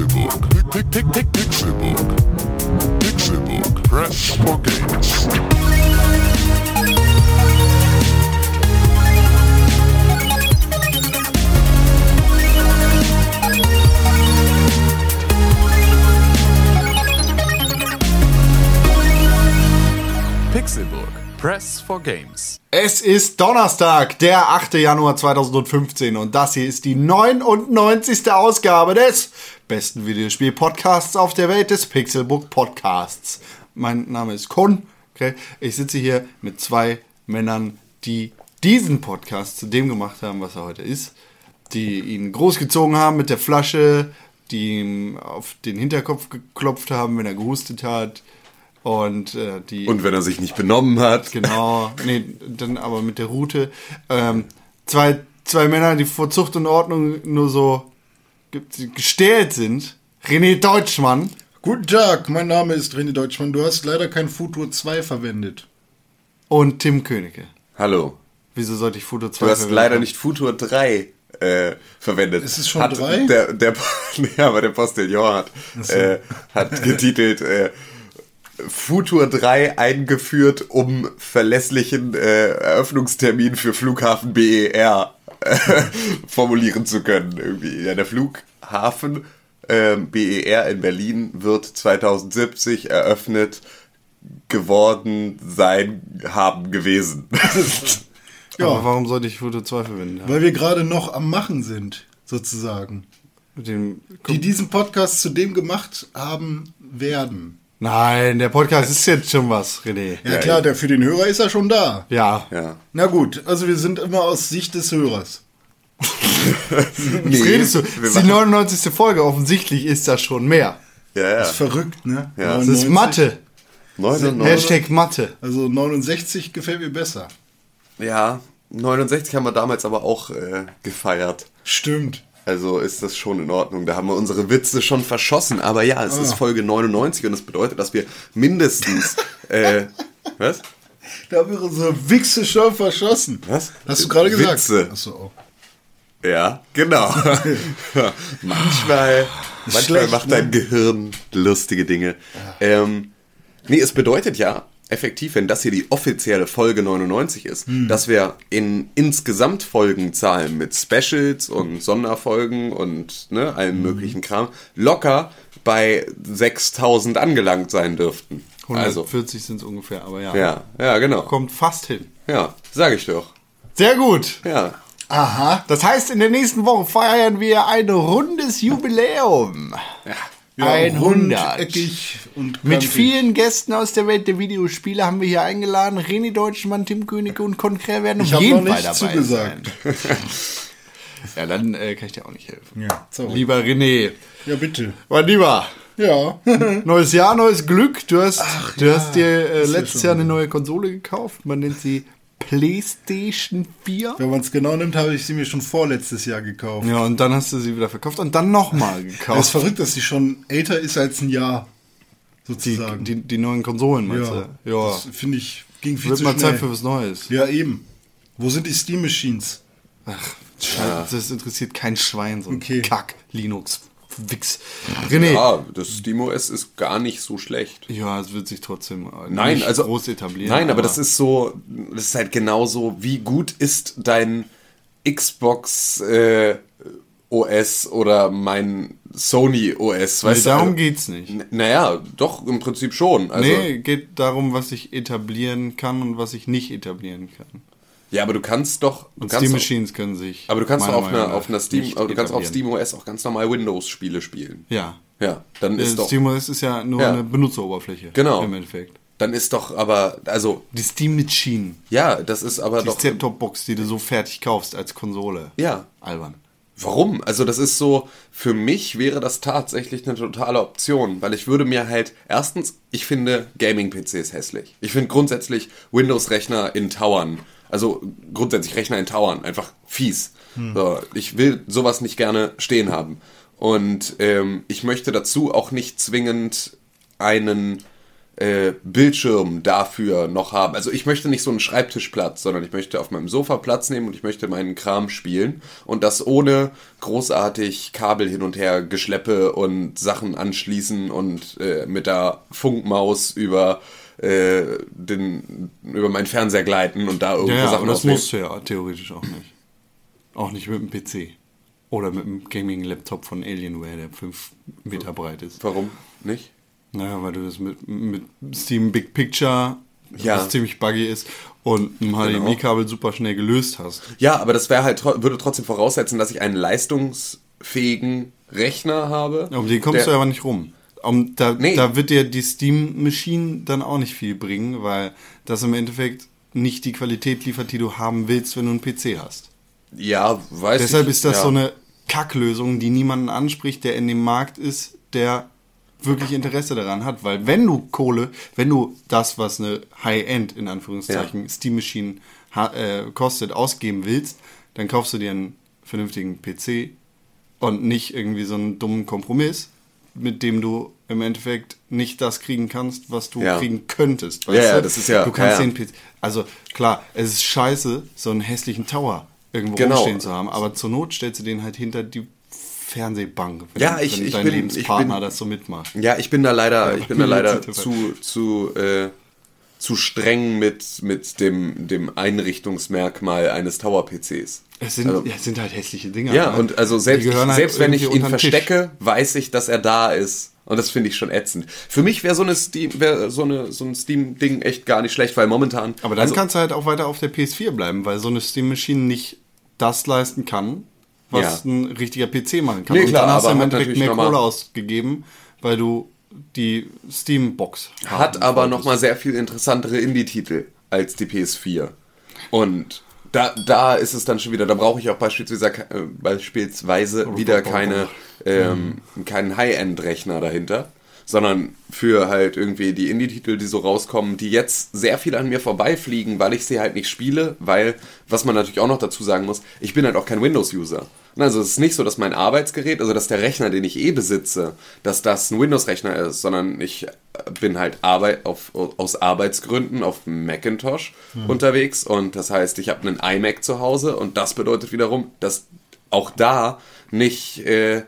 Pick, Pixelbook. Pixelbook. Press for games. Pixelburg. Press for Games. Es ist Donnerstag, der 8. Januar 2015 und das hier ist die 99. Ausgabe des besten Videospiel-Podcasts auf der Welt, des Pixelbook Podcasts. Mein Name ist Kun. Okay? Ich sitze hier mit zwei Männern, die diesen Podcast zu dem gemacht haben, was er heute ist. Die ihn großgezogen haben mit der Flasche, die ihm auf den Hinterkopf geklopft haben, wenn er gehustet hat. Und äh, die Und wenn er sich nicht benommen hat. Genau, nee, dann aber mit der Route. Ähm, zwei, zwei Männer, die vor Zucht und Ordnung nur so gestählt sind. René Deutschmann Guten Tag, mein Name ist René Deutschmann. Du hast leider kein Futur 2 verwendet. und Tim Königke. Hallo. Wieso sollte ich Futur 2 Du hast leider nicht Futur 3 äh, verwendet. Ist es schon hat drei? Der, der, ja, aber der Postillon hat, äh, hat getitelt äh, Futur 3 eingeführt, um verlässlichen äh, Eröffnungstermin für Flughafen BER formulieren zu können. Irgendwie. Ja, der Flughafen ähm, BER in Berlin wird 2070 eröffnet geworden sein haben gewesen. Aber warum sollte ich 2 verwenden? Weil wir gerade noch am Machen sind, sozusagen. Mit dem Die diesen Podcast zu dem gemacht haben werden. Nein, der Podcast ist jetzt schon was, René. Ja, klar, der für den Hörer ist er schon da. Ja. ja. Na gut, also wir sind immer aus Sicht des Hörers. Was redest du? Das ist die machen- 99. Folge. Offensichtlich ist das schon mehr. Ja, ja. Ist verrückt, ne? Ja. Das ist 99. Mathe. 99, Hashtag Mathe. Also 69 gefällt mir besser. ja, 69 haben wir damals aber auch äh, gefeiert. Stimmt. Also ist das schon in Ordnung. Da haben wir unsere Witze schon verschossen. Aber ja, es ist Folge 99 und das bedeutet, dass wir mindestens. äh, was? Da haben wir unsere Wichse schon verschossen. Was? Hast du gerade gesagt? Witze. Achso, oh. Ja, genau. manchmal manchmal schlecht, macht ne? dein Gehirn lustige Dinge. Ähm, nee, es bedeutet ja effektiv, wenn das hier die offizielle Folge 99 ist, Hm. dass wir in insgesamt Folgenzahlen mit Specials und Sonderfolgen und ne, Hm. allem möglichen Kram locker bei 6000 angelangt sein dürften. Also, 140 sind es ungefähr, aber ja. ja, ja, genau. Kommt fast hin. Ja, sag ich doch. Sehr gut. Ja. Aha. Das heißt, in der nächsten Woche feiern wir ein rundes Jubiläum. Ja, 100. rundeckig und Mit vielen Gästen aus der Welt der Videospiele haben wir hier eingeladen. René Deutschmann, Tim König und Konkret werden auf jeden noch Fall dabei zugesagt. sein. Ja, dann äh, kann ich dir auch nicht helfen. Ja, sorry. Lieber René, Ja, bitte. mein Lieber, Ja. neues Jahr, neues Glück. Du hast, du ja, hast dir äh, letztes Jahr eine neue Konsole gekauft. Man nennt sie PlayStation 4. Wenn man es genau nimmt, habe ich sie mir schon vorletztes Jahr gekauft. Ja, und dann hast du sie wieder verkauft und dann nochmal Es ist gekauft. verrückt, dass sie schon älter ist als ein Jahr. Die, Sozusagen. die, die neuen Konsolen, meinst ja. du? Ja. Das finde ich, ging viel Wird zu mal schnell. Zeit für was Neues. ja, eben. Wo sind die Steam Machines? Scheiße, Das interessiert kein Schwein, so ein Okay. Kack, Wix. René. Ja, das SteamOS ist gar nicht so schlecht. Ja, es wird sich trotzdem äh, Nein, also groß etablieren. Nein, aber, das ist so, das ist halt genauso, wie gut ist dein Xbox äh, OS oder mein Sony OS, Nee, weißt du? darum also, geht's nicht. Naja, doch, im Prinzip schon. Also, nee, geht darum, was ich etablieren kann und was ich nicht etablieren kann. Ja, aber du kannst doch. Du Und kannst Steam doch, Machines können sich. aber du kannst doch auf einer, auf einer Steam, du kannst auf. Steam OS auch ganz normal Windows-Spiele spielen. Ja. Ja, dann Äh, ist doch. Steam OS ist ja nur Ja. eine Benutzeroberfläche. Genau. Im Endeffekt. Dann ist doch aber, also, Die Steam Machine. ja, das ist aber Die doch. Set-Top-Box, die du so fertig kaufst als Konsole. Ja. Albern. Warum? Also das ist so, für mich wäre das tatsächlich eine totale Option, weil ich würde mir halt, erstens, ich finde Gaming-PCs hässlich. Ich finde grundsätzlich Windows-Rechner in Towern, also grundsätzlich Rechner in Towern, einfach fies. So, ich will sowas nicht gerne stehen haben. Und ähm, ich möchte dazu auch nicht zwingend einen äh, Bildschirm dafür noch haben. Also ich möchte nicht so einen Schreibtischplatz, sondern ich möchte auf meinem Sofa Platz nehmen und ich möchte meinen Kram spielen und das ohne großartig Kabel hin und her geschleppe und Sachen anschließen und äh, mit der Funkmaus über äh, den über meinen Fernseher gleiten und da irgendwo Ja, ja, Sachen das musst du ja theoretisch auch nicht. Auch nicht mit dem PC. Oder mit dem Gaming-Laptop von Alienware, der 5 Meter breit ist. Warum nicht? Naja, weil du das mit, mit Steam Big Picture, Ja. was ziemlich buggy ist, und einem Genau. HDMI-Kabel super schnell gelöst hast. Ja, aber das wäre halt würde trotzdem voraussetzen, dass ich einen leistungsfähigen Rechner habe. Um den kommst der- du aber nicht rum. Um, da, Nee. da wird dir die Steam Machine dann auch nicht viel bringen, weil das im Endeffekt nicht die Qualität liefert, die du haben willst, wenn du einen PC hast. Ja, weiß Deshalb ich. ist das ja. so eine Kacklösung, die niemanden anspricht, der in dem Markt ist, der wirklich Interesse daran hat. Weil wenn du Kohle, wenn du das, was eine High-End in Anführungszeichen Steam Machine äh, kostet, ausgeben willst, dann kaufst du dir einen vernünftigen PC und nicht irgendwie so einen dummen Kompromiss, mit dem du im Endeffekt nicht das kriegen kannst, was du Ja. kriegen könntest. Ja, weißt ja, du? das ist ja- Du kannst ja, ja. den PC. Also klar, es ist scheiße, so einen hässlichen Tower irgendwo Genau. rumstehen zu haben, aber zur Not stellst du den halt hinter die Fernsehbank, wenn, Ja, ich- wenn ich dein bin- Lebenspartner bin- das so mitmacht. Ja, ich bin da leider, ich bin da Ja, leider zu, zu, äh, zu streng mit, mit dem, dem Einrichtungsmerkmal eines Tower-PCs. Es sind, Also- es sind halt hässliche Dinger. Ja, ne? und also selbst, gehören halt selbst wenn ich ihn verstecke, weiß ich, dass er da ist. Und das finde ich schon ätzend. Für mich wäre so eine Steam, wäre so eine, so ein Steam-Ding echt gar nicht schlecht, weil momentan. Aber dann also, kannst du halt auch weiter auf der PS4 bleiben, weil so eine Steam Machine nicht das leisten kann, was Ja. ein richtiger PC machen kann. Nee, und klar, dann hast du im hat Endeffekt mehr Kohle ausgegeben, weil du die Steam-Box hat haben aber nochmal sehr viel interessantere Indie-Titel als die PS4. Und da, da ist es dann schon wieder, da brauche ich auch beispielsweise, äh, beispielsweise wieder keine, ähm, keinen High-End-Rechner dahinter, sondern für halt irgendwie die Indie-Titel, die so rauskommen, die jetzt sehr viel an mir vorbeifliegen, weil ich sie halt nicht spiele, weil, was man natürlich auch noch dazu sagen muss, ich bin halt auch kein Windows-User. Also es ist nicht so, dass mein Arbeitsgerät, also dass der Rechner, den ich eh besitze, dass das ein Windows-Rechner ist, sondern ich äh, bin halt Arbeit auf, aus Arbeitsgründen auf Macintosh unterwegs und das heißt, ich habe einen iMac zu Hause und das bedeutet wiederum, dass auch da nicht, äh,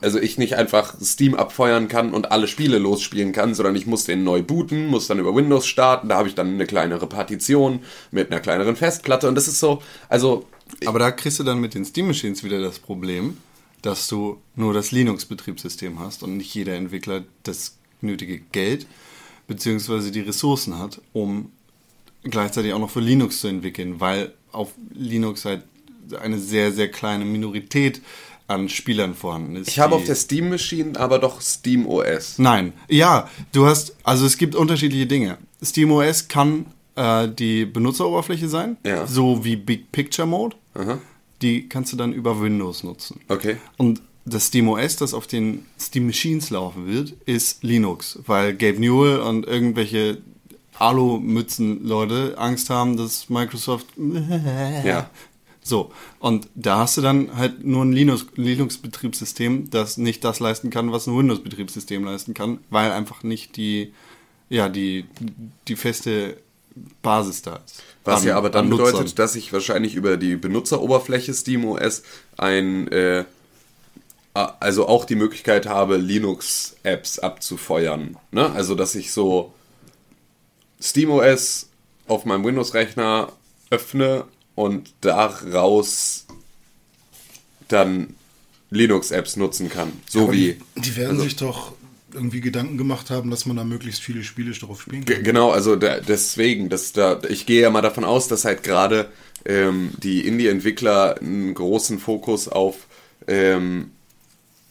also ich nicht einfach Steam abfeuern kann und alle Spiele losspielen kann, sondern ich muss den neu booten, muss dann über Windows starten, da habe ich dann eine kleinere Partition mit einer kleineren Festplatte und das ist so, also Aber da kriegst du dann mit den Steam Machines wieder das Problem, dass du nur das Linux-Betriebssystem hast und nicht jeder Entwickler das nötige Geld beziehungsweise die Ressourcen hat, um gleichzeitig auch noch für Linux zu entwickeln, weil auf Linux halt eine sehr, sehr kleine Minorität an Spielern vorhanden ist. ich habe auf der Steam Machine aber doch Steam OS. Nein, ja, du hast, also es gibt unterschiedliche Dinge. SteamOS kann äh, die Benutzeroberfläche sein, Ja. so wie Big Picture Mode. Aha. Die kannst du dann über Windows nutzen. Okay. Und das SteamOS, das auf den Steam Machines laufen wird, ist Linux, weil Gabe Newell und irgendwelche Alu-Mützen-Leute Angst haben, dass Microsoft Ja. so, und da hast du dann halt nur ein Linux- Linux-Betriebssystem, das nicht das leisten kann, was ein Windows-Betriebssystem leisten kann, weil einfach nicht die, ja, die, die feste Basis da ist. Was An- ja aber dann an Nutzern. bedeutet, dass ich wahrscheinlich über die Benutzeroberfläche SteamOS ein, äh, also auch die Möglichkeit habe, Linux-Apps abzufeuern. Ne? Also, dass ich so SteamOS auf meinem Windows-Rechner öffne und daraus dann Linux-Apps nutzen kann. So Aber wie. Die, die werden sich doch irgendwie Gedanken gemacht haben, dass man da möglichst viele Spiele drauf spielen kann. Genau, also da, deswegen, dass da, ich gehe ja mal davon aus, dass halt gerade ähm, die Indie-Entwickler einen großen Fokus auf, ähm,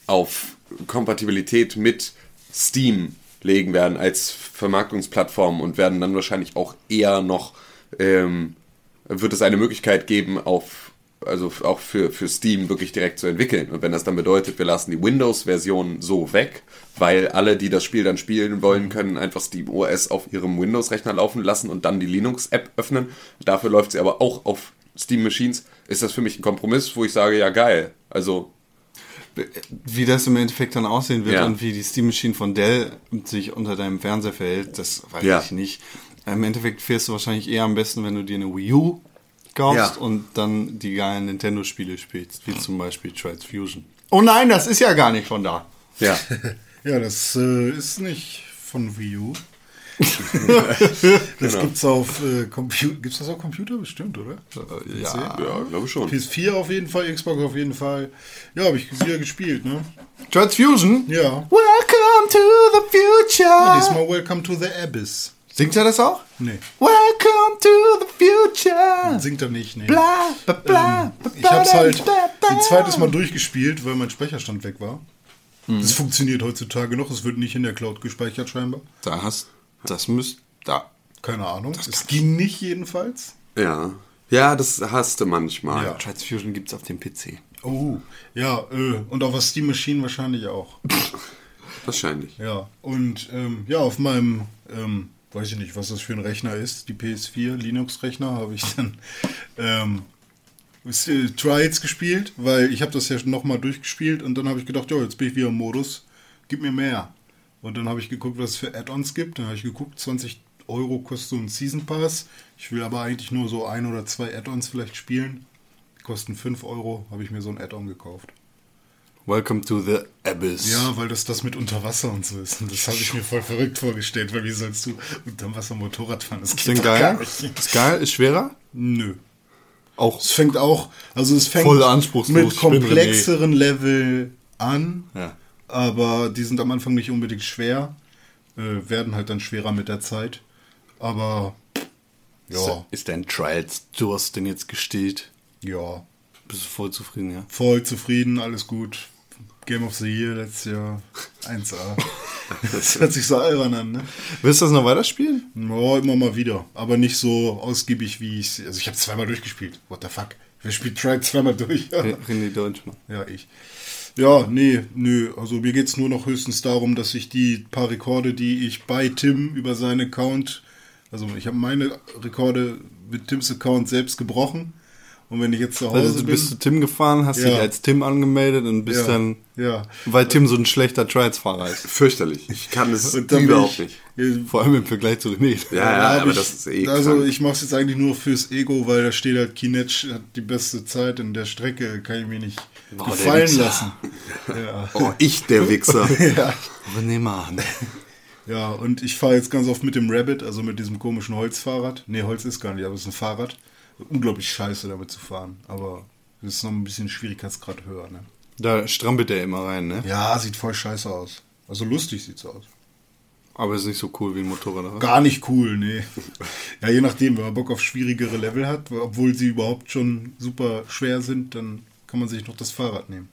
auf Kompatibilität mit Steam legen werden als Vermarktungsplattform und werden dann wahrscheinlich auch eher noch, ähm, wird es eine Möglichkeit geben, auf also auch für, für Steam wirklich direkt zu entwickeln. Und wenn das dann bedeutet, wir lassen die Windows-Version so weg, weil alle, die das Spiel dann spielen wollen, können einfach Steam OS auf ihrem Windows-Rechner laufen lassen und dann die Linux-App öffnen. Dafür läuft sie aber auch auf Steam Machines. Ist das für mich ein Kompromiss, wo ich sage, ja geil. Also Wie das im Endeffekt dann aussehen wird Ja. und wie die Steam Machine von Dell sich unter deinem Fernseher verhält, das weiß Ja. ich nicht. Im Endeffekt fährst du wahrscheinlich eher am besten, wenn du dir eine Wii U kaufst Ja. und dann die geilen Nintendo-Spiele spielst, wie zum Beispiel Trials Fusion. Oh nein, das ist ja gar nicht von da. Ja. Ja, das äh, ist nicht von Wii U. das gibt's auf äh, Computer. Gibt's das auf Computer bestimmt, oder? Ja. Ja, glaube schon. PS4 auf jeden Fall, Xbox auf jeden Fall. Ja, habe ich wieder gespielt, ne? Trials Fusion? Ja. Welcome to the future. Diesmal Welcome to the Abyss. Singt er das auch? Nee, Welcome to the future. singt er nicht, nee. Bla, bla, bla, Ähm, ich hab's halt bla, bla. ein zweites Mal durchgespielt, weil mein Speicherstand weg war. Mhm. Das funktioniert heutzutage noch, es wird nicht in der Cloud gespeichert scheinbar. Da hast, das müsst, da. Keine Ahnung. Es ging nicht jedenfalls. Ja. Ja, das hast du manchmal. Ja. Trials Fusion gibt's auf dem PC. Oh, ja, äh, und auf der Steam Machine wahrscheinlich auch. Wahrscheinlich. Ja, und ähm, ja, auf meinem, ähm, weiß ich nicht, was das für ein Rechner ist, die PS4 Linux-Rechner, habe ich dann ähm, äh, Trials gespielt, weil ich habe das ja nochmal durchgespielt und dann habe ich gedacht, ja, jetzt bin ich wieder im Modus, gib mir mehr. Und dann habe ich geguckt, was es für Add-ons gibt. Dann habe ich geguckt, 20 Euro kostet so ein Season Pass. Ich will aber eigentlich nur so ein oder zwei Add-ons vielleicht spielen. Die kosten 5 Euro, habe ich mir so ein Add-on gekauft. Welcome to the Abyss. Ja, weil das das mit Unterwasser und so ist. Und das habe ich mir voll verrückt vorgestellt, weil wie sollst du unter Wasser Motorrad fahren? Das Ist geht doch geil? Ist geil? Ist schwerer? Nö. Auch. Es fängt auch, also es fängt Voll anspruchslos. mit komplexeren Level an, Ja. aber die sind am Anfang nicht unbedingt schwer, äh, werden halt dann schwerer mit der Zeit. Aber ja, Ist dein Trials-Durst denn jetzt gestillt? ja, Bist du voll zufrieden, ja? voll zufrieden, alles gut. Game of the Year letztes Jahr 1A. das hört sich so albern an, ne? Willst du das noch weiterspielen? Ja, immer mal wieder. Aber nicht so ausgiebig, wie ich Also ich habe zweimal durchgespielt. What the fuck? Wer spielt Trial zweimal durch? René Deutschmann. ja, ich. Ja, nee, nö. Also mir geht's nur noch höchstens darum, dass ich die paar Rekorde, die ich bei Tim über seinen Account, also ich habe meine Rekorde mit Tims Account selbst gebrochen. Und wenn ich jetzt zu Hause Also du bin, bist zu Tim gefahren, hast Ja. dich als Tim angemeldet und bist ja, dann, ja. weil Tim so ein schlechter Trials-Fahrer ist. Fürchterlich. Ich kann bin überhaupt ich, nicht. Vor allem im Vergleich zu René. Ja, ja, hab aber ich, das ist eh Also krank. ich mache es jetzt eigentlich nur fürs Ego, weil da steht halt Kinetsch hat die beste Zeit in der Strecke, kann ich mir nicht der gefallen lassen. Ja. Oh, ich, der Wichser. René Mann. ja, und ich fahre jetzt ganz oft mit dem Rabbit, also mit diesem komischen Holzfahrrad. Nee, Holz ist gar nicht, aber es ist ein Fahrrad. Unglaublich scheiße damit zu fahren, aber das ist noch ein bisschen Schwierigkeitsgrad höher, ne? Da strampelt er immer rein, ne? Ja, sieht voll scheiße aus. Also lustig sieht's aus. Aber ist nicht so cool wie ein Motorrad. oder? Gar nicht cool, nee. Ja, je nachdem, wenn man Bock auf schwierigere Level hat, obwohl sie überhaupt schon super schwer sind, dann kann man sich noch das Fahrrad nehmen.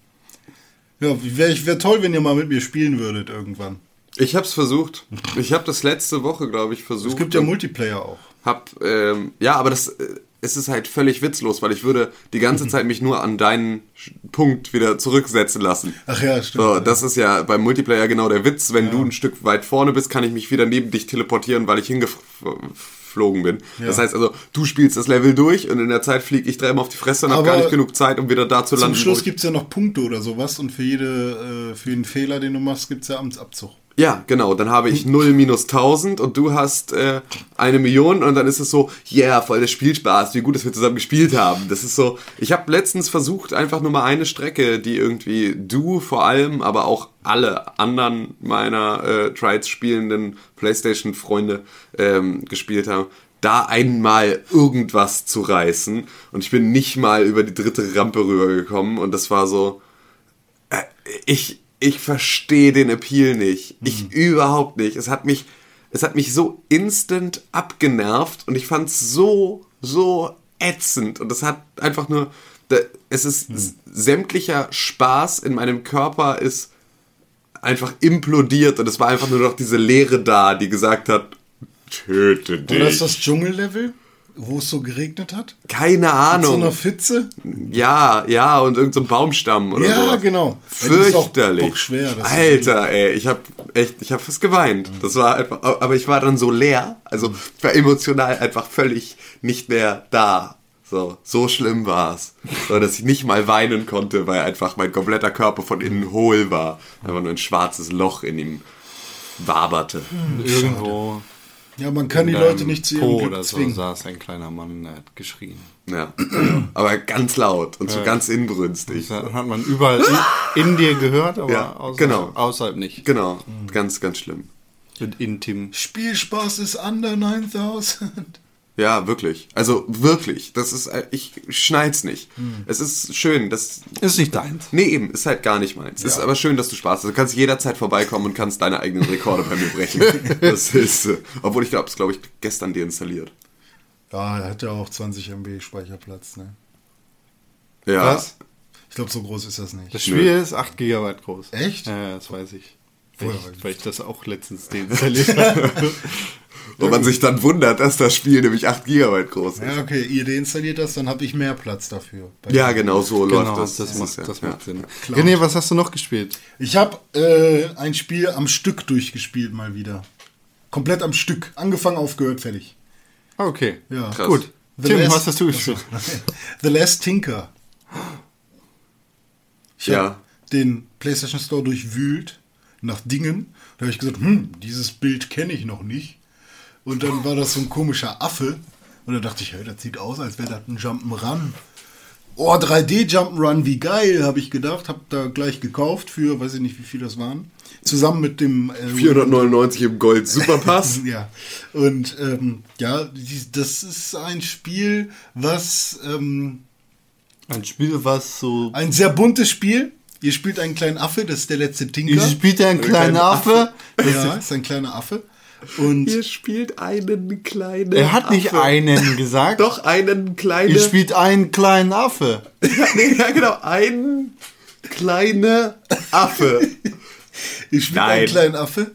Ja, wäre wär toll, wenn ihr mal mit mir spielen würdet irgendwann. Ich hab's versucht. Ich habe das letzte Woche, glaube ich, versucht. Es gibt ja Multiplayer auch. hab, ähm, ja, aber das äh, es ist halt völlig witzlos, weil ich würde die ganze Zeit mich nur an deinen Punkt wieder zurücksetzen lassen. Ach ja, stimmt. So, das ist ja beim Multiplayer genau der Witz. Wenn du ein Stück weit vorne bist, kann ich mich wieder neben dich teleportieren, weil ich hingeflogen bin. Das heißt also, du spielst das Level durch und in der Zeit fliege ich dreimal auf die Fresse und habe gar nicht genug Zeit, um wieder da zu Zum landen. wo Schluss gibt es ja noch Punkte oder sowas und für jede, äh, für jeden Fehler, den du machst, gibt es ja Amtsabzug. Ja, genau. Dann habe ich 0 minus 1000 und du hast äh, eine Million und dann ist es so, yeah, voll der Spielspaß, wie gut, dass wir zusammen gespielt haben. Das ist so, ich habe letztens versucht, einfach nur mal eine Strecke, die irgendwie du vor allem, aber auch alle anderen meiner äh, Trials spielenden Playstation-Freunde ähm, gespielt haben, da einmal irgendwas zu reißen. Und ich bin nicht mal über die dritte Rampe rübergekommen und das war so, äh, ich, ich verstehe den Appeal nicht. Ich überhaupt nicht. Es hat mich, es hat mich so instant abgenervt und ich fand es so, so ätzend. Und es hat einfach nur, es ist s- sämtlicher Spaß in meinem Körper ist einfach implodiert und es war einfach nur noch diese Leere da, die gesagt hat, töte dich. Oder ist das Dschungellevel, wo es so geregnet hat? Keine Mit so Ahnung. einer Pfütze? Ja, ja, und irgendein so ein Baumstamm oder Ja, sowas. genau. Das ist auch Fürchterlich. ist- Alter, ey, ich hab echt, ich hab fast geweint. Das war einfach, aber ich war dann so leer, also ich war emotional einfach völlig nicht mehr da. So, so schlimm war's. So, dass ich nicht mal weinen konnte, weil einfach mein kompletter Körper von innen hohl war. Einfach nur ein schwarzes Loch in ihm waberte. Irgendwo. Ja, man kann die Leute nicht zu ihrem oder so zwingen. saß ein kleiner Mann, der hat geschrien. Ja. Aber ganz laut und so ganz inbrünstig. Das hat man überall in, in dir gehört, aber Ja, außerhalb, genau. außerhalb nicht. Genau, ganz, ganz schlimm. Und intim. Spielspaß ist under 9000. Ja, wirklich. Also wirklich. Das ist, äh, ich schneid's nicht. Es ist schön, dass. Ist nicht deins. Nee, eben, ist halt gar nicht meins. Ist aber schön, dass du Spaß hast. Du kannst jederzeit vorbeikommen und kannst deine eigenen Rekorde bei mir brechen. Das ist, äh, obwohl ich glaube, es glaube ich gestern deinstalliert. Ja, er hat ja auch 20 MB Speicherplatz, ne? Ja. Was? Ich glaube, so groß ist das nicht. Das Spiel ist 8 GB groß. Echt? Ja, ja, das weiß ich. Weil, ich, weil ich das auch letztens deinstalliert habe. Und man sich dann wundert, dass das Spiel nämlich 8 GB groß ist. Ja, okay, ihr deinstalliert das, dann habe ich mehr Platz dafür. Ja, genau so genau, läuft das. das, ist macht, ja, das ja. macht Sinn. Klar. René, was hast du noch gespielt? Ich habe äh, ein Spiel am Stück durchgespielt mal wieder. Komplett am Stück. Angefangen, aufgehört, fertig. Ah, Okay. Ja. Krass. Gut. The Tim, Last- was hast du gespielt? The Last Tinker. Ich Ja. habe den PlayStation Store durchwühlt nach Dingen. Da habe ich gesagt, hm, dieses Bild kenne ich noch nicht. Und dann war das so ein komischer Affe. Und da dachte ich, hey, das sieht aus, als wäre das ein Jump'n'Run. Oh, 3D Jump'n'Run, wie geil, habe ich gedacht. Habe da gleich gekauft für, weiß ich nicht, wie viel das waren. Zusammen mit dem... Äh, 499 im Gold Superpass. ja, und ähm, ja, die- das ist ein Spiel, was ähm, Ein Spiel, was so. ein sehr buntes Spiel. Ihr spielt einen kleinen Affe, das ist der letzte Tinker. Ich spielte ein kleiner Affe. Das ja, ist ein kleiner Affe. Und Ihr spielt einen kleinen. Er hat nicht Affe. einen gesagt. Doch einen kleinen. Ihr spielt einen kleinen Affe. nee, ja, genau. Ein kleiner Affe. ihr spielt Nein. einen kleinen Affe.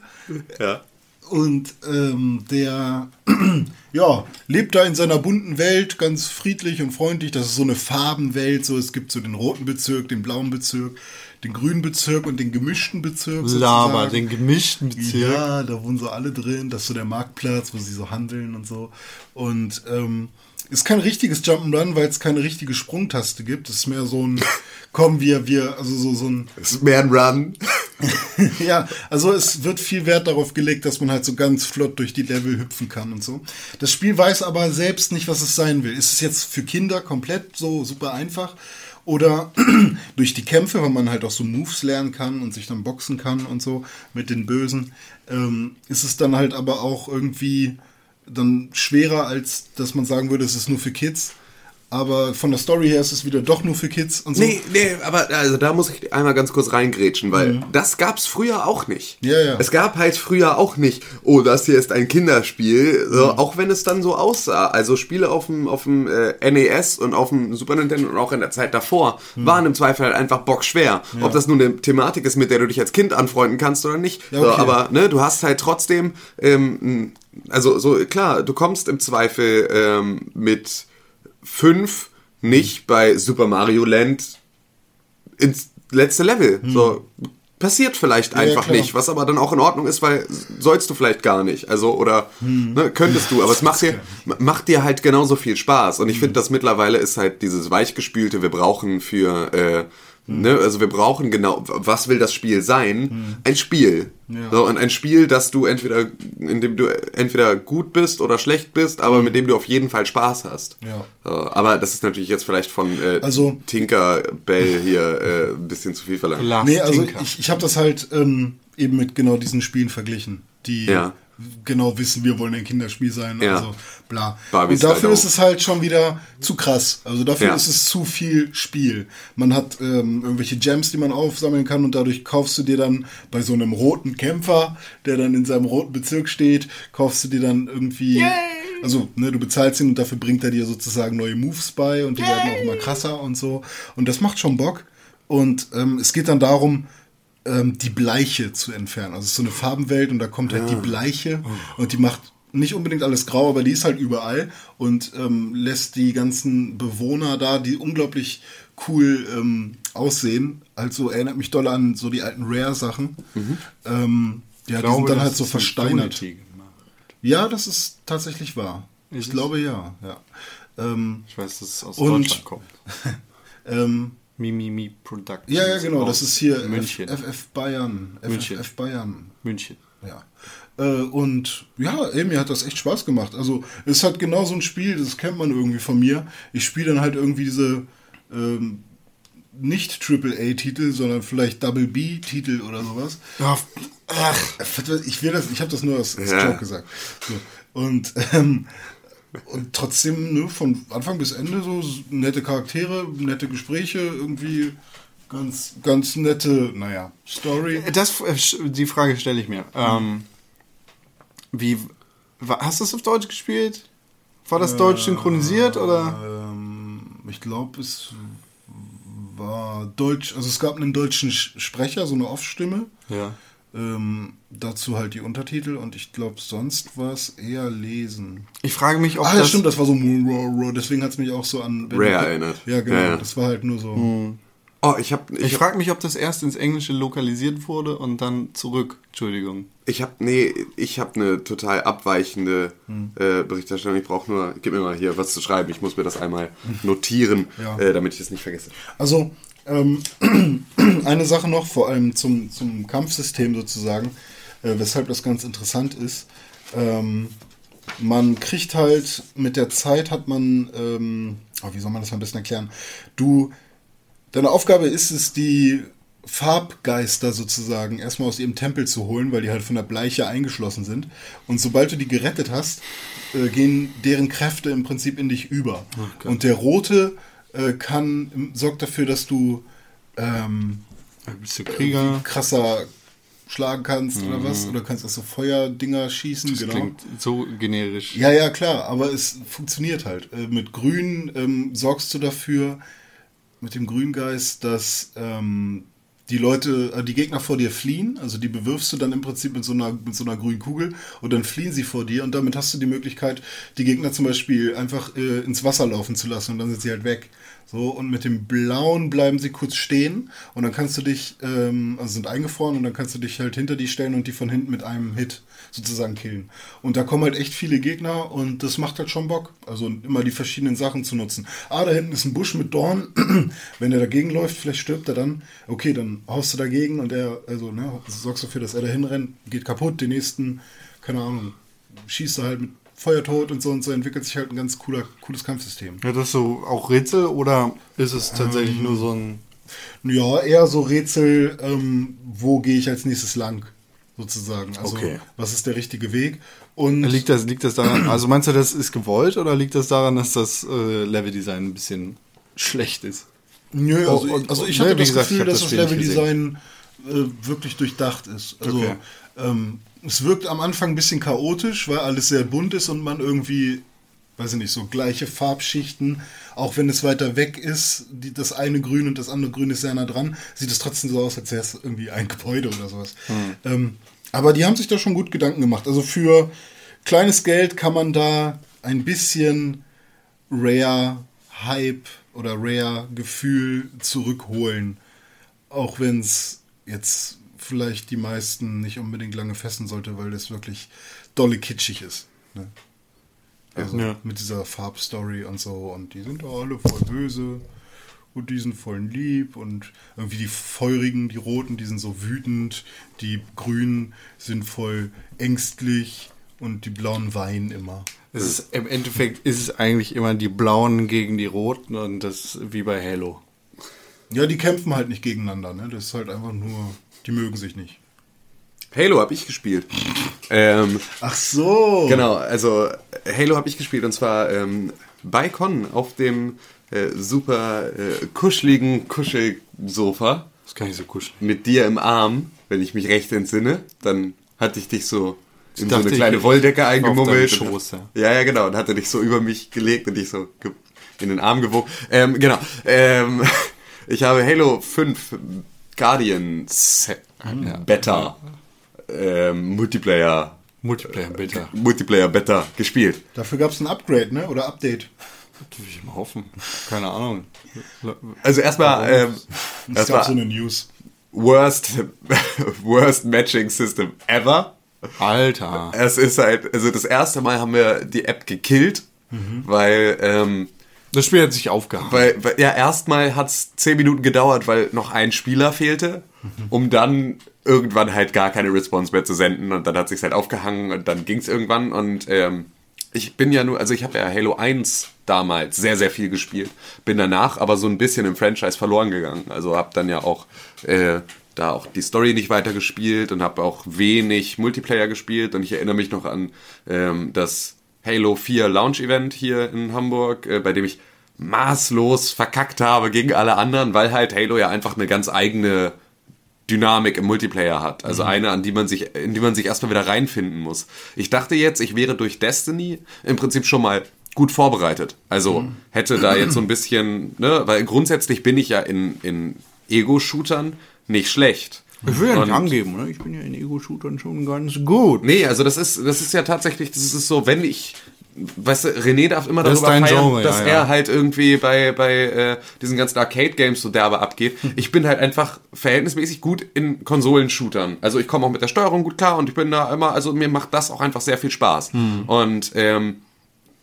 ja. Und ähm, der ja, lebt da in seiner bunten Welt ganz friedlich und freundlich. Das ist so eine Farbenwelt. So, es gibt so den roten Bezirk, den blauen Bezirk, den grünen Bezirk und den gemischten Bezirk. Sozusagen. den gemischten Bezirk. Ja, da wohnen so alle drin. Das ist so der Marktplatz, wo sie so handeln und so. Und ähm, ist kein richtiges Jump'n'Run, weil es keine richtige Sprungtaste gibt. Es ist mehr so ein, komm, wir, wir, also so, so ein, Es ist mehr ein Run. ja, also es wird viel Wert darauf gelegt, dass man halt so ganz flott durch die Level hüpfen kann und so. Das Spiel weiß aber selbst nicht, was es sein will. Ist es jetzt für Kinder komplett so super einfach? Oder durch die Kämpfe, weil man halt auch so Moves lernen kann und sich dann boxen kann und so mit den Bösen, ähm, ist es dann halt aber auch irgendwie dann schwerer, als dass man sagen würde, es ist nur für Kids. Aber von der Story her ist es wieder doch nur für Kids und so. Nee, nee, aber also da muss ich einmal ganz kurz reingrätschen, weil das gab's früher auch nicht. Ja, ja. Es gab halt früher auch nicht, oh, das hier ist ein Kinderspiel, so, auch wenn es dann so aussah. Also Spiele auf dem, auf dem äh, NES und auf dem Super Nintendo und auch in der Zeit davor waren im Zweifel halt einfach bockschwer. Ob das nun eine Thematik ist, mit der du dich als Kind anfreunden kannst oder nicht. Ja, so, okay. aber ne, du hast halt trotzdem, ähm, also so klar, du kommst im Zweifel ähm, mit fünf nicht bei Super Mario Land ins letzte Level. So passiert vielleicht Hm. ja, einfach klar. nicht, was aber dann auch in Ordnung ist, weil sollst du vielleicht gar nicht. Also oder Hm. ne, könntest du, aber es macht dir macht dir halt genauso viel Spaß und ich Hm. finde, das mittlerweile ist halt dieses weichgespülte, wir brauchen für äh, Hm. Ne, also wir brauchen genau, was will das Spiel sein? Ein Spiel. Ja. So, und ein Spiel, das du entweder, in dem du entweder gut bist oder schlecht bist, aber mit dem du auf jeden Fall Spaß hast. Ja. So, aber das ist natürlich jetzt vielleicht von äh, Also- Tinkerbell hier äh, ein bisschen zu viel verlangt. Last Nee, also Tinker. ich, ich habe das halt ähm, eben mit genau diesen Spielen verglichen, die Ja. Genau wissen, wir wollen ein Kinderspiel sein, Ja. also bla. Barbie Und dafür Style ist es halt schon wieder zu krass. Also dafür Ja. ist es zu viel Spiel. Man hat ähm, irgendwelche Gems, die man aufsammeln kann und dadurch kaufst du dir dann bei so einem roten Kämpfer, der dann in seinem roten Bezirk steht, kaufst du dir dann irgendwie... Also, ne, du bezahlst ihn und dafür bringt er dir sozusagen neue Moves bei und die werden auch immer krasser und so. Und das macht schon Bock. Und ähm, es geht dann darum, ähm, die Bleiche zu entfernen. Also es ist so eine Farbenwelt und da kommt halt die Bleiche und die macht nicht unbedingt alles grau, aber die ist halt überall und ähm, lässt die ganzen Bewohner da, die unglaublich cool ähm, aussehen. Also erinnert mich doll an so die alten Rare-Sachen. Ähm, ja, die sind dann halt so versteinert. Ja, das ist tatsächlich wahr. Ich glaube ja, ja. Ähm, Ich weiß, dass es aus Und- Deutschland kommt. Mimimi Productions. ja, ja, genau, das ist hier München. FF Bayern. München. FF Bayern. München. Ja. Äh, und ja, ey, mir hat das echt Spaß gemacht. Also, es ist halt genau so ein Spiel, das kennt man irgendwie von mir. Ich spiele dann halt irgendwie diese ähm, nicht AAA-Titel, sondern vielleicht Double B-Titel oder sowas. Ach, Ich will das, ich habe das nur als, als Ja. Joke gesagt. So. Und, ähm, und trotzdem, ne, von Anfang bis Ende so nette Charaktere, nette Gespräche, irgendwie ganz, ganz nette, naja, Story. das, äh, die Frage stelle ich mir. Ähm, wie, hast du es auf Deutsch gespielt? War das Deutsch synchronisiert oder? Ähm, ich glaube, es war Deutsch, also es gab einen deutschen Sch- Sprecher, so eine Off-Stimme. Ja. Ähm, dazu halt die Untertitel und ich glaube, sonst war es eher lesen. Ich frage mich, ob Ah, das, stimmt, das war so, deswegen hat es mich auch so an Rare erinnert. Ja, genau, Ja, ja. das war halt nur so. Oh, ich habe Ich ich hab, frage mich, ob das erst ins Englische lokalisiert wurde und dann zurück. Entschuldigung. ich hab, nee, ich habe eine total abweichende Hm. äh, Berichterstattung. Ich brauche nur, gib mir mal hier was zu schreiben. Ich muss mir das einmal notieren, Ja. äh, damit ich das nicht vergesse. Also, ähm, eine Sache noch, vor allem zum, zum Kampfsystem sozusagen, äh, weshalb das ganz interessant ist. Ähm, man kriegt halt, mit der Zeit hat man, ähm, oh, wie soll man das am besten erklären? Du, deine Aufgabe ist es, die Farbgeister sozusagen erstmal aus ihrem Tempel zu holen, weil die halt von der Bleiche eingeschlossen sind. Und sobald du die gerettet hast, äh, gehen deren Kräfte im Prinzip in dich über. Und der rote äh, kann, sorgt dafür, dass du ähm, Bist du irgendwie Krieger? krasser schlagen kannst oder was. Oder kannst auch so Feuerdinger schießen. Das genau. klingt so generisch. Ja, ja, klar, aber es funktioniert halt. Äh, mit Grün ähm, sorgst du dafür, mit dem Grüngeist, dass ähm, die Leute, äh, die Gegner vor dir fliehen, also die bewirfst du dann im Prinzip mit so einer, mit so einer grünen Kugel und dann fliehen sie vor dir und damit hast du die Möglichkeit, die Gegner zum Beispiel einfach äh, ins Wasser laufen zu lassen und dann sind sie halt weg. So, und mit dem Blauen bleiben sie kurz stehen und dann kannst du dich, ähm, also sind eingefroren und dann kannst du dich halt hinter die stellen und die von hinten mit einem Hit sozusagen killen. Und da kommen halt echt viele Gegner und das macht halt schon Bock. Also immer die verschiedenen Sachen zu nutzen. Ah, da hinten ist ein Busch mit Dorn. Wenn er dagegen läuft, vielleicht stirbt er dann. Okay, dann haust du dagegen und er, also, ne, sorgst dafür, dass er dahin rennt, geht kaputt, den nächsten, keine Ahnung, schießt er halt mit Feuertod und so und so entwickelt sich halt ein ganz cooler, cooles Kampfsystem. Ja, das so auch Rätsel oder ist es tatsächlich Ähm, nur so ein. Ja, eher so Rätsel, ähm, wo gehe ich als nächstes lang, sozusagen. Also, Okay. was ist der richtige Weg? Und Liegt das, liegt das daran, also meinst du, das ist gewollt oder liegt das daran, dass das äh, Leveldesign ein bisschen schlecht ist? Nö, also, Oh, und- also ich ne, hatte wie das gesagt, Gefühl, dass das das Leveldesign äh, wirklich durchdacht ist. Also Okay. ähm, es wirkt am Anfang ein bisschen chaotisch, weil alles sehr bunt ist und man irgendwie, weiß ich nicht, so gleiche Farbschichten, auch wenn es weiter weg ist, die, das eine grün und das andere grün ist sehr nah dran, sieht es trotzdem so aus, als wäre es irgendwie ein Gebäude oder sowas. Ähm, aber die haben sich da schon gut Gedanken gemacht. Also für kleines Geld kann man da ein bisschen Rare Hype oder Rare Gefühl zurückholen. Auch wenn es jetzt vielleicht die meisten nicht unbedingt lange fessen sollte, weil das wirklich dolle kitschig ist. Ne? Also Ja. mit dieser Farbstory und so. Und die sind alle voll böse. Und die sind voll lieb. Und irgendwie die feurigen, die roten, die sind so wütend. Die grünen sind voll ängstlich. Und die blauen weinen immer. Es ist, Im Endeffekt ist es eigentlich immer die Blauen gegen die Roten und das ist wie bei Halo. Ja, die kämpfen halt nicht gegeneinander, ne? Das ist halt einfach nur, die mögen sich nicht. Halo habe ich gespielt. ähm, Ach so. Genau, also Halo habe ich gespielt und zwar ähm, bei Con auf dem äh, super äh, kuscheligen Kuschelsofa Das kann ich so kuscheln. mit dir im Arm, wenn ich mich recht entsinne. Dann hatte ich dich so in so dachte, eine kleine ich- Wolldecke eingemummelt. Schoß, ja. ja, ja, genau. Und hatte dich so über mich gelegt und dich so in den Arm gewogen. Ähm, genau. Ähm, ich habe Halo 5 Guardians Beta ähm, Multiplayer Multiplayer, bitte. Multiplayer Beta gespielt. Dafür gab es ein Upgrade, ne? Oder Update. Das will ich mal hoffen. Keine Ahnung. Also erstmal ähm, Es das gab so eine News. worst worst Matching System ever. Alter. Es ist halt, also das erste Mal haben wir die App gekillt weil ähm, Das Spiel hat sich aufgehangen. weil, weil ja, erstmal hat es zehn Minuten gedauert, weil noch ein Spieler fehlte, um dann irgendwann halt gar keine Response mehr zu senden. Und dann hat sich halt aufgehangen und dann ging es irgendwann. Und ähm, ich bin ja nur, also ich habe ja Halo 1 damals sehr, sehr viel gespielt, bin danach aber so ein bisschen im Franchise verloren gegangen, also habe dann ja auch äh, da auch die Story nicht weiter gespielt und habe auch wenig Multiplayer gespielt. Und ich erinnere mich noch an ähm, das Halo 4 Launch Event hier in Hamburg, äh, bei dem ich maßlos verkackt habe gegen alle anderen, weil halt Halo ja einfach eine ganz eigene Dynamik im Multiplayer hat. Also eine, an die man sich, in die man sich erstmal wieder reinfinden muss. Ich dachte jetzt, ich wäre durch Destiny im Prinzip schon mal gut vorbereitet. Also hätte da jetzt so ein bisschen, ne, weil grundsätzlich bin ich ja in, in Ego-Shootern nicht schlecht. Ich will ja nicht Und- angeben, oder? Ich bin ja in Ego-Shootern schon ganz gut. Nee, also das ist, das ist ja tatsächlich, das ist so, wenn ich, weißt du, René darf immer Das darüber feiern, Genre, dass ja, er ja. halt irgendwie bei, bei äh, diesen ganzen Arcade-Games so derbe abgeht. Ich bin halt einfach verhältnismäßig gut in Konsolenshootern. Also ich komme auch mit der Steuerung gut klar und ich bin da immer, also mir macht das auch einfach sehr viel Spaß. Und ähm,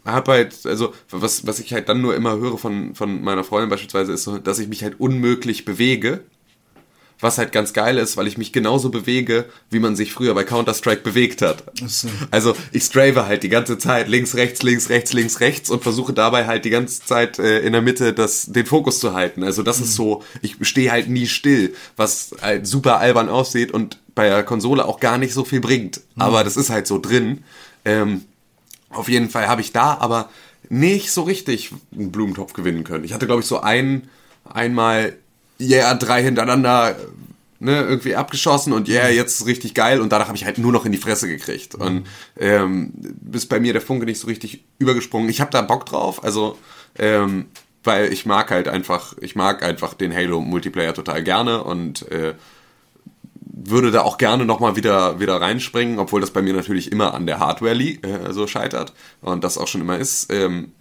hab halt, also was, was ich halt dann nur immer höre von, von meiner Freundin beispielsweise, ist so, dass ich mich halt unmöglich bewege. Was halt ganz geil ist, weil ich mich genauso bewege, wie man sich früher bei Counter-Strike bewegt hat. so. Also ich strave halt die ganze Zeit links, rechts, links, rechts, links, rechts und versuche dabei halt die ganze Zeit äh, in der Mitte das, den Fokus zu halten. Also das ist so, ich stehe halt nie still, was halt super albern aussieht und bei der Konsole auch gar nicht so viel bringt. Aber das ist halt so drin. Ähm, auf jeden Fall habe ich da aber nicht so richtig einen Blumentopf gewinnen können. Ich hatte, glaube ich, so ein, einmal, yeah, drei hintereinander ne, irgendwie abgeschossen und yeah, jetzt ist richtig geil und danach habe ich halt nur noch in die Fresse gekriegt. Und ähm, bis bei mir der Funke nicht so richtig übergesprungen. Ich habe da Bock drauf, also ähm, weil ich mag halt einfach, ich mag einfach den Halo Multiplayer total gerne und äh, würde da auch gerne nochmal wieder, wieder reinspringen, obwohl das bei mir natürlich immer an der Hardware li äh, so scheitert und das auch schon immer ist. Ähm,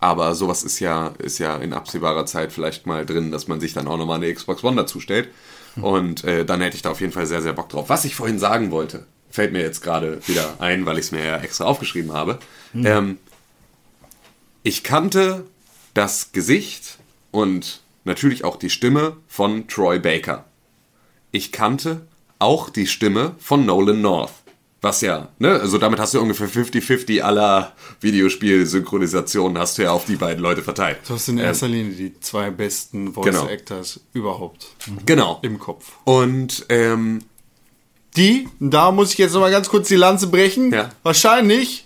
aber sowas ist ja, ist ja in absehbarer Zeit vielleicht mal drin, dass man sich dann auch nochmal eine Xbox One dazu stellt. Und äh, dann hätte ich da auf jeden Fall sehr, sehr Bock drauf. Was ich vorhin sagen wollte, fällt mir jetzt gerade wieder ein, weil ich es mir ja extra aufgeschrieben habe. Ähm, ich kannte das Gesicht und natürlich auch die Stimme von Troy Baker. Ich kannte auch die Stimme von Nolan North. Was ja, ne, also damit hast du ungefähr 50-50 aller Videospiel-Synchronisationen hast du ja auf die beiden Leute verteilt. Du hast in erster Linie die zwei besten Voice Genau. Actors überhaupt Genau. im Kopf. Und ähm, Die, da muss ich jetzt noch mal ganz kurz die Lanze brechen, Ja. wahrscheinlich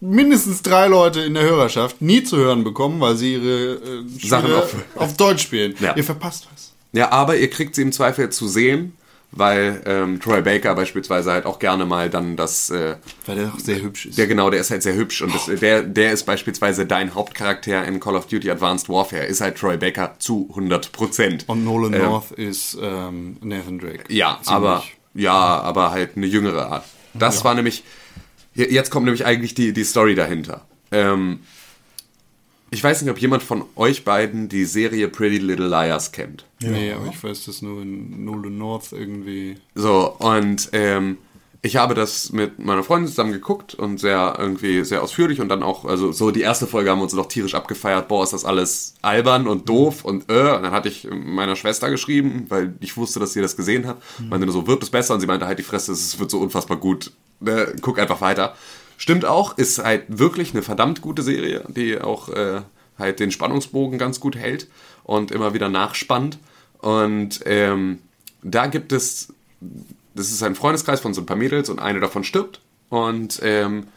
mindestens drei Leute in der Hörerschaft nie zu hören bekommen, weil sie ihre äh, Sachen auf- auf, Deutsch spielen. Ja. Ihr verpasst was. Ja, aber ihr kriegt sie im Zweifel zu sehen, weil ähm, Troy Baker beispielsweise halt auch gerne mal dann das, äh, Weil der auch sehr hübsch ist. der genau, der ist halt sehr hübsch und das, der, der ist beispielsweise dein Hauptcharakter in Call of Duty Advanced Warfare, ist halt Troy Baker zu 100 Prozent. Und Nolan Ähm, North ist ähm, Nathan Drake. Ja, Ziemlich. aber ja, aber halt eine jüngere Art. Das war nämlich je- jetzt kommt nämlich eigentlich die die Story dahinter. Ähm, ich weiß nicht, ob jemand von euch beiden die Serie Pretty Little Liars kennt. Nee, aber ich weiß, dass nur in Nolan North irgendwie. So, und ähm, ich habe das mit meiner Freundin zusammen geguckt und sehr irgendwie sehr ausführlich und dann auch, also so die erste Folge haben wir uns noch tierisch abgefeiert, boah, ist das alles albern und doof und äh, und dann hatte ich meiner Schwester geschrieben, weil ich wusste, dass sie das gesehen hat, meinte nur so, wird es besser und sie meinte halt die Fresse, es wird so unfassbar gut, ne, guck einfach weiter. Stimmt auch, ist halt wirklich eine verdammt gute Serie, die auch äh, halt den Spannungsbogen ganz gut hält und immer wieder nachspannt und ähm, da gibt es das ist ein Freundeskreis von so ein paar Mädels und eine davon stirbt. Und ähm,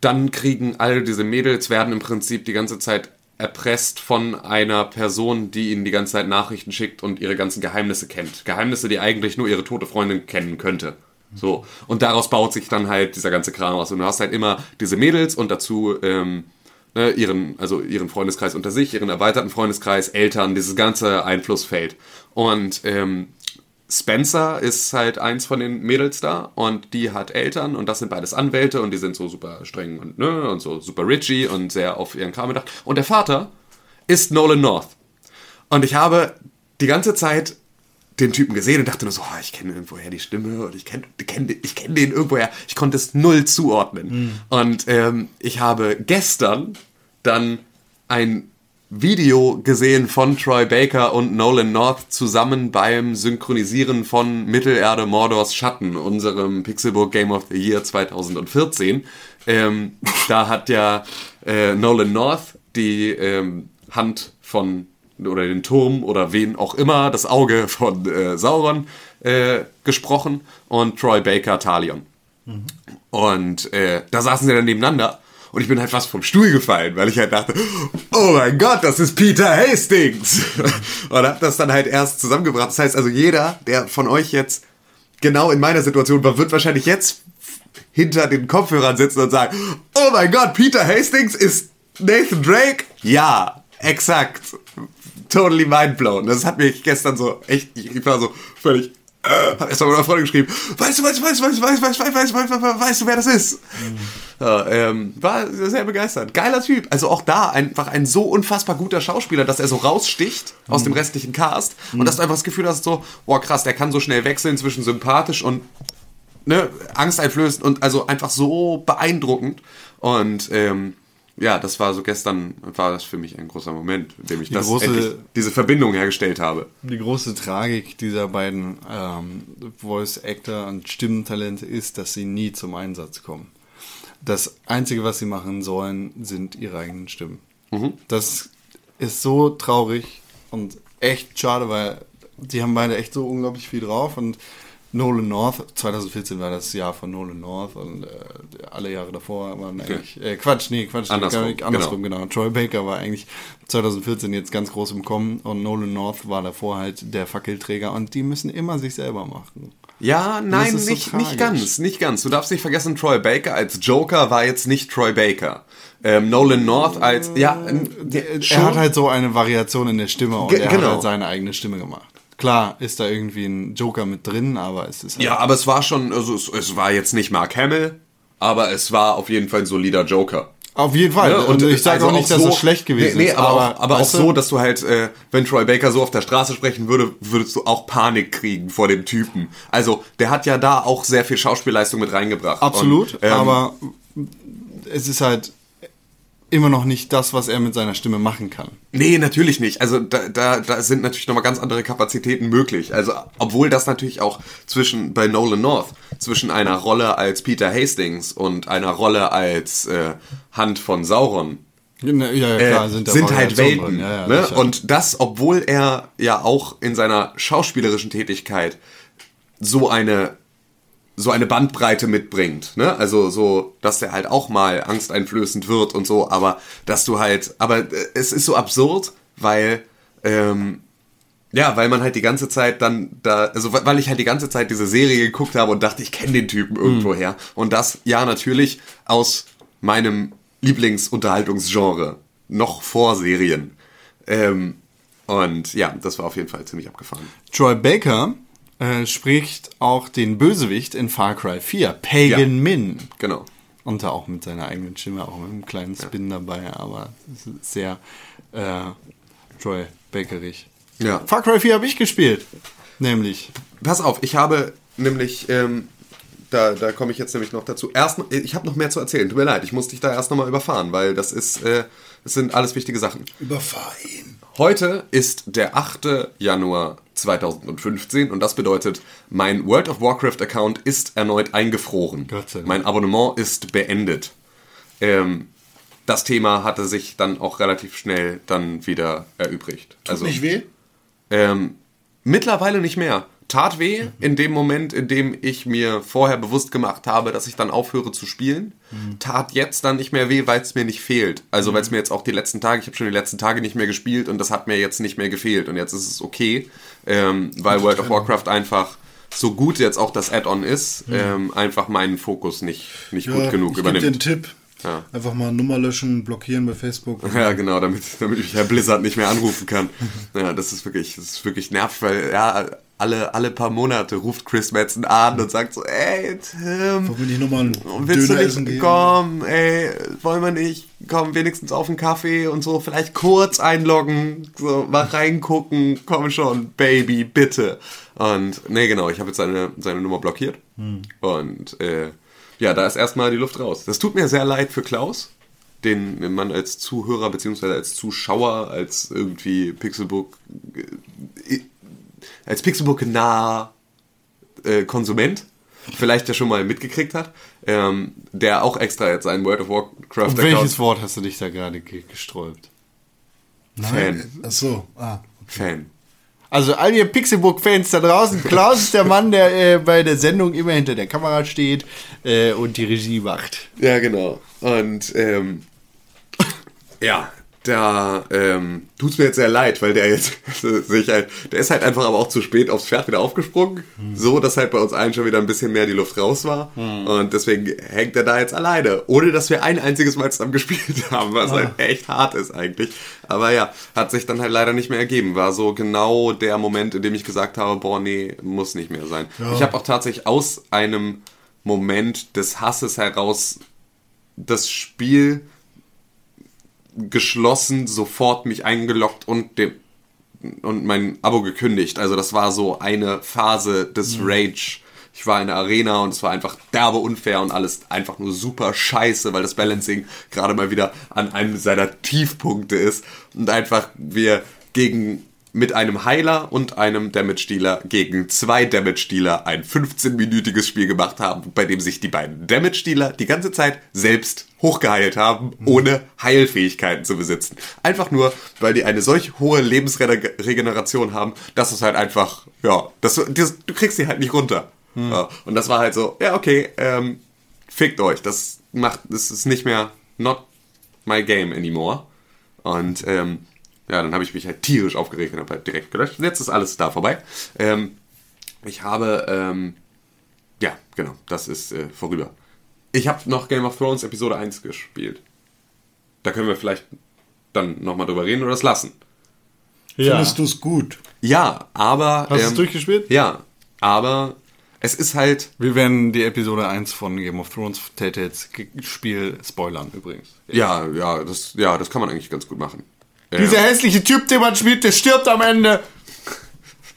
dann kriegen all diese Mädels, werden im Prinzip die ganze Zeit erpresst von einer Person, die ihnen die ganze Zeit Nachrichten schickt und ihre ganzen Geheimnisse kennt. Geheimnisse, die eigentlich nur ihre tote Freundin kennen könnte. So. Und daraus baut sich dann halt dieser ganze Kram aus. Und du hast halt immer diese Mädels und dazu ähm, ne, ihren, also ihren Freundeskreis unter sich, ihren erweiterten Freundeskreis, Eltern, dieses ganze Einflussfeld. Und ähm, Spencer ist halt eins von den Mädels da und die hat Eltern und das sind beides Anwälte und die sind so super streng und ne und so super richy und sehr auf ihren Kram bedacht. Und der Vater ist Nolan North. Und ich habe die ganze Zeit den Typen gesehen und dachte nur so, oh, ich kenne irgendwoher die Stimme und ich kenne kenn, ich kenn den irgendwoher. Ich konnte es null zuordnen. Und ähm, ich habe gestern dann ein Video gesehen von Troy Baker und Nolan North zusammen beim Synchronisieren von Mittelerde Mordors Schatten, unserem Pixelbook Game of the Year 2014. Ähm, da hat ja äh, Nolan North die ähm, Hand von oder den Turm oder wen auch immer, das Auge von äh, Sauron äh, gesprochen und Troy Baker Talion. Und äh, da saßen sie dann nebeneinander und ich bin halt fast vom Stuhl gefallen, weil ich halt dachte, oh mein Gott, das ist Peter Hastings. und hab das dann halt erst zusammengebracht. Das heißt also, jeder, der von euch jetzt genau in meiner Situation war, wird wahrscheinlich jetzt hinter den Kopfhörern sitzen und sagen, oh mein Gott, Peter Hastings ist Nathan Drake? Ja, exakt. Totally mindblown. Das hat mich gestern so echt, ich war so völlig, äh, hab erst mal mit meiner Freundin geschrieben, weißt du, weißt du, weißt du, weißt du, weißt du, weißt du, weißt du, weißt du, weißt du, wer das ist? Ja, ähm, war sehr begeistert. Geiler Typ. Also auch da einfach ein so unfassbar guter Schauspieler, dass er so raussticht aus dem restlichen Cast und dass du einfach das Gefühl hast, so, boah krass, der kann so schnell wechseln zwischen sympathisch und ne, angsteinflößend und also einfach so beeindruckend. Und ähm, ja, das war so gestern, war das für mich ein großer Moment, in dem ich das große- diese Verbindung hergestellt habe. Die große Tragik dieser beiden ähm, Voice-Actor und Stimmentalente ist, dass sie nie zum Einsatz kommen. Das Einzige, was sie machen sollen, sind ihre eigenen Stimmen. Das ist so traurig und echt schade, weil die haben beide echt so unglaublich viel drauf und Nolan North, 2014 war das Jahr von Nolan North und äh, alle Jahre davor waren eigentlich, äh, Quatsch, nee, Quatsch, nee, Andersrum, nicht, andersrum, genau. Troy Baker war eigentlich 2014 jetzt ganz groß im Kommen und Nolan North war davor halt der Fackelträger und die müssen immer sich selber machen. Ja, nein, ist so nicht, nicht ganz, nicht ganz. Du darfst nicht vergessen, Troy Baker als Joker war jetzt nicht Troy Baker. Ähm, Nolan North als, ja, ähm, Er schon. hat halt so eine Variation in der Stimme und Ge- er genau. hat halt seine eigene Stimme gemacht. Klar ist da irgendwie ein Joker mit drin, aber es ist halt Ja, aber es war schon, also es, es war jetzt nicht Mark Hamill, aber es war auf jeden Fall ein solider Joker. auf jeden Fall. Ne? und ich sage also auch nicht, dass es schlecht gewesen nee, nee, ist. aber, auch, aber auch weißt du, so, dass du halt, äh, wenn Troy Baker so auf der Straße sprechen würde, würdest du auch Panik kriegen vor dem Typen. Also, der hat ja da auch sehr viel Schauspielleistung mit reingebracht. Absolut, Und, ähm, aber es ist halt immer noch nicht das, was er mit seiner Stimme machen kann. Nee, natürlich nicht. Also da, da, da sind natürlich nochmal ganz andere Kapazitäten möglich. Also obwohl das natürlich auch zwischen bei Nolan North zwischen einer Rolle als Peter Hastings und einer Rolle als äh, Hand von Sauron Ja, ja, ja, äh, klar, sind, da halt Variationen Welten. Ja, ne? Und das, obwohl er ja auch in seiner schauspielerischen Tätigkeit so eine so eine Bandbreite mitbringt, ne? Also so, dass er halt auch mal angsteinflößend wird und so, aber dass du halt, aber äh, es ist so absurd, weil ähm, ja, weil man halt die ganze Zeit dann da, also weil ich halt die ganze Zeit diese Serie geguckt habe und dachte, ich kenne den Typen irgendwoher. Und das ja natürlich aus meinem Lieblingsunterhaltungsgenre, noch vor Serien. Ähm, und ja, das war auf jeden Fall ziemlich abgefahren. Troy Baker äh, spricht auch den Bösewicht in Far Cry 4, Pagan Ja. Min. Genau. Und da auch mit seiner eigenen Stimme, auch mit einem kleinen Spin dabei, aber sehr äh, Troy Bakerig. Ja. Far Cry 4 habe ich gespielt. Nämlich. Pass auf, ich habe nämlich, ähm, da, da komme ich jetzt nämlich noch dazu. Erst, ich habe noch mehr zu erzählen. Tut mir leid, ich muss dich da erst nochmal überfahren, weil das ist, äh, das sind alles wichtige Sachen. Überfahr ihn. Heute ist der 8. Januar 2015 und das bedeutet, mein World of Warcraft-Account ist erneut eingefroren. Gott sei Dank. Mein Abonnement ist beendet. Ähm, das Thema hatte sich dann auch relativ schnell dann wieder erübrigt. Also Nicht weh? ähm, mittlerweile nicht mehr. Tat weh in dem Moment, in dem ich mir vorher bewusst gemacht habe, dass ich dann aufhöre zu spielen. Tat jetzt dann nicht mehr weh, weil es mir nicht fehlt. Also weil es mir jetzt auch die letzten Tage, ich habe schon die letzten Tage nicht mehr gespielt und das hat mir jetzt nicht mehr gefehlt. Und jetzt ist es okay, ähm, weil World of Warcraft einfach so gut jetzt auch das Add-on ist, ähm, einfach meinen Fokus nicht, nicht gut genug ich geb dir einen übernimmt. Tipp. Ja. Einfach mal Nummer löschen, blockieren bei Facebook. Ja, genau, damit, damit ich Herr Blizzard nicht mehr anrufen kann. Ja, das ist wirklich, das ist wirklich nervig, weil ja, alle, alle paar Monate ruft Chris Madsen an und sagt so, ey, Tim, Wollen wir nicht nochmal einen willst du Döner essen nicht gehen? kommen, ey, wollen wir nicht, komm, wenigstens auf einen Kaffee und so, vielleicht kurz einloggen, so, mal reingucken, komm schon, Baby, bitte. Und, nee, genau, ich habe jetzt seine, seine Nummer blockiert. Und, äh, ja, da ist erstmal die Luft raus. Das tut mir sehr leid für Klaus, den man als Zuhörer beziehungsweise als Zuschauer, als irgendwie Pixelbook, äh, als Pixelbook nah äh, Konsument vielleicht ja schon mal mitgekriegt hat, ähm, der auch extra jetzt einen World of Warcraft Auf welches Wort hast du dich da gerade ge gesträubt? Fan. Ach so, ah. Fan. Also all ihr Pixelbook-Fans da draußen, Klaus ist der Mann, der äh, bei der Sendung immer hinter der Kamera steht äh, und die Regie macht. Ja, genau. Und ähm, ja, da ähm, tut's mir jetzt sehr leid, weil der jetzt sich halt, der ist halt einfach aber auch zu spät aufs Pferd wieder aufgesprungen, so dass halt bei uns allen schon wieder ein bisschen mehr die Luft raus war und deswegen hängt er da jetzt alleine, ohne dass wir ein einziges Mal zusammen gespielt haben, was halt echt hart ist eigentlich. Aber ja, hat sich dann halt leider nicht mehr ergeben. War so genau der Moment, in dem ich gesagt habe, boah, nee, muss nicht mehr sein. Ich habe auch tatsächlich aus einem Moment des Hasses heraus das Spiel geschlossen, sofort mich eingeloggt und dem und mein Abo gekündigt. Also das war so eine Phase des Rage. Ich war in der Arena und es war einfach derbe unfair und alles einfach nur super scheiße, weil das Balancing gerade mal wieder an einem seiner Tiefpunkte ist und einfach wir gegen mit einem Heiler und einem Damage-Dealer gegen zwei Damage-Dealer ein 15-minütiges Spiel gemacht haben, bei dem sich die beiden Damage-Dealer die ganze Zeit selbst hochgeheilt haben, ohne Heilfähigkeiten zu besitzen. Einfach nur, weil die eine solch hohe Lebensregeneration haben, dass es halt einfach, ja, das, das, du kriegst sie halt nicht runter. Ja, und das war halt so, ja, okay, ähm, fickt euch, das macht, das ist nicht mehr not my game anymore. Und ähm, ja, dann habe ich mich halt tierisch aufgeregt und habe halt direkt gelöscht. Und jetzt ist alles da vorbei. Ähm, ich habe, ähm, ja, genau, das ist äh, vorüber. Ich habe noch Game of Thrones Episode 1 gespielt. Da können wir vielleicht dann nochmal drüber reden oder das lassen. Findest du es gut? Ja, aber. Hast du es durchgespielt? Ja, aber es ist halt. Wir werden die Episode 1 von Game of Thrones Telltales Spiel spoilern übrigens. Ja, ja, das, ja, das kann man eigentlich ganz gut machen. Dieser hässliche Typ, den man spielt, der stirbt am Ende.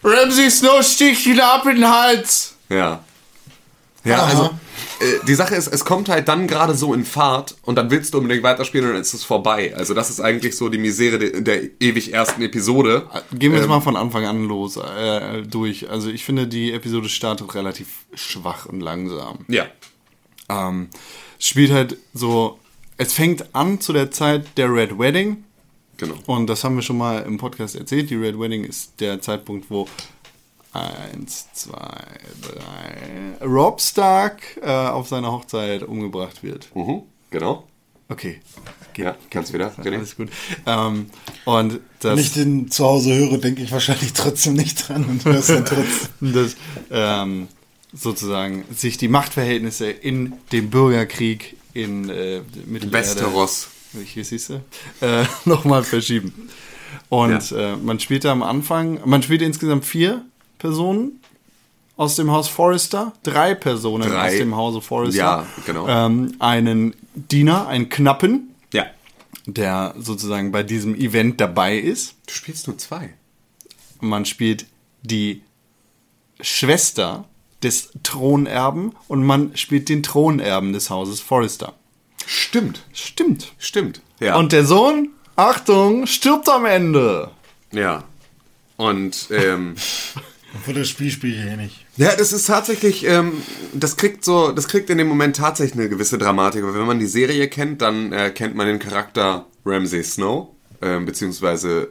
Ramsey Snow sticht ihn ab in den Hals. Ja. Ja, Aha. also äh, die Sache ist, es kommt halt dann gerade so in Fahrt und dann willst du unbedingt weiterspielen und dann ist es vorbei. Also das ist eigentlich so die Misere der, der ewig ersten Episode. Gehen wir jetzt Ähm, mal von Anfang an los äh, durch. Also ich finde, die Episode startet relativ schwach und langsam. Ja. Ähm, es spielt halt so, es fängt an zu der Zeit der Red Wedding. Genau. Und das haben wir schon mal im Podcast erzählt. Die Red Wedding ist der Zeitpunkt, wo eins, zwei, drei, Rob Stark äh, auf seiner Hochzeit umgebracht wird. Mhm, genau. Okay. Ja, kannst wieder, René. Alles gut. Ähm, und das, Wenn ich den zu Hause höre, denke ich wahrscheinlich trotzdem nicht dran und höre es dann trotzdem. dass ähm, sozusagen sich die Machtverhältnisse in dem Bürgerkrieg in äh, Mittelerde, Westeros. Wie siehst du, äh, nochmal verschieben. Und äh, man spielt da am Anfang, man spielt insgesamt vier Personen aus dem Haus Forrester, drei Personen Drei. aus dem Hause Forrester. Ja, genau. Ähm, einen Diener, einen Knappen, Ja. der sozusagen bei diesem Event dabei ist. Du spielst nur zwei. Man spielt die Schwester des Thronerben und man spielt den Thronerben des Hauses Forrester. Stimmt. Stimmt. Stimmt. Ja. Und der Sohn, Achtung, stirbt am Ende. ja. Und ähm, Obwohl das Spiel spiele ich eh nicht. Ja, das ist tatsächlich, ähm, das kriegt so, das kriegt in dem Moment tatsächlich eine gewisse Dramatik. Aber wenn man die Serie kennt, dann äh, kennt man den Charakter Ramsay Snow, ähm, beziehungsweise,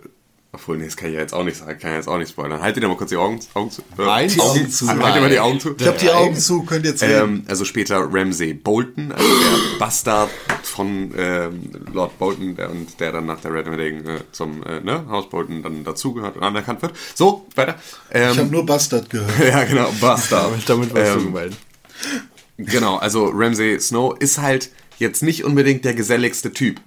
obwohl, nee, das kann ich ja jetzt auch nicht sagen, kann ich jetzt auch nicht spoilern. Haltet ihr mal kurz die Augen, Augen zu. Äh, Eins, die Augen zu. Haltet mal die Augen zu. Ich habe die Augen zu, könnt jetzt reden. Ähm, also später Ramsay Bolton, also der Bastard von ähm, Lord Bolton, der, und der dann nach der Red Wedding äh, zum äh, ne, Haus Bolton dann dazugehört und anerkannt wird. So, weiter. Ähm, ich habe nur Bastard gehört. ja, genau, Bastard. Damit warst du Ähm, gemeint. Genau, also Ramsay Snow ist halt jetzt nicht unbedingt der geselligste Typ.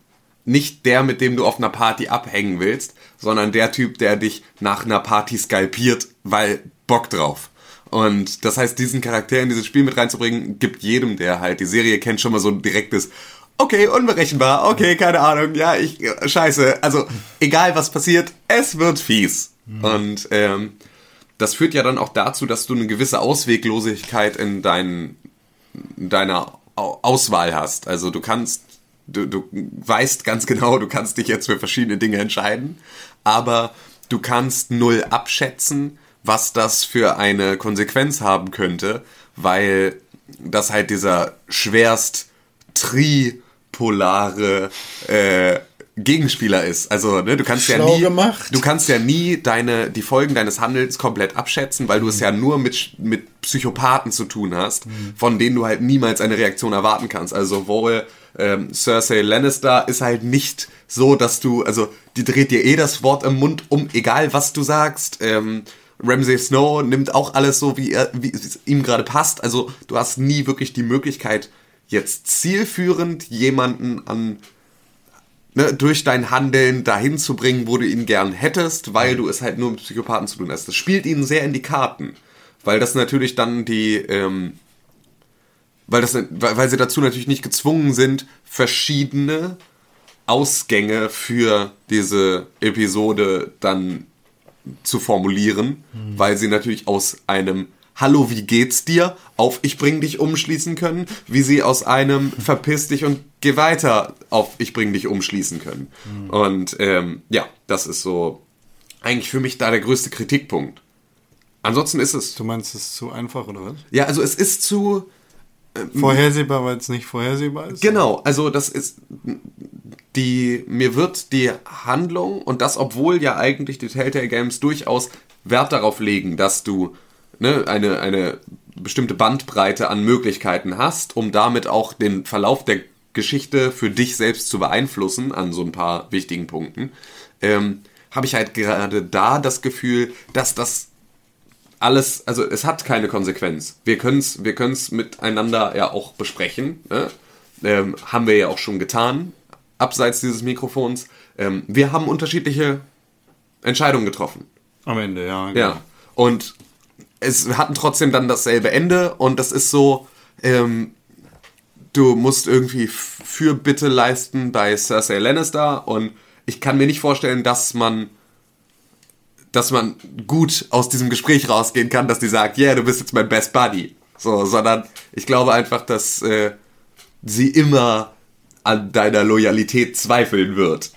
Nicht der, mit dem du auf einer Party abhängen willst, sondern der Typ, der dich nach einer Party skalpiert, weil Bock drauf. Und das heißt, diesen Charakter in dieses Spiel mit reinzubringen, gibt jedem, der halt die Serie kennt, schon mal so ein direktes, okay, unberechenbar, okay, keine Ahnung, ja, ich, scheiße. Also, egal was passiert, es wird fies. Und ähm, das führt ja dann auch dazu, dass du eine gewisse Ausweglosigkeit in, dein, in deiner Au- Auswahl hast. Also du kannst, du, du weißt ganz genau, du kannst dich jetzt für verschiedene Dinge entscheiden, aber du kannst null abschätzen, was das für eine Konsequenz haben könnte, weil das halt dieser schwerst tripolare äh, Gegenspieler ist. Also, ne, du kannst ja Schlau nie, gemacht. du kannst ja nie deine, die Folgen deines Handelns komplett abschätzen, weil du es ja nur mit, mit Psychopathen zu tun hast, von denen du halt niemals eine Reaktion erwarten kannst. Also sowohl ähm, Cersei Lannister ist halt nicht so, dass du, also die dreht dir eh das Wort im Mund um, egal was du sagst. Ähm, Ramsay Snow nimmt auch alles so, wie, er, wie es ihm gerade passt. Also du hast nie wirklich die Möglichkeit, jetzt zielführend jemanden an ne, durch dein Handeln dahin zu bringen, wo du ihn gern hättest, weil du es halt nur mit Psychopathen zu tun hast. Das spielt ihnen sehr in die Karten, weil das natürlich dann die, ähm, weil das, weil, weil sie dazu natürlich nicht gezwungen sind, verschiedene Ausgänge für diese Episode dann zu formulieren, weil sie natürlich aus einem Hallo, wie geht's dir? auf Ich bring dich umschließen können, wie sie aus einem Verpiss dich und geh weiter auf Ich bring dich umschließen können. Und ähm, ja, das ist so eigentlich für mich da der größte Kritikpunkt. Ansonsten ist es. Du meinst, es ist zu einfach oder was? Ja, also es ist zu. Vorhersehbar, weil es nicht vorhersehbar ist? Genau, also das ist die mir wird die Handlung und das obwohl ja eigentlich die Telltale Games durchaus Wert darauf legen, dass du ne, eine eine bestimmte Bandbreite an Möglichkeiten hast, um damit auch den Verlauf der Geschichte für dich selbst zu beeinflussen an so ein paar wichtigen Punkten. Ähm, habe ich halt gerade da das Gefühl, dass das alles, also es hat keine Konsequenz. Wir können es wir können's miteinander ja auch besprechen. Ne? Ähm, haben wir ja auch schon getan, abseits dieses Mikrofons. Ähm, wir haben unterschiedliche Entscheidungen getroffen. Am Ende, ja. Ja. Und es hatten trotzdem dann dasselbe Ende und das ist so, ähm, du musst irgendwie Fürbitte leisten bei Cersei Lannister und ich kann mir nicht vorstellen, dass man dass man gut aus diesem Gespräch rausgehen kann, dass die sagt, yeah, du bist jetzt mein Best Buddy. So, sondern ich glaube einfach, dass äh, sie immer an deiner Loyalität zweifeln wird.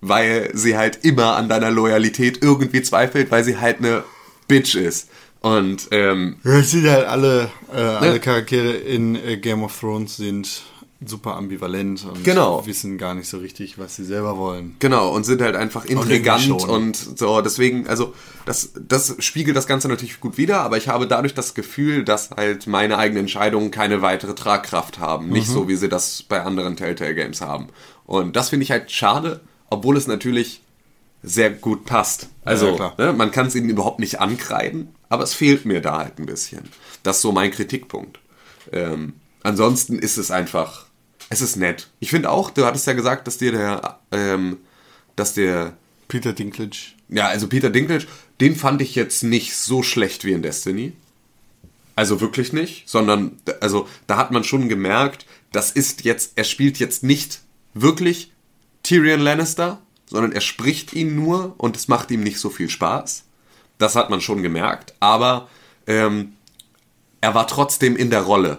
Weil sie halt immer an deiner Loyalität irgendwie zweifelt, weil sie halt eine Bitch ist. Und ähm, Ja, Es sind halt alle, äh, alle Charaktere in äh, Game of Thrones sind super ambivalent und Genau. wissen gar nicht so richtig, was sie selber wollen. Genau, und sind halt einfach intrigant schon. und so. Deswegen, also, das, das spiegelt das Ganze natürlich gut wider, aber ich habe dadurch das Gefühl, dass halt meine eigenen Entscheidungen keine weitere Tragkraft haben. Nicht so, wie sie das bei anderen Telltale Games haben. Und das finde ich halt schade, obwohl es natürlich sehr gut passt. Also, Ja, ne, man kann es ihnen überhaupt nicht ankreiden, aber es fehlt mir da halt ein bisschen. Das ist so mein Kritikpunkt. Ähm, ansonsten ist es einfach, es ist nett. Ich finde auch, du hattest ja gesagt, dass dir der, ähm, dass der, Peter Dinklage. ja, also Peter Dinklage, den fand ich jetzt nicht so schlecht wie in Destiny. Also wirklich nicht, sondern, also da hat man schon gemerkt, das ist jetzt, er spielt jetzt nicht wirklich Tyrion Lannister, sondern er spricht ihn nur und es macht ihm nicht so viel Spaß. Das hat man schon gemerkt, aber ähm, er war trotzdem in der Rolle.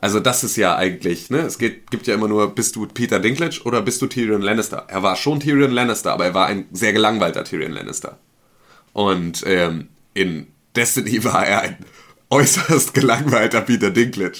Also das ist ja eigentlich, ne? Es geht, gibt ja immer nur, bist du Peter Dinklage oder bist du Tyrion Lannister? Er war schon Tyrion Lannister, aber er war ein sehr gelangweilter Tyrion Lannister. Und ähm, in Destiny war er ein äußerst gelangweilter Peter Dinklage.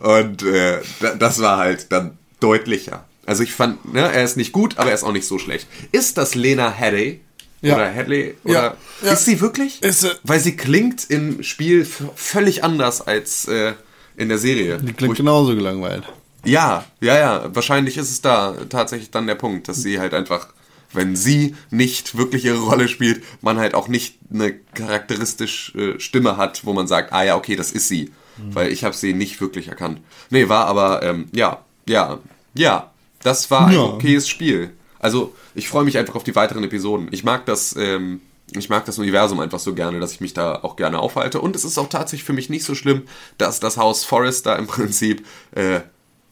Und äh, da- das war halt dann deutlicher. Also ich fand, ne, er ist nicht gut, aber er ist auch nicht so schlecht. Ist das Lena Headey? Ja. Oder Hadley? Oder Ja, ja. Ist sie wirklich? Ist sie. Weil sie klingt im Spiel völlig anders als äh, in der Serie. Die klingt genauso gelangweilt. ja, ja, ja. Wahrscheinlich ist es da tatsächlich dann der Punkt, dass sie halt einfach, wenn sie nicht wirklich ihre Rolle spielt, man halt auch nicht eine charakteristische Stimme hat, wo man sagt, ah ja, okay, das ist sie. Weil ich habe sie nicht wirklich erkannt. Nee, war aber, ähm, ja, ja, ja, das war ein Ja. okayes Spiel. Also, ich freue mich einfach auf die weiteren Episoden. Ich mag das, ähm, ich mag das Universum einfach so gerne, dass ich mich da auch gerne aufhalte. Und es ist auch tatsächlich für mich nicht so schlimm, dass das Haus Forrester im Prinzip äh,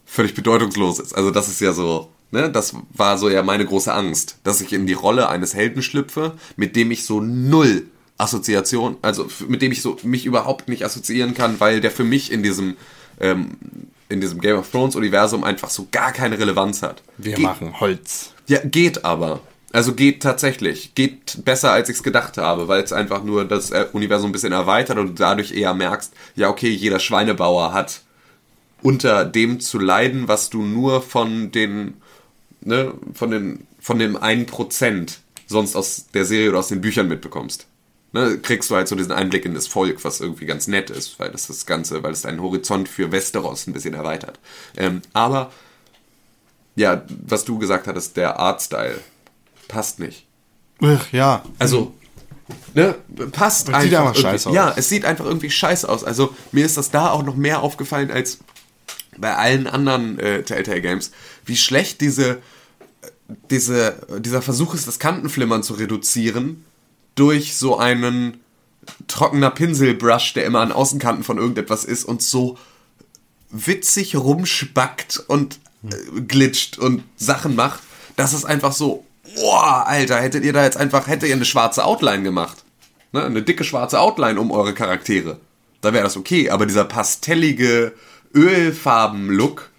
völlig bedeutungslos ist. Also, das ist ja so, ne, das war so ja meine große Angst, dass ich in die Rolle eines Helden schlüpfe, mit dem ich so null Assoziation, also mit dem ich so mich überhaupt nicht assoziieren kann, weil der für mich in diesem ähm, in diesem Game of Thrones Universum einfach so gar keine Relevanz hat. Wir Ge- machen Holz. Ja, geht aber. Also geht tatsächlich. Geht besser, als ich es gedacht habe, weil es einfach nur das äh, Universum ein bisschen erweitert und du dadurch eher merkst, ja, okay, jeder Schweinebauer hat unter dem zu leiden, was du nur von den, ne, von den, von dem einen Prozent sonst aus der Serie oder aus den Büchern mitbekommst. Ne, kriegst du halt so diesen Einblick in das Volk, was irgendwie ganz nett ist, weil das das Ganze, weil es deinen Horizont für Westeros ein bisschen erweitert. Ähm, aber ja, was du gesagt hattest, der Artstyle passt nicht. Ach, ja. Also, ne, passt Es sieht einfach scheiße aus. Ja, es sieht einfach irgendwie scheiße aus. Also, mir ist das da auch noch mehr aufgefallen als bei allen anderen äh, Telltale Games, wie schlecht diese, diese, dieser Versuch ist, das Kantenflimmern zu reduzieren durch so einen trockener Pinselbrush, der immer an Außenkanten von irgendetwas ist und so witzig rumspackt und äh, glitscht und Sachen macht, dass es einfach so, boah, Alter, hättet ihr da jetzt einfach, hättet ihr eine schwarze Outline gemacht. Ne? Eine dicke schwarze Outline um eure Charaktere. Da wäre das okay, aber dieser pastellige Ölfarben-Look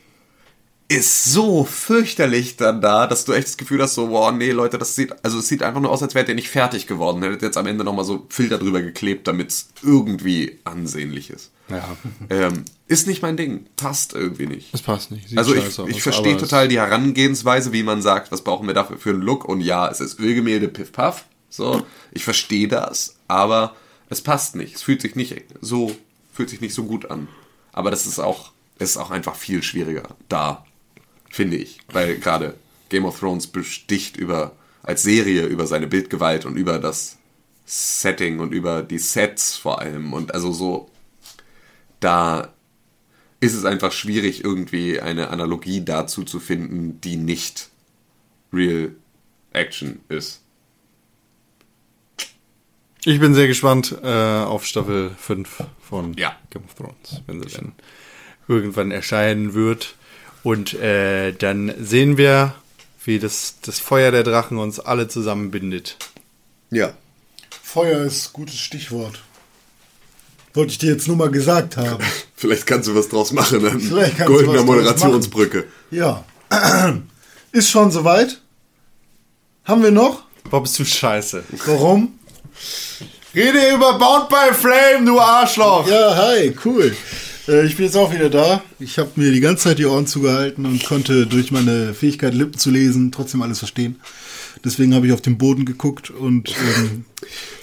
ist so fürchterlich dann da, dass du echt das Gefühl hast, so, boah, nee, Leute, das sieht, also es sieht einfach nur aus, als wärt ihr nicht fertig geworden. Hättet jetzt am Ende nochmal so Filter drüber geklebt, damit es irgendwie ansehnlich ist. Ja. Ähm, ist nicht mein Ding. Passt irgendwie nicht. Das passt nicht. Sieht Also ich, aus, ich verstehe es- total die Herangehensweise, wie man sagt, was brauchen wir dafür für einen Look und ja, es ist Ölgemälde, piff paff. So, ich verstehe das, aber es passt nicht. Es fühlt sich nicht so, fühlt sich nicht so gut an. Aber das ist auch, es ist auch einfach viel schwieriger da, finde ich. Weil gerade Game of Thrones besticht über, als Serie über seine Bildgewalt und über das Setting und über die Sets vor allem und also so, da ist es einfach schwierig, irgendwie eine Analogie dazu zu finden, die nicht Real Action ist. Ich bin sehr gespannt äh, auf Staffel 5 von Ja. Game of Thrones, wenn sie dann irgendwann erscheinen wird. Und äh, dann sehen wir, wie das, das Feuer der Drachen uns alle zusammenbindet. Ja. Feuer ist gutes Stichwort. Wollte ich dir jetzt nur mal gesagt haben. Vielleicht kannst du was draus machen. Dann Vielleicht kannst du Goldener was Moderationsbrücke. Ja. Ist schon soweit? Haben wir noch? Boah, bist du scheiße. Warum? Rede über Bound by Flame, du Arschloch! Ja, hi, cool. Äh, Ich bin jetzt auch wieder da. Ich habe mir die ganze Zeit die Ohren zugehalten und konnte durch meine Fähigkeit, Lippen zu lesen, trotzdem alles verstehen. Deswegen habe ich auf den Boden geguckt und ähm,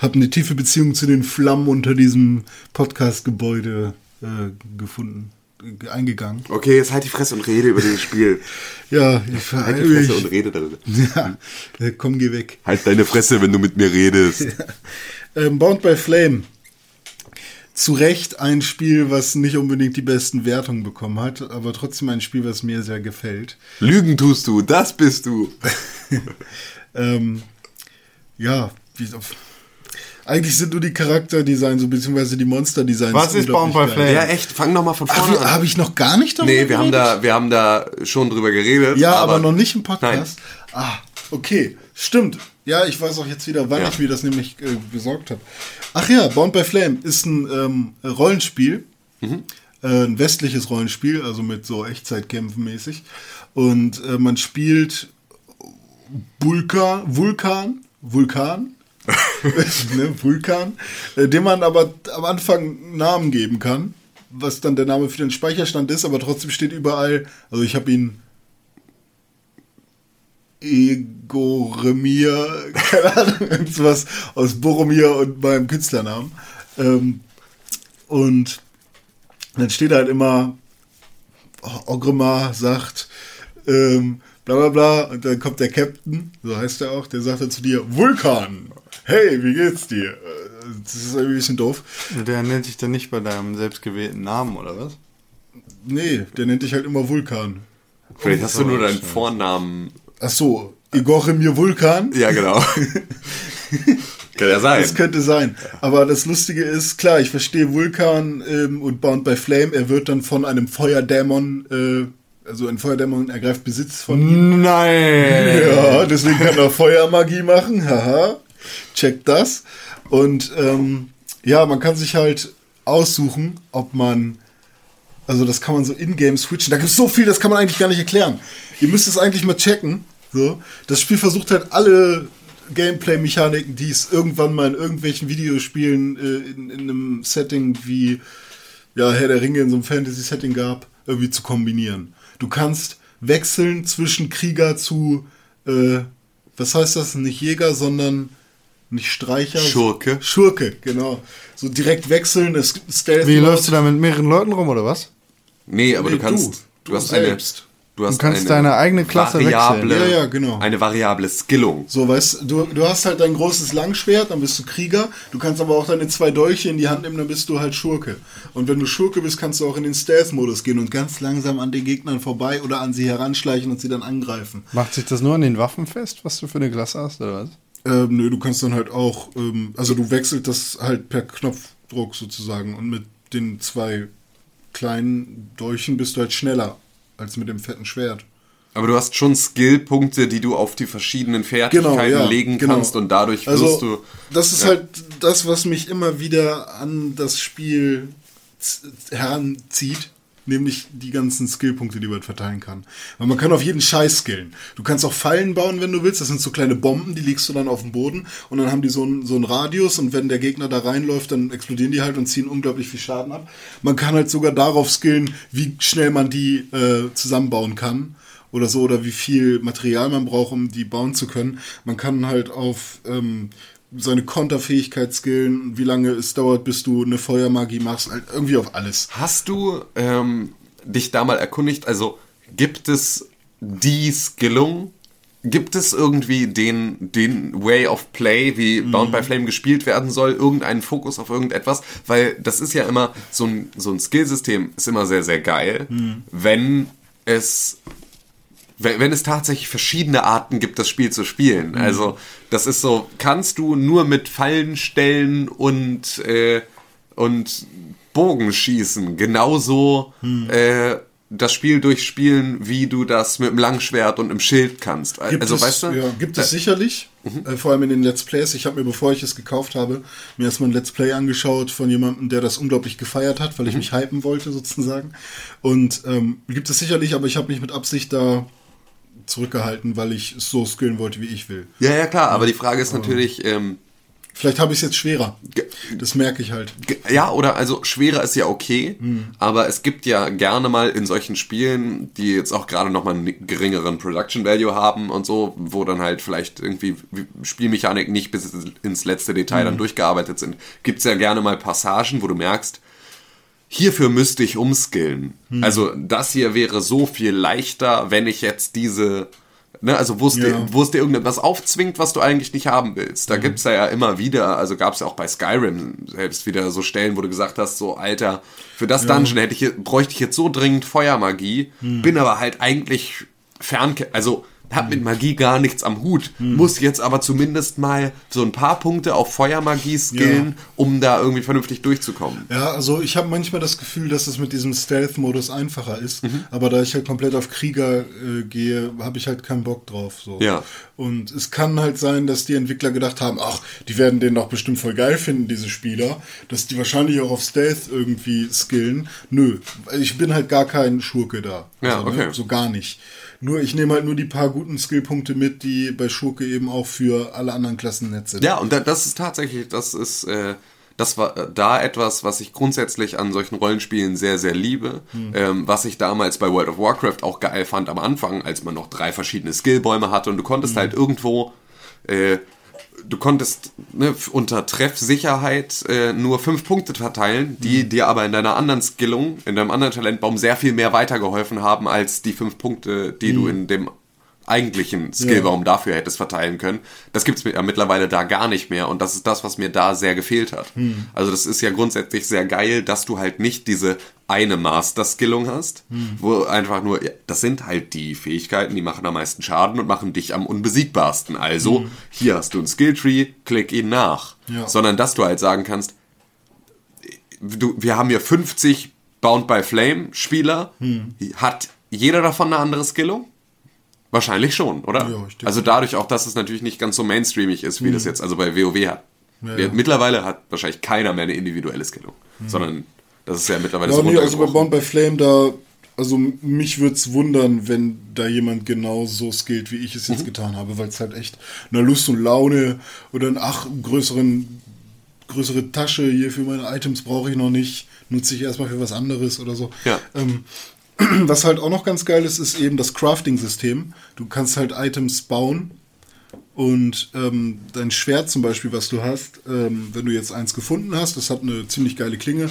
habe eine tiefe Beziehung zu den Flammen unter diesem Podcast-Gebäude äh, gefunden, eingegangen. Okay, jetzt halt die Fresse und rede über dieses Spiel. Ja, ich, Halt die Fresse und ich, rede darüber. ja äh, komm, geh weg. Halt deine Fresse, wenn du mit mir redest. Ähm, Bound by Flame. Zu Recht ein Spiel, was nicht unbedingt die besten Wertungen bekommen hat, aber trotzdem ein Spiel, was mir sehr gefällt. Lügen tust du, das bist du. Ähm, ja, wie, eigentlich sind nur die Charakterdesign, so beziehungsweise die Monsterdesigns. Was ist Bound by unglaublich geil. Flame? Ja, echt, fang noch mal von Ach, vorne wie- an. habe ich noch gar nicht darüber Nee, wir haben, da, wir haben da schon drüber geredet. Ja, aber, noch nicht im Podcast. Nein. Ah, okay. Stimmt. Ja, ich weiß auch jetzt wieder, wann Ja. ich mir das nämlich äh, besorgt habe. Ach ja, Bound by Flame ist ein ähm, Rollenspiel. Mhm. Äh, ein westliches Rollenspiel, also mit so Echtzeitkämpfen mäßig. Und äh, man spielt Vulkan, Vulkan, Vulkan, ne, Vulkan, äh, dem man aber am Anfang Namen geben kann, was dann der Name für den Speicherstand ist, aber trotzdem steht überall, also ich habe ihn Egoremir, keine Ahnung, irgendwas aus Boromir und meinem Künstlernamen. Ähm, und dann steht halt immer, Ogremar sagt, ähm, bla bla bla, und dann kommt der Captain, so heißt er auch, der sagt dann zu dir, Vulkan, hey, wie geht's dir? Das ist irgendwie ein bisschen doof. Der nennt dich dann nicht bei deinem selbstgewählten Namen, oder was? Nee, der nennt dich halt immer Vulkan. Vielleicht hast du nur deinen Vornamen. Ach so, Igoremir Vulkan. Ja, genau. Kann ja sein. Das könnte sein. Aber das Lustige ist, klar, ich verstehe Vulkan ähm, und Bound by Flame. Er wird dann von einem Feuerdämon, äh, also ein Feuerdämon ergreift Besitz von ihm. Nein! Ja, deswegen kann er Feuermagie machen. Haha. Checkt das. Und ähm, ja, man kann sich halt aussuchen, ob man. Also das kann man so in-game switchen. Da gibt es so viel, das kann man eigentlich gar nicht erklären. Ihr müsst es eigentlich mal checken. So. Das Spiel versucht halt alle Gameplay-Mechaniken, die es irgendwann mal in irgendwelchen Videospielen äh, in, in einem Setting wie ja, Herr der Ringe in so einem Fantasy-Setting gab, irgendwie zu kombinieren. Du kannst wechseln zwischen Krieger zu, äh, was heißt das? Nicht Jäger, sondern nicht Streicher. Schurke. Schurke, genau. So direkt wechseln, es Stealth. Wie läufst du da mit mehreren Leuten rum, oder was? Nee, aber Nee, du kannst. du. Du, Du hast selbst. eine. Du, hast Du kannst eine deine eigene Klasse variable, wechseln. Ja, ja, genau. Eine variable Skillung. So, weißt du, du hast halt dein großes Langschwert, dann bist du Krieger. Du kannst aber auch deine zwei Dolche in die Hand nehmen, dann bist du halt Schurke. Und wenn du Schurke bist, kannst du auch in den Stealth-Modus gehen und ganz langsam an den Gegnern vorbei oder an sie heranschleichen und sie dann angreifen. Macht sich das nur an den Waffen fest, was du für eine Klasse hast, oder was? Ähm, nö, du kannst dann halt auch, ähm, also du wechselt das halt per Knopfdruck sozusagen und mit den zwei kleinen Dolchen bist du halt schneller als mit dem fetten Schwert. Aber du hast schon Skillpunkte, die du auf die verschiedenen Fertigkeiten Genau, ja, legen genau. kannst und dadurch wirst Also, du. das ist ja. halt das, was mich immer wieder an das Spiel heranzieht. Nämlich die ganzen Skillpunkte, die man verteilen kann. Weil man kann auf jeden Scheiß skillen. Du kannst auch Fallen bauen, wenn du willst. Das sind so kleine Bomben, die legst du dann auf den Boden. Und dann haben die so einen, so einen Radius. Und wenn der Gegner da reinläuft, dann explodieren die halt und ziehen unglaublich viel Schaden ab. Man kann halt sogar darauf skillen, wie schnell man die äh, zusammenbauen kann oder so oder wie viel Material man braucht, um die bauen zu können. Man kann halt auf ähm, seine Konterfähigkeit skillen, wie lange es dauert, bis du eine Feuermagie machst, halt irgendwie auf alles. Hast du ähm, dich da mal erkundigt? Also gibt es die Skillung? Gibt es irgendwie den, den Way of Play, wie Bound by Flame gespielt werden soll? Irgendeinen Fokus auf irgendetwas? Weil das ist ja immer so ein, so ein Skillsystem, ist immer sehr, sehr geil, wenn es wenn, es tatsächlich verschiedene Arten gibt, das Spiel zu spielen. Also, das ist so, kannst du nur mit Fallen stellen und, äh, und Bogen schießen, genauso äh, das Spiel durchspielen, wie du das mit dem Langschwert und einem Schild kannst. Gibt also, es, weißt du? Ja, gibt es Äh, sicherlich, äh, vor allem in den Let's Plays. Ich habe mir, bevor ich es gekauft habe, mir erstmal ein Let's Play angeschaut von jemandem, der das unglaublich gefeiert hat, weil ich mich hypen wollte sozusagen. Und ähm, gibt es sicherlich, aber ich habe mich mit Absicht da zurückgehalten, weil ich es so skillen wollte, wie ich will. Ja, ja, klar, aber die Frage ist natürlich, ähm, Vielleicht habe ich es jetzt schwerer. Das merke ich halt. Ja, oder also schwerer ist ja okay, aber es gibt ja gerne mal in solchen Spielen, die jetzt auch gerade nochmal einen geringeren Production Value haben und so, wo dann halt vielleicht irgendwie Spielmechanik nicht bis ins letzte Detail dann durchgearbeitet sind, gibt's ja gerne mal Passagen, wo du merkst, hierfür müsste ich umskillen. Also das hier wäre so viel leichter, wenn ich jetzt diese, ne, also wo es Ja. dir, wo es dir irgendetwas aufzwingt, was du eigentlich nicht haben willst. Da gibt's ja, ja immer wieder, also gab's ja auch bei Skyrim selbst wieder so Stellen, wo du gesagt hast, so Alter, für das Dungeon hätte ich, bräuchte ich jetzt so dringend Feuermagie, bin aber halt eigentlich fern, also hab mit Magie gar nichts am Hut, muss jetzt aber zumindest mal so ein paar Punkte auf Feuermagie skillen, um da irgendwie vernünftig durchzukommen. Ja, also ich habe manchmal das Gefühl, dass es mit diesem Stealth-Modus einfacher ist, Mhm. aber da ich halt komplett auf Krieger äh, gehe, habe ich halt keinen Bock drauf. So. Ja. Und es kann halt sein, dass die Entwickler gedacht haben, ach, die werden den doch bestimmt voll geil finden, diese Spieler, dass die wahrscheinlich auch auf Stealth irgendwie skillen. Nö, ich bin halt gar kein Schurke da. Ja, also, ne, okay. So gar nicht. Nur ich nehme halt nur die paar guten Skillpunkte mit, die bei Schurke eben auch für alle anderen Klassen nett sind. Ja, und da, das ist tatsächlich, das ist, äh, das war äh, da etwas, was ich grundsätzlich an solchen Rollenspielen sehr, sehr liebe. Ähm, was ich damals bei World of Warcraft auch geil fand am Anfang, als man noch drei verschiedene Skillbäume hatte und du konntest halt irgendwo, äh, du konntest ne, unter Treffsicherheit äh, nur fünf Punkte verteilen, die dir aber in deiner anderen Skillung, in deinem anderen Talentbaum sehr viel mehr weitergeholfen haben als die fünf Punkte, die du in dem eigentlichen Skillbaum dafür hättest verteilen können. Das gibt's mit, ja mittlerweile da gar nicht mehr und das ist das, was mir da sehr gefehlt hat. Also das ist ja grundsätzlich sehr geil, dass du halt nicht diese eine Master-Skillung hast, wo einfach nur, ja, das sind halt die Fähigkeiten, die machen am meisten Schaden und machen dich am unbesiegbarsten. Also, hier hast du einen Skilltree, klick ihn nach. Ja. Sondern dass du halt sagen kannst, du, wir haben hier 50 Bound by Flame Spieler. Hat jeder davon eine andere Skillung? Wahrscheinlich schon, oder? Ja, ich denke. also dadurch auch, dass es natürlich nicht ganz so mainstreamig ist, wie das jetzt also bei WoW hat. Ja, ja. Mittlerweile hat wahrscheinlich keiner mehr eine individuelle Skillung, sondern das ist ja mittlerweile Ja, so nee, also bei. Bound by Flame, da, also mich würde es wundern, wenn da jemand genau so skillt, wie ich es Mhm. jetzt getan habe, weil es halt echt eine Lust und Laune oder ein ach, größeren, größere Tasche hier für meine Items brauche ich noch nicht, nutze ich erstmal für was anderes oder so. Ja. Ähm, was halt auch noch ganz geil ist, ist eben das Crafting-System. Du kannst halt Items bauen und ähm, dein Schwert zum Beispiel, was du hast, ähm, wenn du jetzt eins gefunden hast, das hat eine ziemlich geile Klinge,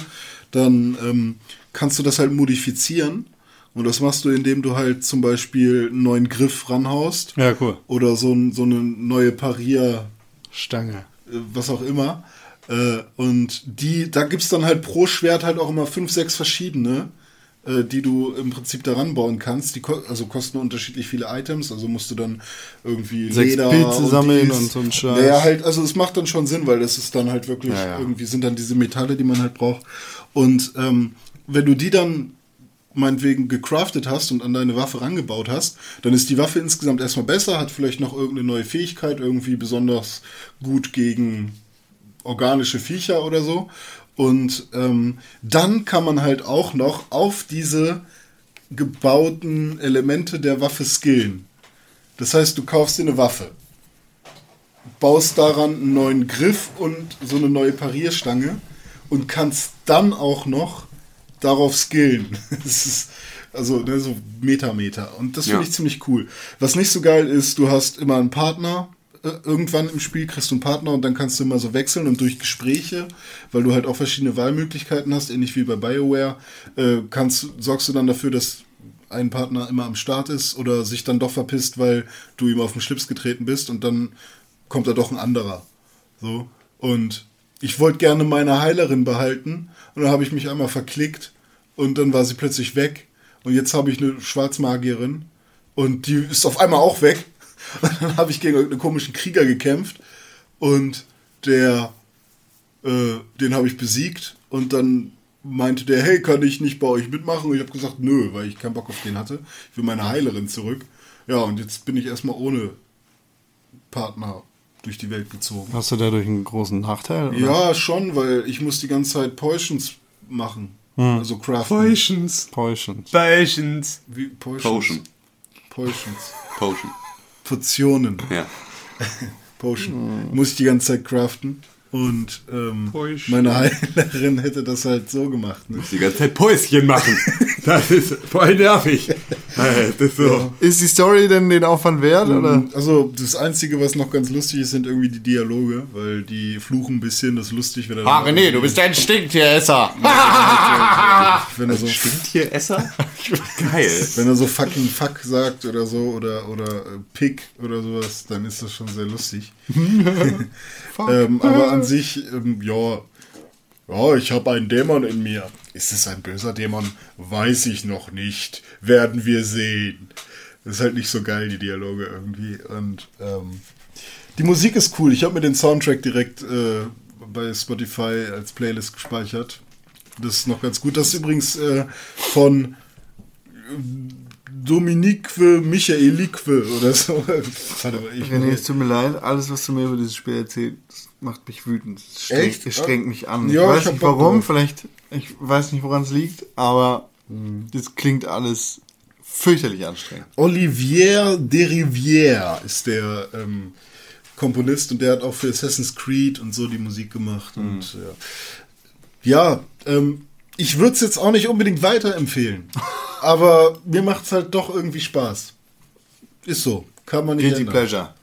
dann ähm, kannst du das halt modifizieren. Und das machst du, indem du halt zum Beispiel einen neuen Griff ranhaust. Ja, cool. Oder so, so eine neue Parier, Stange. äh, was auch immer. Äh, und die, da gibt's dann halt pro Schwert halt auch immer fünf, sechs verschiedene, äh, die du im Prinzip daran bauen kannst. Die ko also kosten unterschiedlich viele Items, also musst du dann irgendwie Sechs Leder Pilze und sammeln dies. und so ein Scheiß. Naja, halt, also es macht dann schon Sinn, weil das ist dann halt wirklich, Ja, ja. irgendwie sind dann diese Metalle, die man halt braucht. Und ähm, wenn du die dann meinetwegen gecraftet hast und an deine Waffe rangebaut hast, dann ist die Waffe insgesamt erstmal besser, hat vielleicht noch irgendeine neue Fähigkeit, irgendwie besonders gut gegen organische Viecher oder so. Und ähm, dann kann man halt auch noch auf diese gebauten Elemente der Waffe skillen. Das heißt, du kaufst dir eine Waffe, baust daran einen neuen Griff und so eine neue Parierstange und kannst dann auch noch darauf skillen. Das ist also ne, so Metameter. Und das finde Ja. ich ziemlich cool. Was nicht so geil ist, du hast immer einen Partner. Äh, Irgendwann im Spiel kriegst du einen Partner und dann kannst du immer so wechseln und durch Gespräche, weil du halt auch verschiedene Wahlmöglichkeiten hast, ähnlich wie bei BioWare, äh, kannst, sorgst du dann dafür, dass ein Partner immer am Start ist oder sich dann doch verpisst, weil du ihm auf den Schlips getreten bist und dann kommt da doch ein anderer. So. Und ich wollte gerne meine Heilerin behalten und dann habe ich mich einmal verklickt und dann war sie plötzlich weg. Und jetzt habe ich eine Schwarzmagierin und die ist auf einmal auch weg. Und dann habe ich gegen irgendeinen komischen Krieger gekämpft und der, äh, den habe ich besiegt und dann meinte der, hey, kann ich nicht bei euch mitmachen? Und ich habe gesagt, nö, weil ich keinen Bock auf den hatte. Ich will meine Heilerin zurück. Ja, und jetzt bin ich erstmal ohne Partner durch die Welt gezogen. Hast du dadurch einen großen Nachteil? oder? Ja, schon, weil ich muss die ganze Zeit Potions machen. Hm. Also craften. Potions. Potions. Potions. Wie Potions? Potion. Potions. Potion. Potionen. Ja. Potion. Muss ich die ganze Zeit craften. Und ähm, meine Heilerin hätte das halt so gemacht. Ne? Die ganze Zeit Päuschen machen. Das ist voll nervig. Das ist so. Ist die Story denn den Aufwand wert? Oder? Also das Einzige, was noch ganz lustig ist, sind irgendwie die Dialoge, weil die fluchen ein bisschen, das ist lustig, wenn er Ah, René, du bist ein Stinktieresser. wenn er so Stinktieresser? Geil. wenn er so fucking fuck sagt oder so oder oder äh, pick oder sowas, dann ist das schon sehr lustig. ähm, aber an sich, ähm, ja, ja, ich habe einen Dämon in mir. Ist es ein böser Dämon? Weiß ich noch nicht. Werden wir sehen. Das ist halt nicht so geil, die Dialoge irgendwie. Und ähm, die Musik ist cool. Ich habe mir den Soundtrack direkt äh, bei Spotify als Playlist gespeichert. Das ist noch ganz gut. Das ist übrigens äh, von Dominique Michaelique oder so. Warte mal, ich René, es tut mir leid, alles, was du mir über dieses Spiel erzählst, macht mich wütend. Es strengt, Echt? Es strengt mich an. Ja, ich ich weiß hab nicht Bock warum, drauf. vielleicht, ich weiß nicht, woran es liegt, aber das klingt alles fürchterlich anstrengend. Olivier Derivière ist der ähm, Komponist und der hat auch für Assassin's Creed und so die Musik gemacht. Und ja, ja ähm, ich würde es jetzt auch nicht unbedingt weiterempfehlen. aber mir macht es halt doch irgendwie Spaß. Ist so. Kann man nicht Guilty ändern. Pleasure.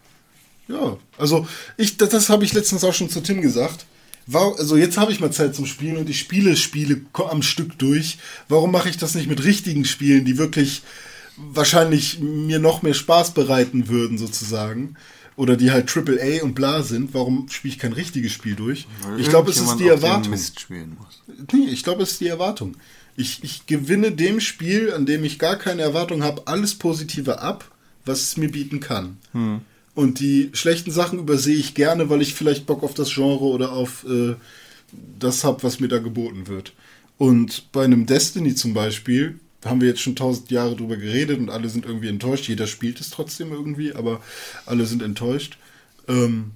Ja, also ich, das, das habe ich letztens auch schon zu Tim gesagt. War, also jetzt habe ich mal Zeit zum Spielen und ich spiele Spiele am Stück durch. Warum mache ich das nicht mit richtigen Spielen, die wirklich wahrscheinlich mir noch mehr Spaß bereiten würden, sozusagen. Oder die halt Triple A und bla sind. Warum spiele ich kein richtiges Spiel durch? Ich glaube, es ist die Erwartung. Mist spielen muss. Nee, ich glaube, es ist die Erwartung. Ich, ich gewinne dem Spiel, an dem ich gar keine Erwartung habe, alles Positive ab, was es mir bieten kann. Und die schlechten Sachen übersehe ich gerne, weil ich vielleicht Bock auf das Genre oder auf äh, das habe, was mir da geboten wird. Und bei einem Destiny zum Beispiel haben wir jetzt schon tausend Jahre drüber geredet und alle sind irgendwie enttäuscht. Jeder spielt es trotzdem irgendwie, aber alle sind enttäuscht. Ähm,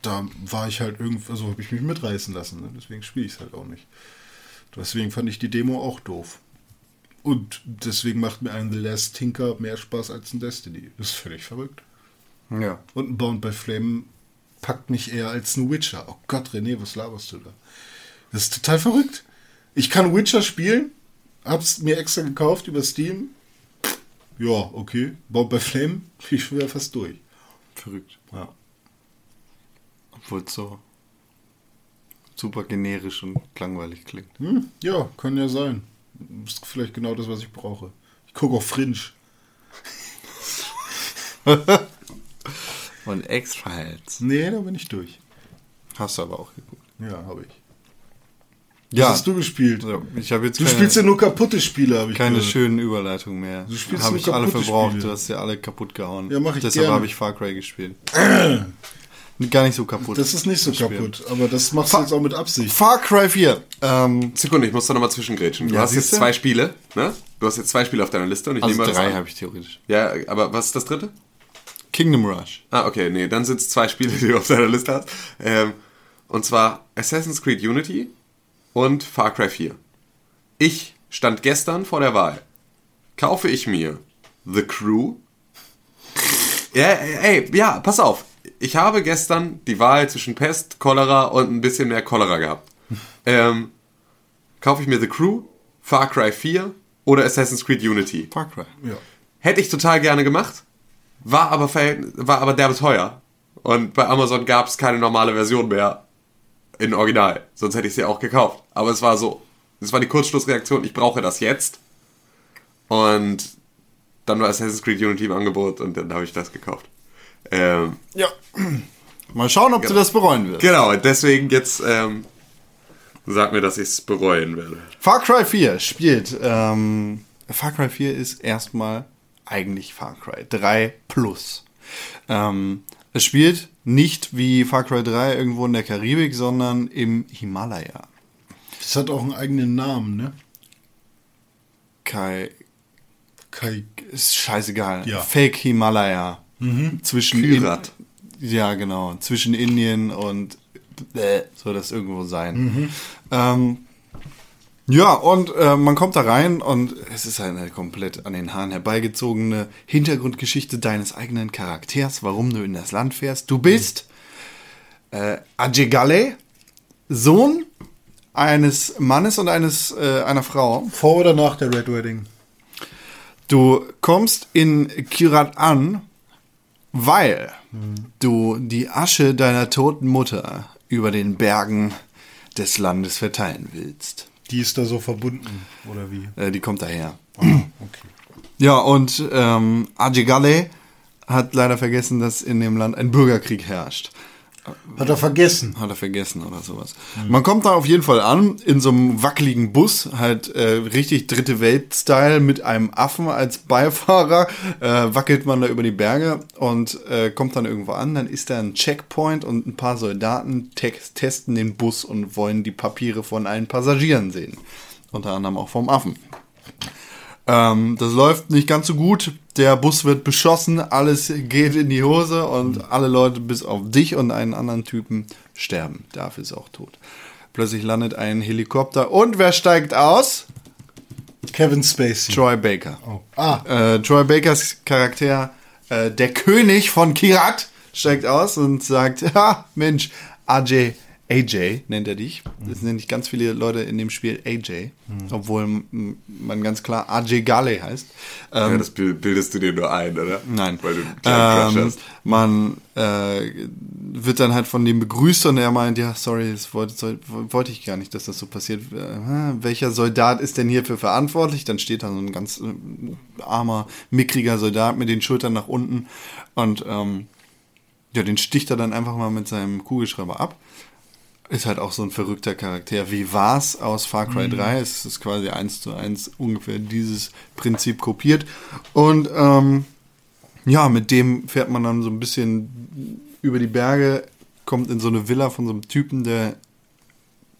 da war ich halt irgendwie, also habe ich mich mitreißen lassen. Ne? Deswegen spiele ich es halt auch nicht. Deswegen fand ich die Demo auch doof. Und deswegen macht mir ein The Last Tinker mehr Spaß als ein Destiny. Das ist völlig verrückt. Ja. Und ein Bound by Flame packt mich eher als ein Witcher. Oh Gott, René, was laberst du da? Das ist total verrückt. Ich kann Witcher spielen, hab's mir extra gekauft über Steam. Ja, okay. Bound by Flame, bin ich schon wieder fast durch. Verrückt. Ja. Obwohl es so super generisch und langweilig klingt. Hm, ja, kann ja sein. Ist vielleicht genau das, was ich brauche. Ich gucke auf Fringe. Und X-Files. Nee, da bin ich durch. Hast du aber auch geguckt. Ja, habe ich. Ja. Was hast du gespielt? So, ich habe jetzt Du keine, spielst ja nur kaputte Spiele, habe ich keine gehört. schönen Überleitungen mehr. Du spielst Habe nur ich alle verbraucht. Spiele. Du hast ja alle kaputt gehauen. Ja, mach ich Deshalb habe ich Far Cry gespielt. Gar nicht so kaputt. Das ist nicht so Spiel. kaputt, aber das machst du Fa- jetzt auch mit Absicht. Far Cry 4. Ähm, Sekunde, ich muss da nochmal zwischengrätschen. Du Ja, hast jetzt zwei Spiele, ne? Du hast jetzt zwei Spiele auf deiner Liste und ich also nehme das drei habe ich theoretisch. Ja, aber was ist das dritte? Kingdom Rush. Ah, okay, nee, dann sind es zwei Spiele, die du auf deiner Liste hast. Ähm, und zwar Assassin's Creed Unity und Far Cry 4. Ich stand gestern vor der Wahl. Kaufe ich mir The Crew? Ja, ey, ja, pass auf. Ich habe gestern die Wahl zwischen Pest, Cholera und ein bisschen mehr Cholera gehabt. Ähm, kaufe ich mir The Crew, Far Cry 4 oder Assassin's Creed Unity? Far Cry. Ja. Hätte ich total gerne gemacht, war aber, war aber derbe teuer. Und bei Amazon gab es keine normale Version mehr in Original. Sonst hätte ich sie auch gekauft. Aber es war so, es war die Kurzschlussreaktion, ich brauche das jetzt. Und dann war Assassin's Creed Unity im Angebot und dann habe ich das gekauft. Ähm, Ja. Mal schauen, ob du das bereuen wirst. genau, deswegen jetzt ähm, sag mir, dass ich es bereuen werde. Far Cry 4 spielt. Ähm, Far Cry 4 ist erstmal eigentlich Far Cry 3 Plus. Ähm, es spielt nicht wie Far Cry 3 irgendwo in der Karibik, sondern im Himalaya. Das hat auch einen eigenen Namen, ne? Kai, Kai. ist scheißegal. Ja. Fake Himalaya. Zwischen Kyrat. In, ja, genau. Zwischen Indien und äh, soll das irgendwo sein. Ähm, ja, und äh, man kommt da rein und es ist eine komplett an den Haaren herbeigezogene Hintergrundgeschichte deines eigenen Charakters, warum du in das Land fährst. Du bist äh, Ajegale, Sohn eines Mannes und eines äh, einer Frau. Vor oder nach der Red Wedding? Du kommst in Kirat an, weil du die Asche deiner toten Mutter über den Bergen des Landes verteilen willst. Die ist da so verbunden, oder wie? Äh, die kommt daher. Okay. Ja, und ähm, Ajigale hat leider vergessen, dass in dem Land ein Bürgerkrieg herrscht. Hat er vergessen. Hat er vergessen oder sowas. Man kommt da auf jeden Fall an, in so einem wackeligen Bus, halt äh, richtig dritte Welt-Style mit einem Affen als Beifahrer, äh, wackelt man da über die Berge und äh, kommt dann irgendwo an, dann ist da ein Checkpoint und ein paar Soldaten te testen den Bus und wollen die Papiere von allen Passagieren sehen. Unter anderem auch vom Affen. Ähm, das läuft nicht ganz so gut. Der Bus wird beschossen, alles geht in die Hose und alle Leute bis auf dich und einen anderen Typen sterben. Dafür ist auch tot. Plötzlich landet ein Helikopter und wer steigt aus? Kevin Spacey. Troy Baker. Oh. Ah, Äh, Troy Bakers Charakter, äh, der König von Kirat, steigt aus und sagt, ha, Mensch, Ajay, AJ nennt er dich. Das nennen dich ganz viele Leute in dem Spiel AJ, Mhm. obwohl man ganz klar AJ Gale heißt. Ähm, Ja, das bild- bildest du dir nur ein, oder? Nein. Weil du einen Ähm, hast. man äh, wird dann halt von dem begrüßt und er meint, ja, sorry, das wollte, wollte ich gar nicht, dass das so passiert. Äh, welcher Soldat ist denn hierfür verantwortlich? Dann steht da so ein ganz äh, armer, mickriger Soldat mit den Schultern nach unten und ähm, ja, den sticht er dann einfach mal mit seinem Kugelschreiber ab. Ist halt auch so ein verrückter Charakter. Wie war's aus Far Cry 3? Es ist quasi eins zu eins ungefähr dieses Prinzip kopiert. Und ähm, ja, mit dem fährt man dann so ein bisschen über die Berge, kommt in so eine Villa von so einem Typen, der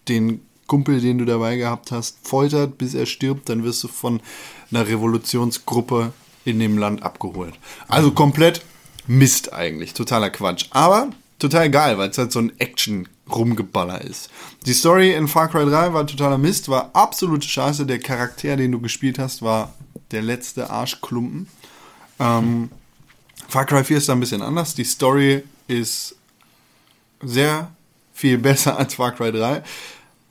den Kumpel, den du dabei gehabt hast, foltert, bis er stirbt. Dann wirst du von einer Revolutionsgruppe in dem Land abgeholt. Also komplett Mist eigentlich, totaler Quatsch. Aber total geil, weil es halt so ein Action-Rumgeballer ist. Die Story in Far Cry 3 war totaler Mist, war absolute Scheiße. Der Charakter, den du gespielt hast, war der letzte Arschklumpen. Ähm, Far Cry 4 ist da ein bisschen anders. Die Story ist sehr viel besser als Far Cry 3.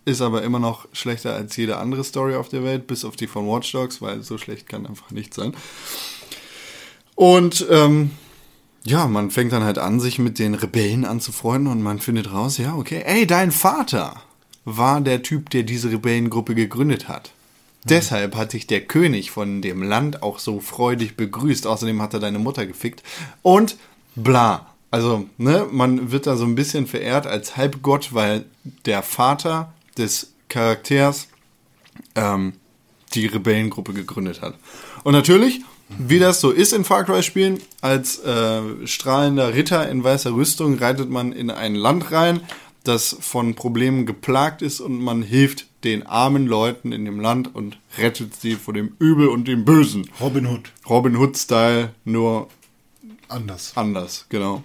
Ist aber immer noch schlechter als jede andere Story auf der Welt, bis auf die von Watch Dogs, weil so schlecht kann einfach nicht sein. Und ähm, ja, man fängt dann halt an, sich mit den Rebellen anzufreunden und man findet raus, ja, okay, ey, dein Vater war der Typ, der diese Rebellengruppe gegründet hat. Deshalb hat dich der König von dem Land auch so freudig begrüßt. Außerdem hat er deine Mutter gefickt. Und bla. Also, ne, man wird da so ein bisschen verehrt als Halbgott, weil der Vater des Charakters ähm, die Rebellengruppe gegründet hat. Und natürlich, wie das so ist in Far Cry-Spielen, als äh, strahlender Ritter in weißer Rüstung reitet man in ein Land rein, das von Problemen geplagt ist und man hilft den armen Leuten in dem Land und rettet sie vor dem Übel und dem Bösen. Robin Hood. Robin Hood-Style, nur Anders. anders, genau.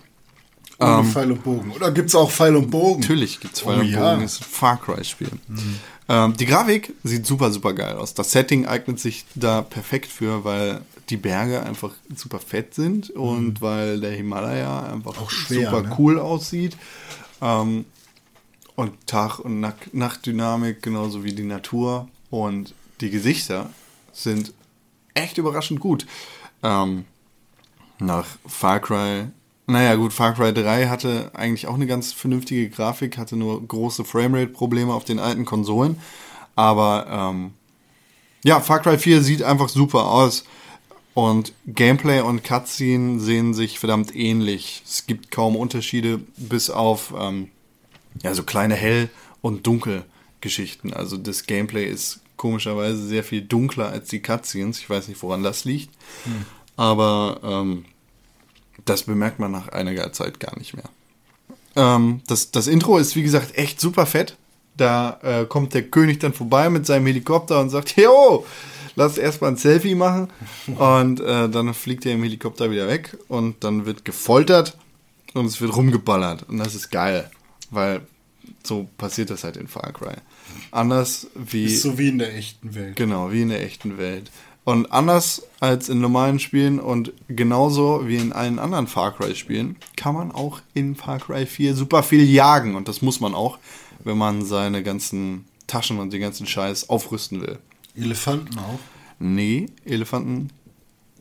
Ohne Pfeil und Bogen. Oder gibt es auch Pfeil und Bogen? Natürlich gibt es Oh Fire and ja. Bogen, ist ein Far Cry-Spiel. Ähm, die Grafik sieht super, super geil aus. Das Setting eignet sich da perfekt für, weil die Berge einfach super fett sind und weil der Himalaya einfach Auch schwer, super ne? cool aussieht. Ähm, und Tag- und Nachtdynamik, genauso wie die Natur. Und die Gesichter sind echt überraschend gut. Ähm, nach Far Cry. Naja, gut, Far Cry 3 hatte eigentlich auch eine ganz vernünftige Grafik, hatte nur große Framerate-Probleme auf den alten Konsolen. Aber ähm, ja, Far Cry 4 sieht einfach super aus. Und Gameplay und Cutscene sehen sich verdammt ähnlich. Es gibt kaum Unterschiede, bis auf ähm, ja, so kleine Hell- und Dunkelgeschichten. Also das Gameplay ist komischerweise sehr viel dunkler als die Cutscenes. Ich weiß nicht, woran das liegt. Aber ähm, das bemerkt man nach einiger Zeit gar nicht mehr. Ähm, das, das Intro ist, wie gesagt, echt super fett. Da äh, kommt der König dann vorbei mit seinem Helikopter und sagt, Jo, lass erstmal ein Selfie machen. Und äh, dann fliegt er im Helikopter wieder weg und dann wird gefoltert und es wird rumgeballert. Und das ist geil, weil so passiert das halt in Far Cry. Anders wie... Ist so wie in der echten Welt. Genau, wie in der echten Welt. Und anders als in normalen Spielen und genauso wie in allen anderen Far Cry-Spielen kann man auch in Far Cry 4 super viel jagen. Und das muss man auch, wenn man seine ganzen Taschen und den ganzen Scheiß aufrüsten will. Elefanten auch. Nee, Elefanten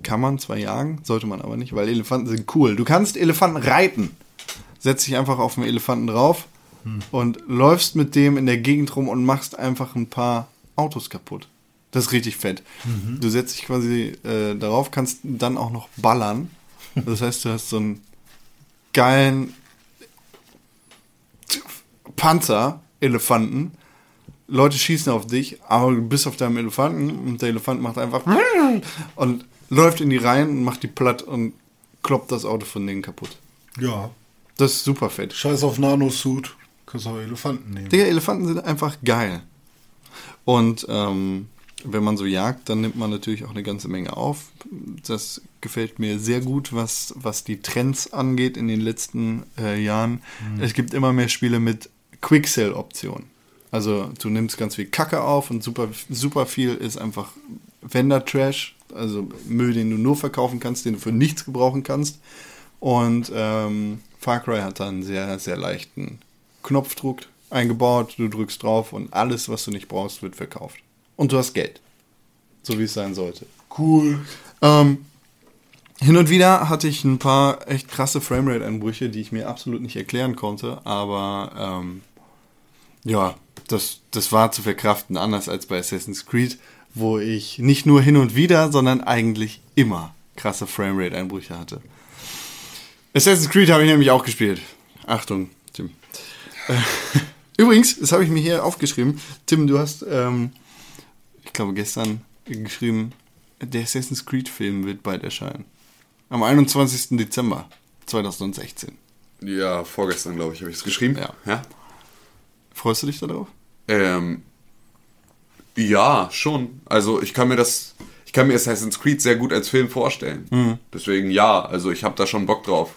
kann man zwar jagen, sollte man aber nicht, weil Elefanten sind cool. Du kannst Elefanten reiten. Setz dich einfach auf einen Elefanten drauf und läufst mit dem in der Gegend rum und machst einfach ein paar Autos kaputt. Das ist richtig fett. Du setzt dich quasi äh, darauf, kannst dann auch noch ballern. Das heißt, du hast so einen geilen Panzer-Elefanten. Leute schießen auf dich, aber du bist auf deinem Elefanten und der Elefant macht einfach und läuft in die Reihen und macht die platt und kloppt das Auto von denen kaputt. Ja. Das ist super fett. Scheiß auf Nanosuit. Kannst auch Elefanten nehmen. Digga, Elefanten sind einfach geil. Und ähm, wenn man so jagt, dann nimmt man natürlich auch eine ganze Menge auf. Das gefällt mir sehr gut, was, was die Trends angeht in den letzten äh, Jahren. Es gibt immer mehr Spiele mit Quick-Sell-Optionen. Also du nimmst ganz viel Kacke auf und super, super viel ist einfach Vendor-Trash, also Müll, den du nur verkaufen kannst, den du für nichts gebrauchen kannst. Und ähm, Far Cry hat da einen sehr, sehr leichten Knopfdruck eingebaut, du drückst drauf und alles, was du nicht brauchst, wird verkauft. Und du hast Geld. So wie es sein sollte. Cool. Ähm, hin und wieder hatte ich ein paar echt krasse Framerate-Einbrüche, die ich mir absolut nicht erklären konnte, aber ähm, ja, das, das war zu verkraften, anders als bei Assassin's Creed, wo ich nicht nur hin und wieder, sondern eigentlich immer krasse Framerate-Einbrüche hatte. Assassin's Creed habe ich nämlich auch gespielt. Achtung, Tim. Äh, Übrigens, das habe ich mir hier aufgeschrieben. Tim, du hast, ähm, ich glaube, gestern geschrieben, der Assassin's Creed-Film wird bald erscheinen. Am 21. Dezember 2016. Ja, vorgestern, glaube ich, habe ich es geschrieben. Ja. ja. Freust du dich darauf? Ähm, ja, schon. Also ich kann mir das, ich kann mir Assassin's Creed sehr gut als Film vorstellen. Mhm. Deswegen ja, also ich habe da schon Bock drauf.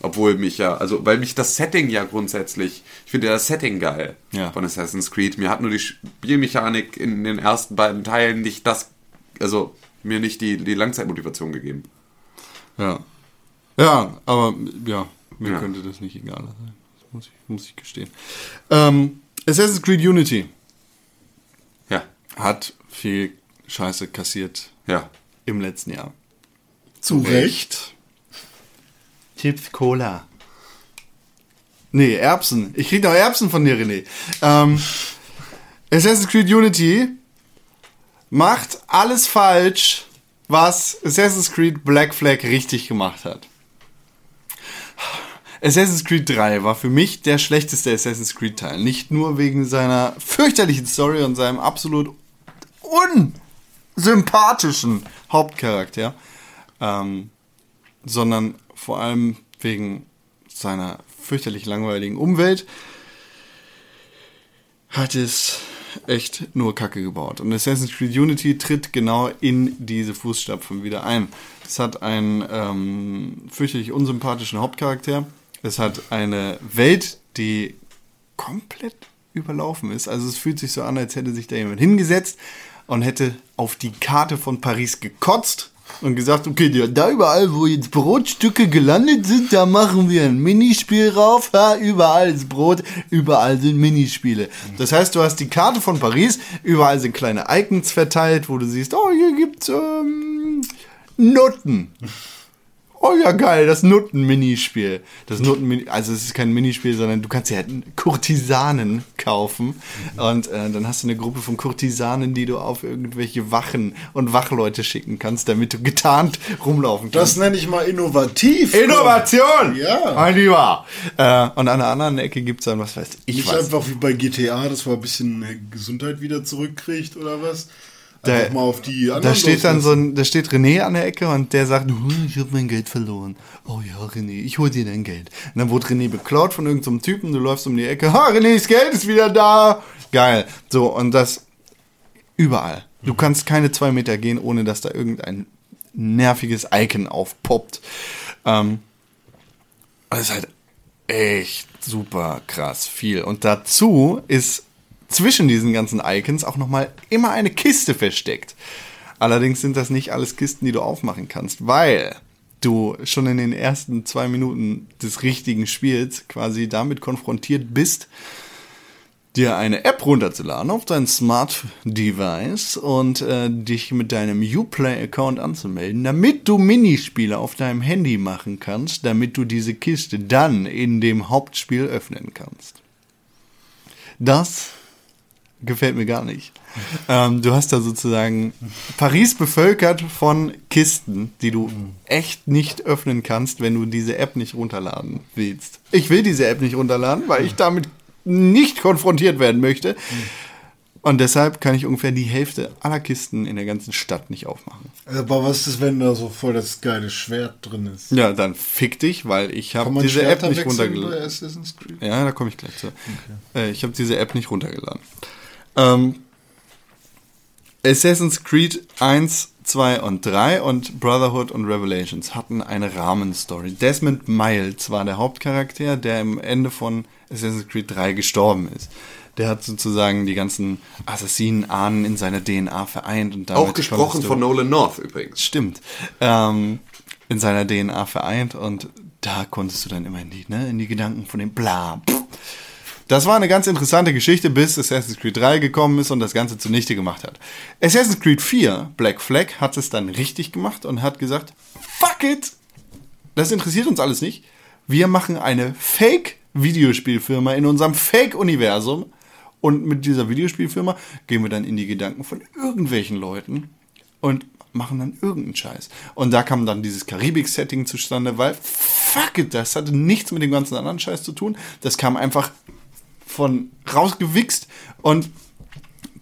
Obwohl mich ja, also weil mich das Setting ja grundsätzlich, ich finde ja das Setting geil Ja. von Assassin's Creed. Mir hat nur die Spielmechanik in den ersten beiden Teilen nicht das, also mir nicht die, die Langzeitmotivation gegeben. Ja. Ja, aber ja, mir Ja. könnte das nicht egal sein. Muss ich, muss ich gestehen. Ähm, Assassin's Creed Unity Ja, hat viel Scheiße kassiert ja. im letzten Jahr. Zu Recht. Chips Cola. Nee, Erbsen. Ich krieg noch Erbsen von dir, René. Ähm, Assassin's Creed Unity macht alles falsch, was Assassin's Creed Black Flag richtig gemacht hat. Assassin's Creed 3 war für mich der schlechteste Assassin's Creed Teil. Nicht nur wegen seiner fürchterlichen Story und seinem absolut unsympathischen Hauptcharakter, ähm, sondern vor allem wegen seiner fürchterlich langweiligen Umwelt hat es echt nur Kacke gebaut. Und Assassin's Creed Unity tritt genau in diese Fußstapfen wieder ein. Es hat einen ähm, fürchterlich unsympathischen Hauptcharakter. Es hat eine Welt, die komplett überlaufen ist. Also es fühlt sich so an, als hätte sich da jemand hingesetzt und hätte auf die Karte von Paris gekotzt und gesagt, okay, da- überall, wo jetzt Brotstücke gelandet sind, da machen wir ein Minispiel rauf. Ha, überall ist Brot, überall sind Minispiele. Das heißt, du hast die Karte von Paris, überall sind kleine Icons verteilt, wo du siehst, oh, hier gibt's ähm, Nutten. Oh ja, geil, das Nutten-Minispiel. Das Nutten also es ist kein Minispiel, sondern du kannst ja Kurtisanen kaufen. Und äh, dann hast du eine Gruppe von Kurtisanen, die du auf irgendwelche Wachen und Wachleute schicken kannst, damit du getarnt rumlaufen Das kannst. nenne ich mal innovativ. Innovation! Ja. Mein Lieber! Äh, und an der anderen Ecke gibt es dann, was weiß ich, Nicht was. einfach wie bei GTA, dass man ein bisschen Gesundheit wieder zurückkriegt oder was? Da- mal auf die Da steht dann so ein, da steht René an der Ecke und der sagt, "Hm, ich habe mein Geld verloren. Oh ja, René, ich hol dir dein Geld. Und dann wurde René beklaut von irgendeinem Typen, du läufst um die Ecke, ha, Renés Geld ist wieder da. Geil. So, und das überall. Du kannst keine zwei Meter gehen, ohne dass da irgendein nerviges Icon aufpoppt. Ähm, das ist halt echt super krass viel. Und dazu ist zwischen diesen ganzen Icons auch nochmal immer eine Kiste versteckt. Allerdings sind das nicht alles Kisten, die du aufmachen kannst, weil du schon in den ersten zwei Minuten des richtigen Spiels quasi damit konfrontiert bist, dir eine App runterzuladen auf dein Smart Device und äh, dich mit deinem Uplay-Account anzumelden, damit du Minispiele auf deinem Handy machen kannst, damit du diese Kiste dann in dem Hauptspiel öffnen kannst. Das gefällt mir gar nicht. Ähm, du hast da sozusagen Paris bevölkert von Kisten, die du echt nicht öffnen kannst, wenn du diese App nicht runterladen willst. Ich will diese App nicht runterladen, weil ich damit nicht konfrontiert werden möchte. Und deshalb kann ich ungefähr die Hälfte aller Kisten in der ganzen Stadt nicht aufmachen. Aber was ist, wenn da so voll das geile Schwert drin ist? Ja, dann fick dich, weil ich habe man diese App nicht runtergeladen. Ja, da komme ich gleich zu. Äh, ich habe diese App nicht runtergeladen. Ähm, Assassin's Creed 1, 2 und 3 und Brotherhood und Revelations hatten eine Rahmenstory. Desmond Miles war der Hauptcharakter, der am Ende von Assassin's Creed 3 gestorben ist. Der hat sozusagen die ganzen Assassinen-Ahnen in seiner DNA vereint und damit Auch gesprochen von Nolan North übrigens. Stimmt. Ähm, in seiner DNA vereint und da konntest du dann immer in die, ne, in die Gedanken von dem Bla. pff. Das war eine ganz interessante Geschichte, bis Assassin's Creed 3 gekommen ist und das Ganze zunichte gemacht hat. Assassin's Creed 4, Black Flag, hat es dann richtig gemacht und hat gesagt, fuck it, das interessiert uns alles nicht. Wir machen eine Fake-Videospielfirma in unserem Fake-Universum. Und mit dieser Videospielfirma gehen wir dann in die Gedanken von irgendwelchen Leuten und machen dann irgendeinen Scheiß. Und da kam dann dieses Karibik-Setting zustande, weil fuck it, das hatte nichts mit dem ganzen anderen Scheiß zu tun. Das kam einfach von rausgewichst und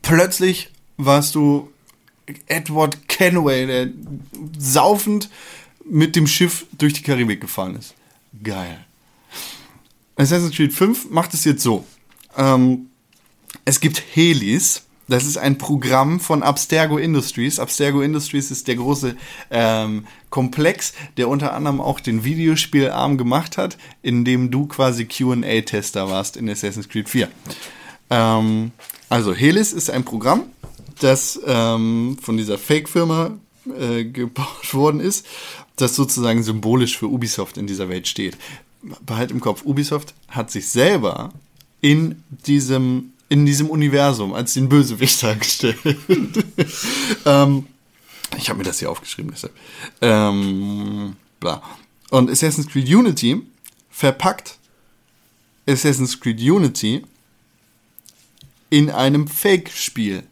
plötzlich warst du Edward Kenway, der saufend mit dem Schiff durch die Karibik gefahren ist. Geil. Assassin's Creed 5 macht es jetzt so. Ähm, es gibt Helis. Das ist ein Programm von Abstergo Industries. Abstergo Industries ist der große ähm, Komplex, der unter anderem auch den Videospielarm gemacht hat, in dem du quasi QA-Tester warst in Assassin's Creed 4. Ähm, also Helis ist ein Programm, das ähm, von dieser Fake-Firma äh, gebaut worden ist, das sozusagen symbolisch für Ubisoft in dieser Welt steht. Behalt im Kopf, Ubisoft hat sich selber in diesem, in diesem Universum als den Bösewicht dargestellt. ähm, ich habe mir das hier aufgeschrieben, deshalb. Ähm, bla. Und Assassin's Creed Unity verpackt Assassin's Creed Unity in einem Fake-Spiel.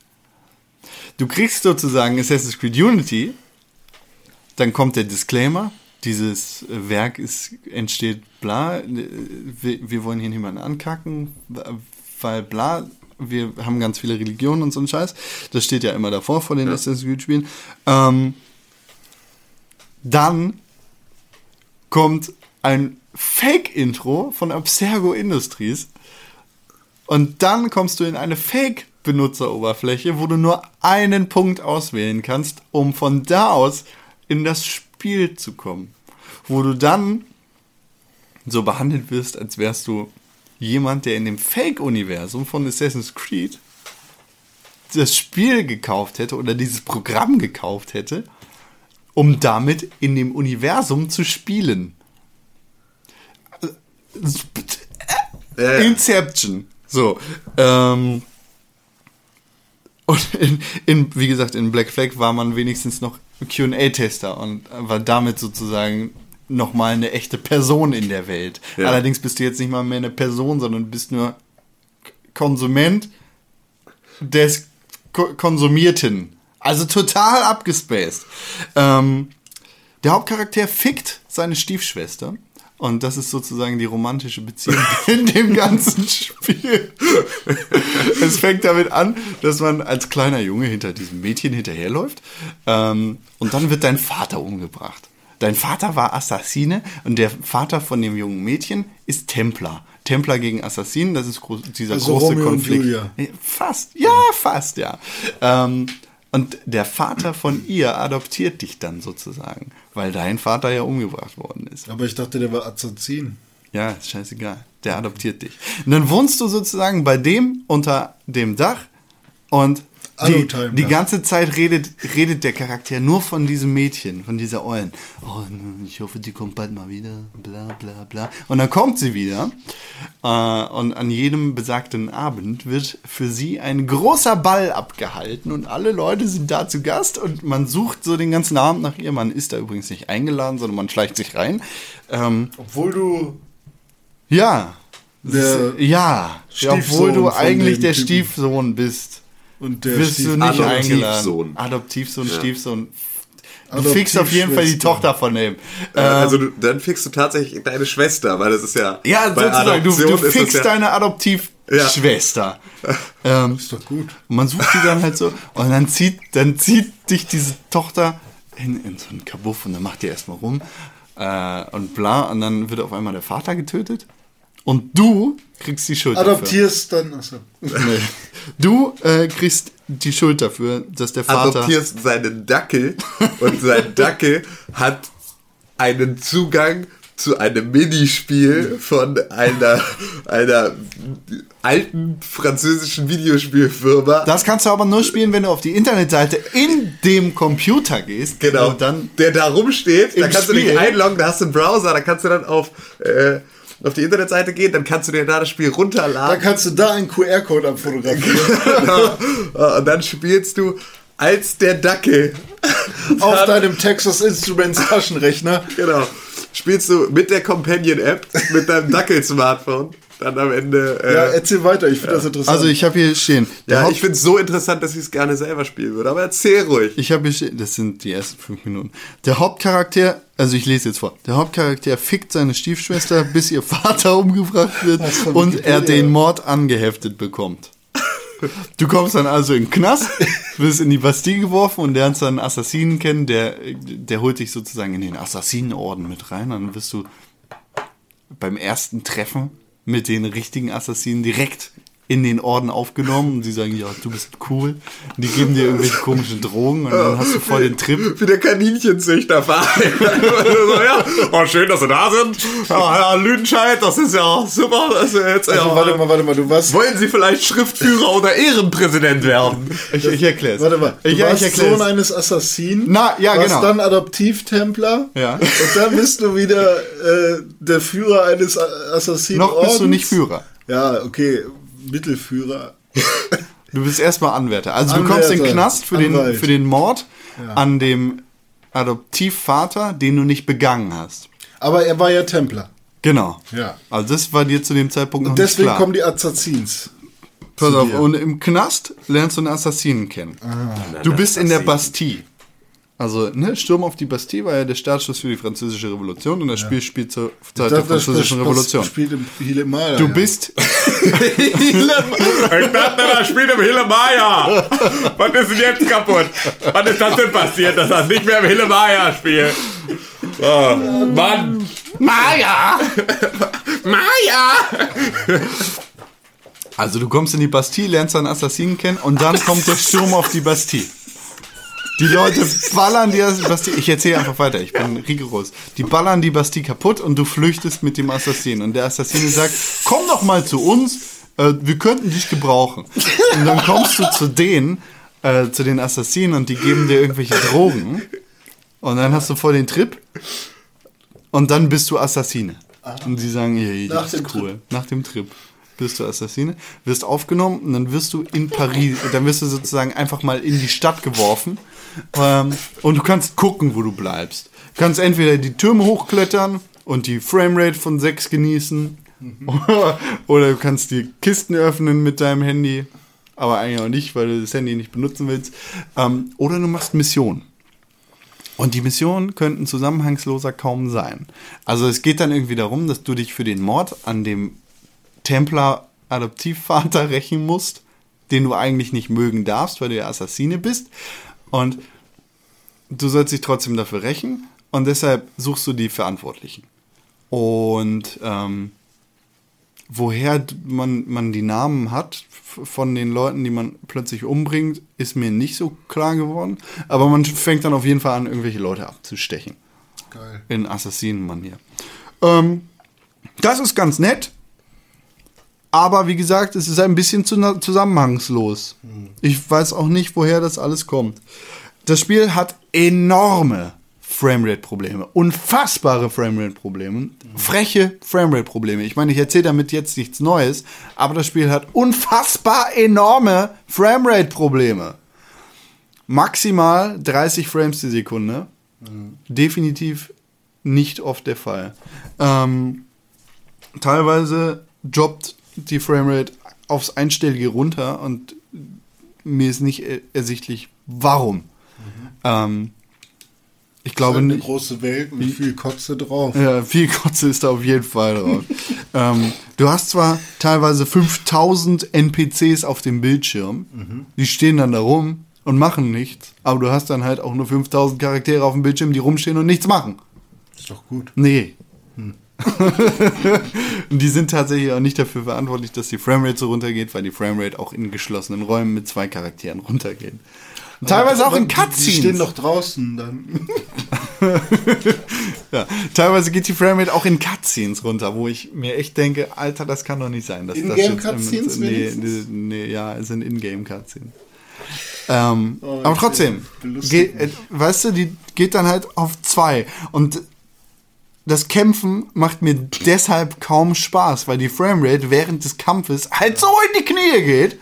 Du kriegst sozusagen Assassin's Creed Unity, dann kommt der Disclaimer, dieses Werk ist, entsteht bla, wir, wir wollen hier niemanden ankacken, weil bla, wir haben ganz viele Religionen und so ein Scheiß. Das steht ja immer davor vor den Assassin's Creed Spielen. Ähm, dann kommt ein Fake-Intro von Abstergo Industries und dann kommst du in eine Fake-Benutzeroberfläche, wo du nur einen Punkt auswählen kannst, um von da aus in das Spiel zu kommen. Wo du dann so behandelt wirst, als wärst du jemand, der in dem Fake-Universum von Assassin's Creed das Spiel gekauft hätte oder dieses Programm gekauft hätte, um damit in dem Universum zu spielen. Inception. So. Ähm, und in, in, wie gesagt, in Black Flag war man wenigstens noch QA-Tester und war damit sozusagen nochmal eine echte Person in der Welt. Ja. Allerdings bist du jetzt nicht mal mehr eine Person, sondern bist nur Konsument des Ko Konsumierten. Also total abgespaced. Ähm, der Hauptcharakter fickt seine Stiefschwester. Und das ist sozusagen die romantische Beziehung in dem ganzen Spiel. es fängt damit an, dass man als kleiner Junge hinter diesem Mädchen hinterherläuft. Ähm, und dann wird dein Vater umgebracht. Dein Vater war Assassine und der Vater von dem jungen Mädchen ist Templer. Templer gegen Assassinen, das ist gro dieser Also große Romeo Konflikt. Fast, ja, fast, ja. Ähm, und der Vater von ihr adoptiert dich dann sozusagen, weil dein Vater ja umgebracht worden ist. Aber ich dachte, der war Assassin. Ja, ist scheißegal. Der adoptiert dich. Und dann wohnst du sozusagen bei dem unter dem Dach und die, die ganze Zeit redet, redet der Charakter nur von diesem Mädchen, von dieser Eulen. Oh, ich hoffe, die kommt bald mal wieder. Bla bla bla. Und dann kommt sie wieder. Äh, und an jedem besagten Abend wird für sie ein großer Ball abgehalten und alle Leute sind da zu Gast und man sucht so den ganzen Abend nach ihr. Man ist da übrigens nicht eingeladen, sondern man schleicht sich rein. Ähm, Obwohl du ja. Ja. Obwohl du eigentlich der Typen. Stiefsohn bist. Und der Wirst du nicht Adoptivsohn. eingeladen. Adoptivsohn, Stiefsohn. Du Adoptivschwester. fickst auf jeden Fall die Tochter von dem. Äh, also du, dann fickst du tatsächlich deine Schwester, weil das ist ja. ja, sozusagen, du, du fickst ja, deine Adoptivschwester. ähm, Ist doch gut. und man sucht die dann halt so und dann zieht, dann zieht dich diese Tochter in, in so einen Kabuff und dann macht die erstmal rum äh, und bla und dann wird auf einmal der Vater getötet und du kriegst die Schuld dafür. Adoptierst dann. Achso. Nee. Du äh, kriegst die Schuld dafür, dass der Vater. adoptierst seinen Dackel und sein Dackel hat einen Zugang zu einem Minispiel von einer, einer alten französischen Videospielfirma. Das kannst du aber nur spielen, wenn du auf die Internetseite in dem Computer gehst. Genau, Und dann der da rumsteht, da kannst du Spiel. dich einloggen, da hast du einen Browser, da kannst du dann auf, äh, auf die Internetseite gehen, dann kannst du dir da das Spiel Dann runterladen. kannst du da einen QR-Code abfotografieren. Genau. Und dann spielst du als der Dackel. auf deinem Texas Instruments Taschenrechner. Genau. Spielst du mit der Companion-App, mit deinem Dackel-Smartphone, dann am Ende. Äh, Ja, ja, erzähl weiter, ich finde das interessant. Also ich habe hier stehen. Haupt- ich finde es so interessant, dass ich es gerne selber spielen würde. Aber erzähl ruhig. Ich habe hier stehen, das sind die ersten fünf Minuten. Der Hauptcharakter, also ich lese jetzt vor. Der Hauptcharakter fickt seine Stiefschwester, bis ihr Vater umgebracht wird und er den Mord angeheftet bekommt. Du kommst dann also in den Knast, wirst in die Bastille geworfen und lernst dann einen Assassinen kennen, der, der holt dich sozusagen in den Assassinenorden mit rein. Dann wirst du beim ersten Treffen mit den richtigen Assassinen direkt in den Orden aufgenommen und die sagen, ja, du bist cool. Und die geben dir irgendwelche komischen Drogen und dann hast du voll den Trip. Wie der Kaninchenzüchterverein. so, ja, oh, schön, dass Sie da sind. Ja, Herr Lüdenscheid, das ist ja super. Das ist jetzt, also, ja, warte mal, warte mal, du warst. Wollen Sie vielleicht Schriftführer oder Ehrenpräsident werden? Ich, ich erkläre es. Warte mal, du ich, ich warst erkläre Sohn es. eines Assassinen. Na, ja, warst genau. dann Adoptivtempler. Ja. Und dann bist du wieder äh, der Führer eines Assassinen. Noch bist du nicht Führer. Ja, okay, Mittelführer. Du bist erstmal Anwärter. Also du kommst in den Anwärter, Knast für den, für den Mord an dem Adoptivvater, den du nicht begangen hast. Aber er war ja Templer. Genau. Ja. Also das war dir zu dem Zeitpunkt noch Und deswegen nicht klar. kommen die Assassins. Pass auf, dir. und im Knast lernst du einen Assassinen kennen. du bist in der Bastille. Also, ne, Sturm auf die Bastille war ja der Startschuss für die Französische Revolution und das Spiel spielt zur Zeit der das- Französischen das- Revolution. Das spielt im Himalaya. Du bist, ich dachte, das spielt im Himalaya. Was ist denn jetzt kaputt? Was ist das denn passiert, dass das nicht mehr im Himalaya spielt? Oh, Mann. Maya! Maya! Also du kommst in die Bastille, lernst einen Assassinen kennen und dann kommt der Sturm auf die Bastille. Die Leute ballern die Bastille. Ich erzähle einfach weiter, ich bin rigoros. Die ballern die Bastille kaputt und du flüchtest mit dem Assassinen. Und der Assassine sagt, komm doch mal zu uns, äh, wir könnten dich gebrauchen. Und dann kommst du zu denen, äh, zu den Assassinen und die geben dir irgendwelche Drogen. Und dann hast du voll den Trip. Und dann bist du Assassine. Und die sagen, hey, das ist cool. Nach dem Trip bist du Assassine, wirst aufgenommen und dann wirst du in Paris, dann wirst du sozusagen einfach mal in die Stadt geworfen ähm, und du kannst gucken, wo du bleibst. Du kannst entweder die Türme hochklettern und die Framerate von 6 genießen oder du kannst die Kisten öffnen mit deinem Handy, aber eigentlich auch nicht, weil du das Handy nicht benutzen willst. Ähm, oder du machst Missionen. Und die Missionen könnten zusammenhangsloser kaum sein. Also es geht dann irgendwie darum, dass du dich für den Mord an dem Templer Adoptivvater rächen musst, den du eigentlich nicht mögen darfst, weil du ja Assassine bist. Und du sollst dich trotzdem dafür rächen und deshalb suchst du die Verantwortlichen. Und ähm, woher man, man die Namen hat von den Leuten, die man plötzlich umbringt, ist mir nicht so klar geworden. Aber man fängt dann auf jeden Fall an, irgendwelche Leute abzustechen. Geil. In Assassinenmanier. Ähm, das ist ganz nett. Aber wie gesagt, es ist ein bisschen zu, zusammenhangslos. Ich weiß auch nicht, woher das alles kommt. Das Spiel hat enorme Framerate-Probleme. Unfassbare Framerate-Probleme. Freche Framerate-Probleme. Ich meine, ich erzähle damit jetzt nichts Neues, aber das Spiel hat unfassbar enorme Framerate-Probleme. Maximal 30 Frames die Sekunde. Definitiv nicht oft der Fall. Ähm, teilweise droppt die Framerate aufs Einstellige runter und mir ist nicht er- ersichtlich, warum. Ähm, ich glaube eine nicht. große Welt mit viel Kotze drauf. Ja, viel Kotze ist da auf jeden Fall drauf. ähm, du hast zwar teilweise 5000 NPCs auf dem Bildschirm, die stehen dann da rum und machen nichts, aber du hast dann halt auch nur 5000 Charaktere auf dem Bildschirm, die rumstehen und nichts machen. Ist doch gut. Nee. und die sind tatsächlich auch nicht dafür verantwortlich, dass die Framerate so runtergeht, weil die Framerate auch in geschlossenen Räumen mit zwei Charakteren runtergeht. Und teilweise auch in Die- Die stehen Cutscenes. doch draußen dann. Ja, teilweise geht die Framerate auch in Cutscenes runter, wo ich mir echt denke, Alter, das kann doch nicht sein. dass das In-game im- Cutscenes nee, nee, nee, ja, es sind Ingame-Cutscenes. Ähm, Oh, aber trotzdem, geht, äh, weißt du, die geht dann halt auf zwei. Und das Kämpfen macht mir deshalb kaum Spaß, weil die Framerate während des Kampfes halt so in die Knie geht.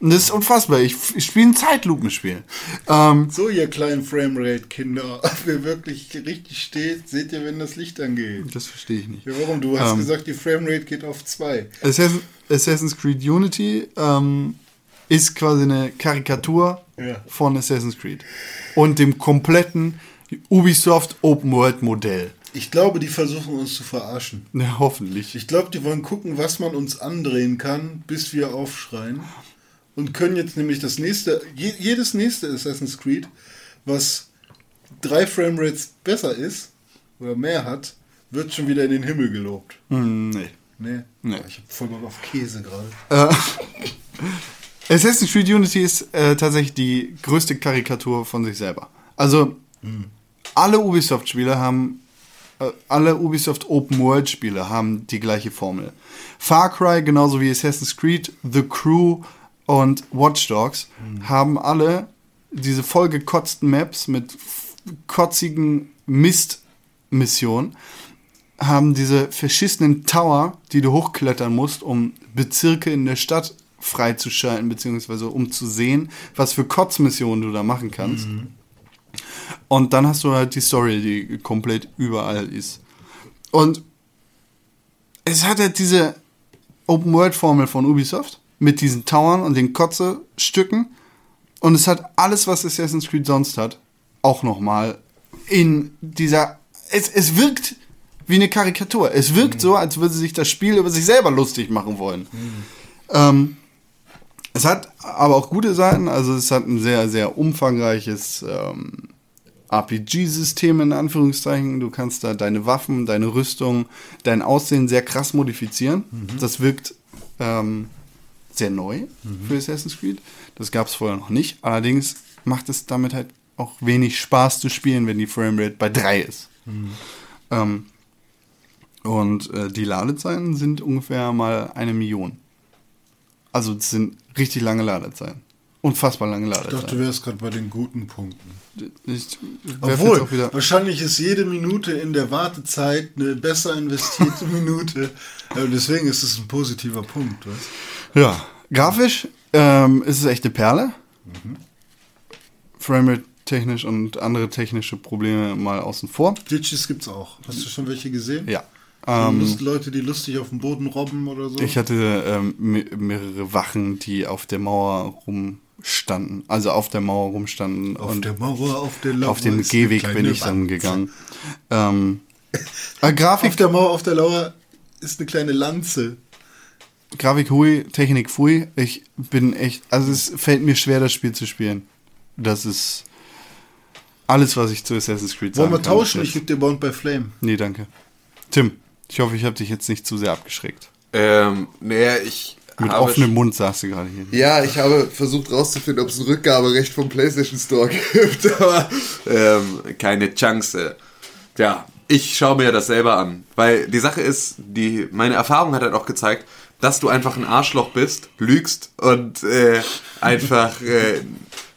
Und das ist unfassbar. Ich, ich spiele ein Zeitlupenspiel. Ähm, So, ihr kleinen Framerate-Kinder, ob ihr wirklich richtig steht, seht ihr, wenn das Licht angeht. das verstehe ich nicht. Ja, warum? Du hast gesagt, die Framerate geht auf 2. Assassin, Assassin's Creed Unity ähm, ist quasi eine Karikatur Ja. von Assassin's Creed. Und dem kompletten Ubisoft Open World Modell. Ich glaube, die versuchen uns zu verarschen. Na, hoffentlich. Ich glaube, die wollen gucken, was man uns andrehen kann, bis wir aufschreien. Und können jetzt nämlich das nächste, je, jedes nächste Assassin's Creed, was drei Framerates besser ist oder mehr hat, wird schon wieder in den Himmel gelobt. Hm, nee. Nee. Nee. Ich hab voll Bock auf Käse gerade. Assassin's Creed Unity ist äh, tatsächlich die größte Karikatur von sich selber. Also, alle Ubisoft-Spiele haben, äh, alle Ubisoft Open-World-Spiele haben die gleiche Formel. Far Cry, genauso wie Assassin's Creed, The Crew und Watch Dogs, haben alle diese vollgekotzten Maps mit kotzigen Mist-Missionen, haben diese verschissenen Tower, die du hochklettern musst, um Bezirke in der Stadt freizuschalten, beziehungsweise um zu sehen, was für Kotzmissionen du da machen kannst. Und dann hast du halt die Story, die komplett überall ist. Und es hat halt diese Open-World-Formel von Ubisoft mit diesen Towern und den Kotze-Stücken. Und es hat alles, was Assassin's Creed sonst hat, auch nochmal in dieser. Es, es wirkt wie eine Karikatur. Es wirkt so, als würde sich das Spiel über sich selber lustig machen wollen. Ähm, es hat aber auch gute Seiten. Also es hat ein sehr, sehr umfangreiches ähm, RPG-System in Anführungszeichen. Du kannst da deine Waffen, deine Rüstung, dein Aussehen sehr krass modifizieren. Das wirkt ähm, sehr neu für Assassin's Creed. Das gab es vorher noch nicht. Allerdings macht es damit halt auch wenig Spaß zu spielen, wenn die Framerate bei 3 ist. Ähm, und äh, die Ladezeiten sind ungefähr mal eine Million. Also das sind richtig lange Ladezeiten. Unfassbar lange Ich dachte, du wärst gerade bei den guten Punkten. Ich Obwohl, wahrscheinlich ist jede Minute in der Wartezeit eine besser investierte Minute. Deswegen ist es ein positiver Punkt. Was? Ja, grafisch ähm, ist es echt eine Perle. Framerate technisch und andere technische Probleme mal außen vor. Ditches gibt's auch. Hast du schon welche gesehen? Ja. Ähm, Lust, Leute, die lustig auf dem Boden robben oder so. ich hatte ähm, me- mehrere Wachen, die auf der Mauer rumstanden. Also auf der Mauer rumstanden. auf und der Mauer, auf der Lauer. auf dem Gehweg bin ich dann gegangen. Ähm, äh, Grafik Auf der Mauer, auf der Lauer ist eine kleine Lanze. Grafik hui, Technik fui. Ich bin echt, also es fällt mir schwer, das Spiel zu spielen. Das ist alles, was ich zu Assassin's Creed Wollen sagen wir kann. tauschen? Ich gebe dir Bound by Flame. Nee, danke. Tim, ich hoffe, ich habe dich jetzt nicht zu sehr abgeschreckt. Ähm, naja, ich Mit offenem Mund saß du gerade hier. Ja, ich habe versucht rauszufinden, ob es ein Rückgaberecht vom PlayStation Store gibt, aber ähm, keine Chance. Ja, ich schaue mir das selber an, weil die Sache ist, die meine Erfahrung hat halt auch gezeigt, dass du einfach ein Arschloch bist, lügst und äh, einfach äh,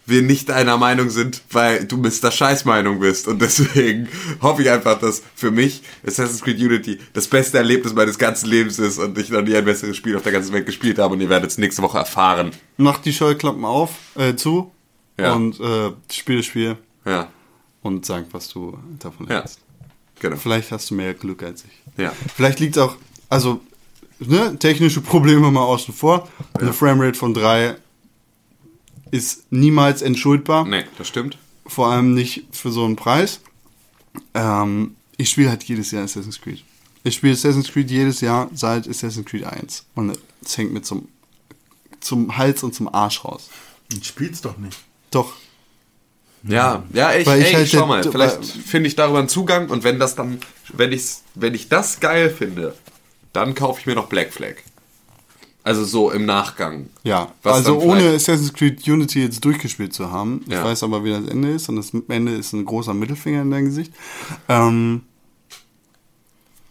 wir nicht einer Meinung sind, weil du Mr. Scheißmeinung bist. Und deswegen hoffe ich einfach, dass für mich Assassin's Creed Unity das beste Erlebnis meines ganzen Lebens ist und ich noch nie ein besseres Spiel auf der ganzen Welt gespielt habe und ihr werdet es nächste Woche erfahren. Mach die Scheuklappen auf, äh, zu Ja. und äh, spiel das Spiel Ja, und sag, was du davon ja. hältst. Genau. Vielleicht hast du mehr Glück als ich. Ja. Vielleicht liegt auch, also ne, technische Probleme mal außen vor. Eine Framerate von 3 ist niemals entschuldbar. Nee, das stimmt. Vor allem nicht für so einen Preis. Ähm, ich spiele halt jedes Jahr Assassin's Creed. Ich spiele Assassin's Creed jedes Jahr seit Assassin's Creed 1. Und es hängt mir zum, zum Hals und zum Arsch raus. Ich spiel's doch nicht. Doch. Ja, ja, ich, Weil ich ey, halt ich schau mal, vielleicht finde ich darüber einen Zugang und wenn das dann, wenn ich, wenn ich das geil finde, dann kaufe ich mir noch Black Flag. Also so im Nachgang. Ja, Was also ohne Assassin's Creed Unity jetzt durchgespielt zu haben. Ich Ja. weiß aber, wie das Ende ist und das Ende ist ein großer Mittelfinger in dein Gesicht. Ähm,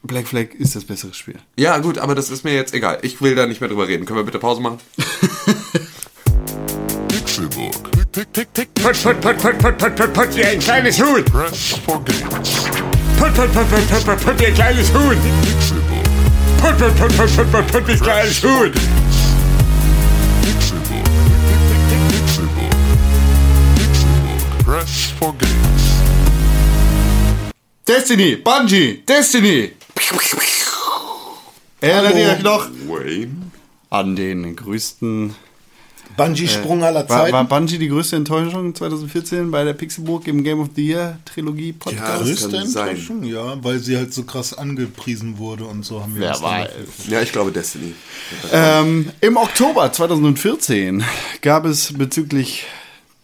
Black Flag ist das bessere Spiel. Ja, gut, aber das ist mir jetzt egal. Ich will da nicht mehr drüber reden. Können wir bitte Pause machen? Pixelbook. Pick, pick, pick, pick. Put, put, put, put, put, put, put, put dir ein kleines Huhn. Press for games. Put, put, put, put, put, put, put, ihr kleines Huhn. Pixelbook. Put, put, put, put, put, put, put. Press for games. Destiny, Bungie, Destiny. Erinnert ihr euch noch Wayne? an den größten Bungee-Sprung aller War, Zeiten. war Bungie die größte Enttäuschung 2014 bei der Pixelburg im Game of the Year Trilogie Podcast? Ja, Größte sein. Enttäuschung, ja, weil sie halt so krass angepriesen wurde und so haben wir Wer dafür- Ja, ich glaube Destiny. Ähm, Im Oktober 2014 gab es bezüglich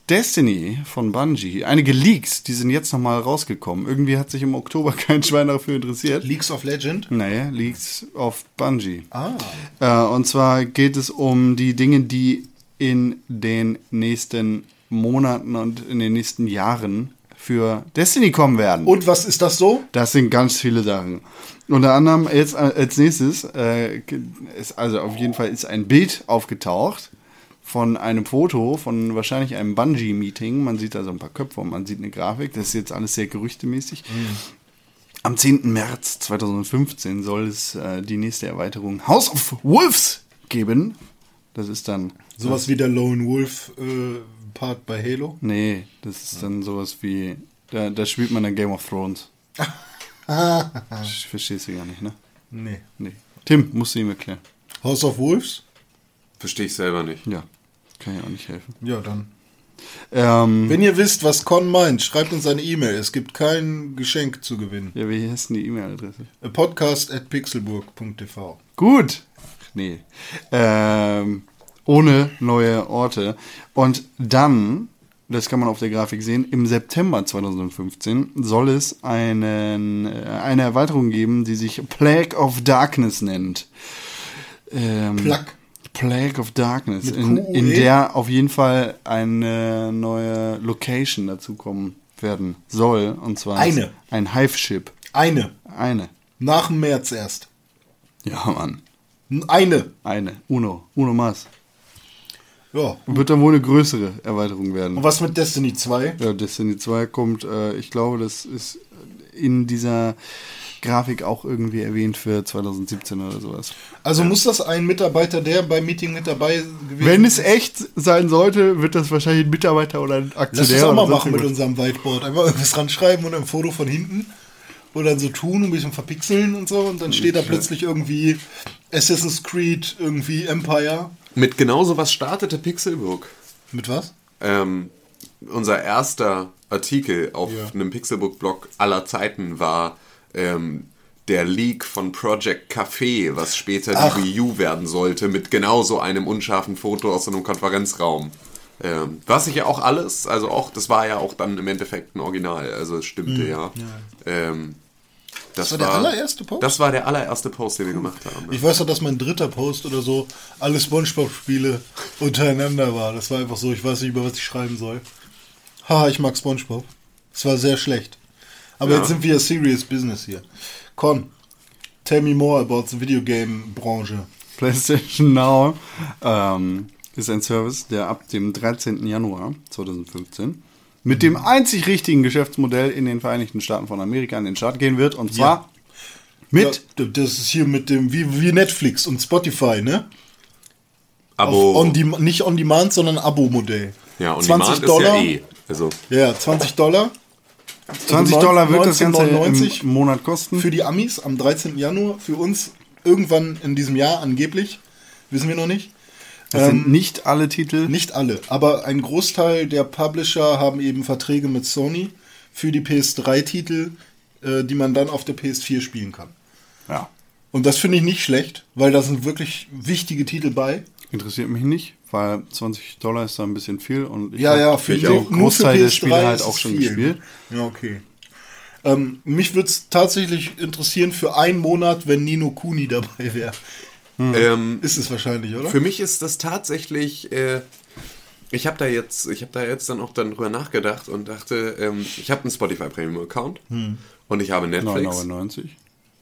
Destiny von Bungie einige Leaks, die sind jetzt nochmal rausgekommen. Irgendwie hat sich im Oktober kein Schwein dafür interessiert. Leagues of Legend. Naja, Leaks auf Bungie. Ah. Äh, und zwar geht es um die Dinge, die in den nächsten Monaten und in den nächsten Jahren für Destiny kommen werden. Und was ist das so? Das sind ganz viele Sachen. Unter anderem jetzt äh, als nächstes, äh, ist also auf jeden Fall ist ein Bild aufgetaucht von einem Foto von wahrscheinlich einem Bungee-Meeting. Man sieht da so ein paar Köpfe und man sieht eine Grafik. Das ist jetzt alles sehr gerüchtemäßig. Am 10. März 2015 soll es äh, die nächste Erweiterung House of Wolves geben. Das ist dann. Sowas wie der Lone Wolf äh, Part bei Halo. Nee, das ist dann sowas wie. Da, da spielt man dann Game of Thrones. Verstehst du gar nicht, ne? Nee. Nee. Tim, musst du ihm erklären. House of Wolves? Verstehe ich selber nicht. Ja, kann ich auch nicht helfen. Ja, dann. Ähm, Wenn ihr wisst, was Con meint, schreibt uns eine E-Mail. Es gibt kein Geschenk zu gewinnen. ja, wie heißt denn die E-Mail-Adresse? Podcast at pixelburg.tv. Gut. Nee. Ähm, ohne neue Orte. Und dann, das kann man auf der Grafik sehen, im September 2015 soll es einen, äh, eine Erweiterung geben, die sich Plague of Darkness nennt. Ähm, Plug. Plague of Darkness, in, QUE? in der auf jeden Fall eine neue Location dazukommen werden soll. Und zwar Eine. ein Hive-Ship. Eine. Eine. Nach dem März erst. Ja, Mann. Eine. Eine. Uno. Uno Mas. Ja. Wird dann wohl eine größere Erweiterung Und werden. was mit Destiny 2? Ja, Destiny 2 kommt, äh, ich glaube, das ist in dieser Grafik auch irgendwie erwähnt für 2017 oder sowas. Also muss das ein Mitarbeiter, der beim Meeting mit dabei gewesen Wenn es echt sein sollte, wird das wahrscheinlich ein Mitarbeiter oder ein Aktionär Lass das auch mal machen mit unserem Whiteboard. Einfach irgendwas ranschreiben und ein Foto von hinten. Oder dann so tun, ein bisschen verpixeln und so. Und dann steht da plötzlich irgendwie Assassin's Creed, irgendwie Empire. Mit genau sowas startete Pixelbook. Mit was? Ähm, unser erster Artikel auf Ja. einem Pixelbook-Blog aller Zeiten war ähm, der Leak von Project Café, was später Ach. die Wii U werden sollte, mit genau so einem unscharfen Foto aus einem Konferenzraum. Ähm, was ich ja auch alles, also auch, das war ja auch dann im Endeffekt ein Original, also es stimmte ja. Ähm, das, war der allererste Post? Das war der allererste Post, den wir gemacht haben. Ich weiß noch, dass mein dritter Post oder so alle Spongebob-Spiele untereinander war. Das war einfach so, ich weiß nicht, über was ich schreiben soll. Ha, ich mag Spongebob. Es war sehr schlecht. Aber Ja. jetzt sind wir serious business hier. Con, tell me more about the video game Branche. PlayStation Now ähm, ist ein Service, der ab dem 13. Januar 2015 mit dem einzig richtigen Geschäftsmodell in den Vereinigten Staaten von Amerika an den Start gehen wird. Und zwar mit Ja, das ist hier mit dem, wie, wie Netflix und Spotify, ne? Abo. On dem, nicht on demand, sondern Abo-Modell. ja, und 20 Demand Dollar. ist ja eh. Also, Ja, 20 Dollar 20 Also Dollar wird das Ganze 19,99 im Monat kosten. für die Amis am 13. Januar. Für uns irgendwann in diesem Jahr angeblich. Wissen wir noch nicht. Das sind nicht alle Titel. Nicht alle, aber ein Großteil der Publisher haben eben Verträge mit Sony für die PS3-Titel, äh, die man dann auf der PS4 spielen kann. Ja. Und das finde ich nicht schlecht, weil da sind wirklich wichtige Titel bei. Interessiert mich nicht, weil 20 Dollar ist da ein bisschen viel und ich Ja, ja, für für Großteil der PS3 Spiele halt auch schon viel. gespielt. Ja, okay. Ähm, mich würde es tatsächlich interessieren für einen Monat, wenn Nino Kuni dabei wäre. Ähm, Ist es wahrscheinlich, oder? Für mich ist das tatsächlich. Äh, ich habe da jetzt, ich habe da jetzt dann auch dann drüber nachgedacht und dachte, ähm, ich habe einen Spotify Premium Account Hm. und ich habe Netflix. 9,99.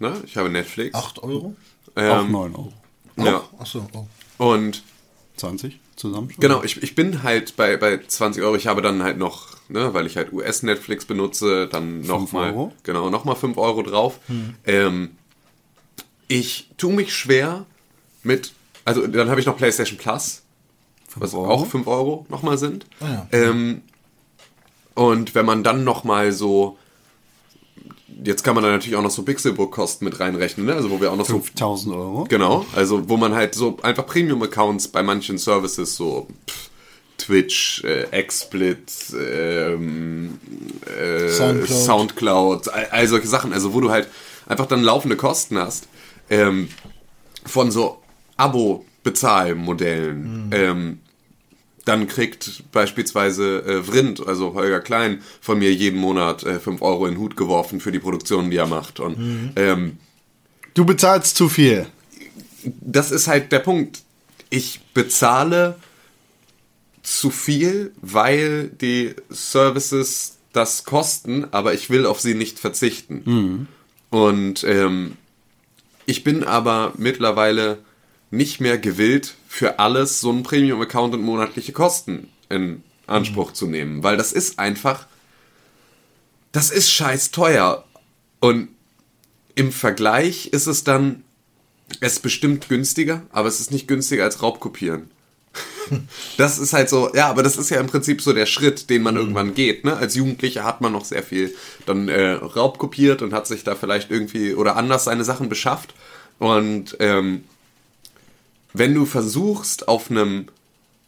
Ne? Ich habe Netflix. 8 Euro? Auch Ähm, 9 Euro. ja. Achso, oh. Und 20 zusammen schon? Genau, ich, ich bin halt bei, bei 20 Euro. Ich habe dann halt noch, ne, weil ich halt US-Netflix benutze, dann nochmal, genau, nochmal 5 Euro drauf. Ähm, ich tue mich schwer mit, also dann habe ich noch PlayStation Plus, was Euro? auch 5 Euro nochmal sind. Ah ja. Ähm, und wenn man dann nochmal so, jetzt kann man da natürlich auch noch so Pixelbook-Kosten mit reinrechnen, ne? also wo wir auch noch so 5000 Euro. Genau, also wo man halt so einfach Premium-Accounts bei manchen Services so pff, Twitch, äh, XSplit, ähm, äh, Soundcloud. Soundcloud, all, all solche Sachen, also wo du halt einfach dann laufende Kosten hast ähm, von so Abo-Bezahlmodellen. Ähm, dann kriegt beispielsweise äh, Vrind, also Holger Klein, von mir jeden Monat äh, 5 Euro in den Hut geworfen für die Produktionen, die er macht. Und ähm, Du bezahlst zu viel. das ist halt der Punkt. Ich bezahle zu viel, weil die Services das kosten, aber ich will auf sie nicht verzichten. Und ähm, ich bin aber mittlerweile nicht mehr gewillt, für alles so einen Premium-Account und monatliche Kosten in Anspruch zu nehmen, weil das ist einfach, das ist scheiß teuer. Und im Vergleich ist es dann, es ist bestimmt günstiger, aber es ist nicht günstiger als Raubkopieren. Das ist halt so, ja, aber das ist ja im Prinzip so der Schritt, den man irgendwann geht. Ne? Als Jugendlicher hat man noch sehr viel dann äh, raubkopiert und hat sich da vielleicht irgendwie oder anders seine Sachen beschafft. Und ähm, wenn du versuchst, auf einem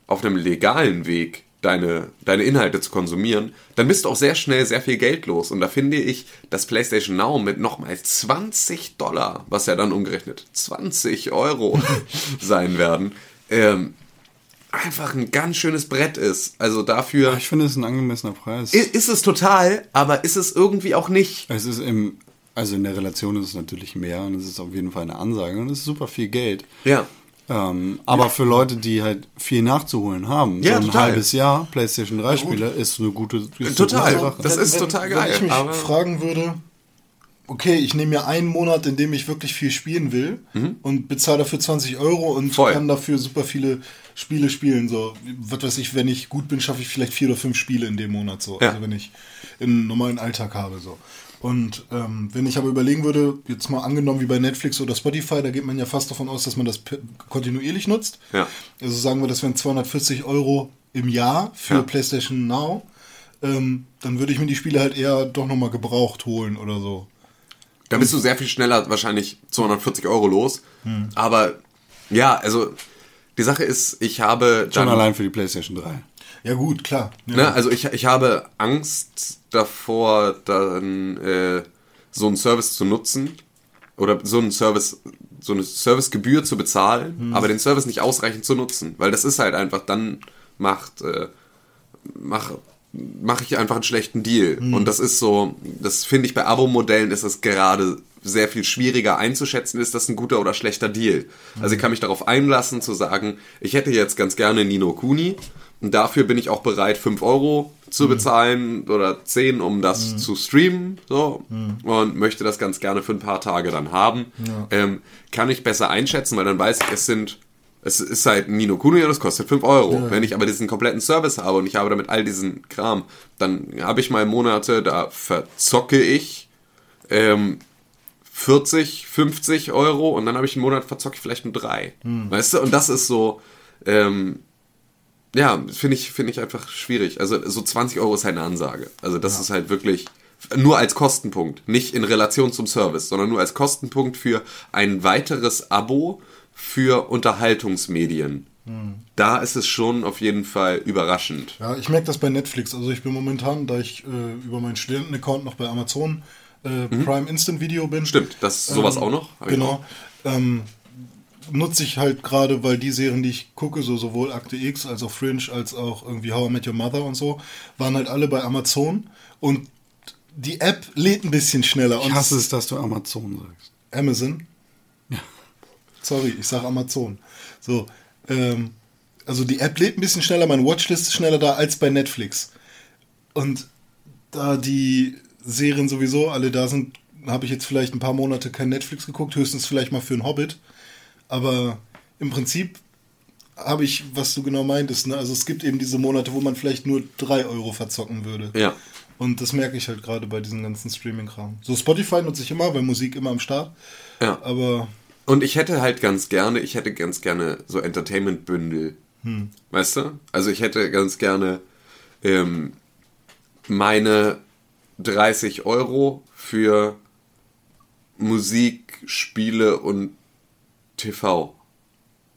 auf einem legalen Weg deine, deine Inhalte zu konsumieren, dann bist du auch sehr schnell sehr viel Geld los. Und da finde ich, dass PlayStation Now mit nochmal 20 Dollar, was ja dann umgerechnet 20 Euro sein werden, ähm, einfach ein ganz schönes Brett ist. Also dafür Ich finde es ein angemessener Preis. i- ist es total, aber ist es irgendwie auch nicht. Es ist im, also in der Relation ist es natürlich mehr und es ist auf jeden Fall eine Ansage und es ist super viel Geld. Ja. Ähm, aber für Leute, die halt viel nachzuholen haben, Ja, so ein total. halbes Jahr PlayStation 3 Spieler ist eine gute, ist eine Total. gute Sache. Das ist total geil, Wenn ich mich aber- fragen würde, okay, ich nehme mir einen Monat, in dem ich wirklich viel spielen will und bezahle dafür 20 Euro und Mhm. Voll. kann dafür super viele Spiele spielen. So, was weiß ich, wenn ich gut bin, schaffe ich vielleicht vier oder fünf Spiele in dem Monat so. Ja. Also wenn ich einen normalen Alltag habe so. Und ähm, wenn ich aber überlegen würde, jetzt mal angenommen wie bei Netflix oder Spotify, da geht man ja fast davon aus, dass man das kontinuierlich nutzt. Ja. Also sagen wir, das wären 240 Euro im Jahr für Ja. PlayStation Now. Ähm, dann würde ich mir die Spiele halt eher doch nochmal gebraucht holen oder so. Da bist du sehr viel schneller wahrscheinlich 240 Euro los. Aber ja, also die Sache ist, ich habe Schon dann, allein für die PlayStation 3. Ja gut, klar. Ja. ne, also ich, ich habe Angst davor, dann äh, so einen Service zu nutzen oder so einen Service, so eine Servicegebühr zu bezahlen, aber den Service nicht ausreichend zu nutzen, weil das ist halt einfach dann macht äh, mach mache ich einfach einen schlechten Deal. Und das ist so, das finde ich bei Abo-Modellen ist es gerade sehr viel schwieriger einzuschätzen, ist das ein guter oder schlechter Deal. Also ich kann mich darauf einlassen zu sagen, ich hätte jetzt ganz gerne Nino Kuni und dafür bin ich auch bereit, 5 Euro zu bezahlen oder 10, um das zu streamen so und möchte das ganz gerne für ein paar Tage dann haben. Ähm, kann ich besser einschätzen, weil dann weiß ich, es sind es ist halt Nino Kuni und das kostet 5 Euro. Wenn ich aber diesen kompletten Service habe und ich habe damit all diesen Kram, dann habe ich mal Monate, da verzocke ich ähm, 40, 50 Euro und dann habe ich einen Monat verzocke ich vielleicht nur drei. Weißt du? Und das ist so, ähm, ja, finde ich, finde ich einfach schwierig. Also so 20 Euro ist halt eine Ansage. Also das ist halt wirklich nur als Kostenpunkt, nicht in Relation zum Service, sondern nur als Kostenpunkt für ein weiteres Abo für Unterhaltungsmedien. Da ist es schon auf jeden Fall überraschend. Ja, ich merke das bei Netflix. Also ich bin momentan, da ich äh, über meinen Studentenaccount noch bei Amazon äh, Prime Instant Video bin. Mhm. Stimmt, das sowas auch noch. Hab Genau. Ähm, nutze ich halt gerade, weil die Serien, die ich gucke, so sowohl Akte X als auch Fringe, als auch irgendwie How I Met Your Mother und so, waren halt alle bei Amazon und die App lädt ein bisschen schneller. Ich hasse es, dass du Amazon sagst. Amazon. Sorry, ich sage Amazon. So, ähm, also die App lädt ein bisschen schneller, meine Watchlist ist schneller da als bei Netflix. Und da die Serien sowieso alle da sind, habe ich jetzt vielleicht ein paar Monate kein Netflix geguckt, höchstens vielleicht mal für einen Hobbit. Aber im Prinzip habe ich, was du genau meintest. Ne? Also es gibt eben diese Monate, wo man vielleicht nur 3 Euro verzocken würde. Ja. Und das merke ich halt gerade bei diesem ganzen Streaming-Kram. So Spotify nutze ich immer, weil Musik immer am Start. Ja. Aber Und ich hätte halt ganz gerne, ich hätte ganz gerne so Entertainment-Bündel. Weißt du? Also ich hätte ganz gerne ähm, meine 30 Euro für Musik, Spiele und TV.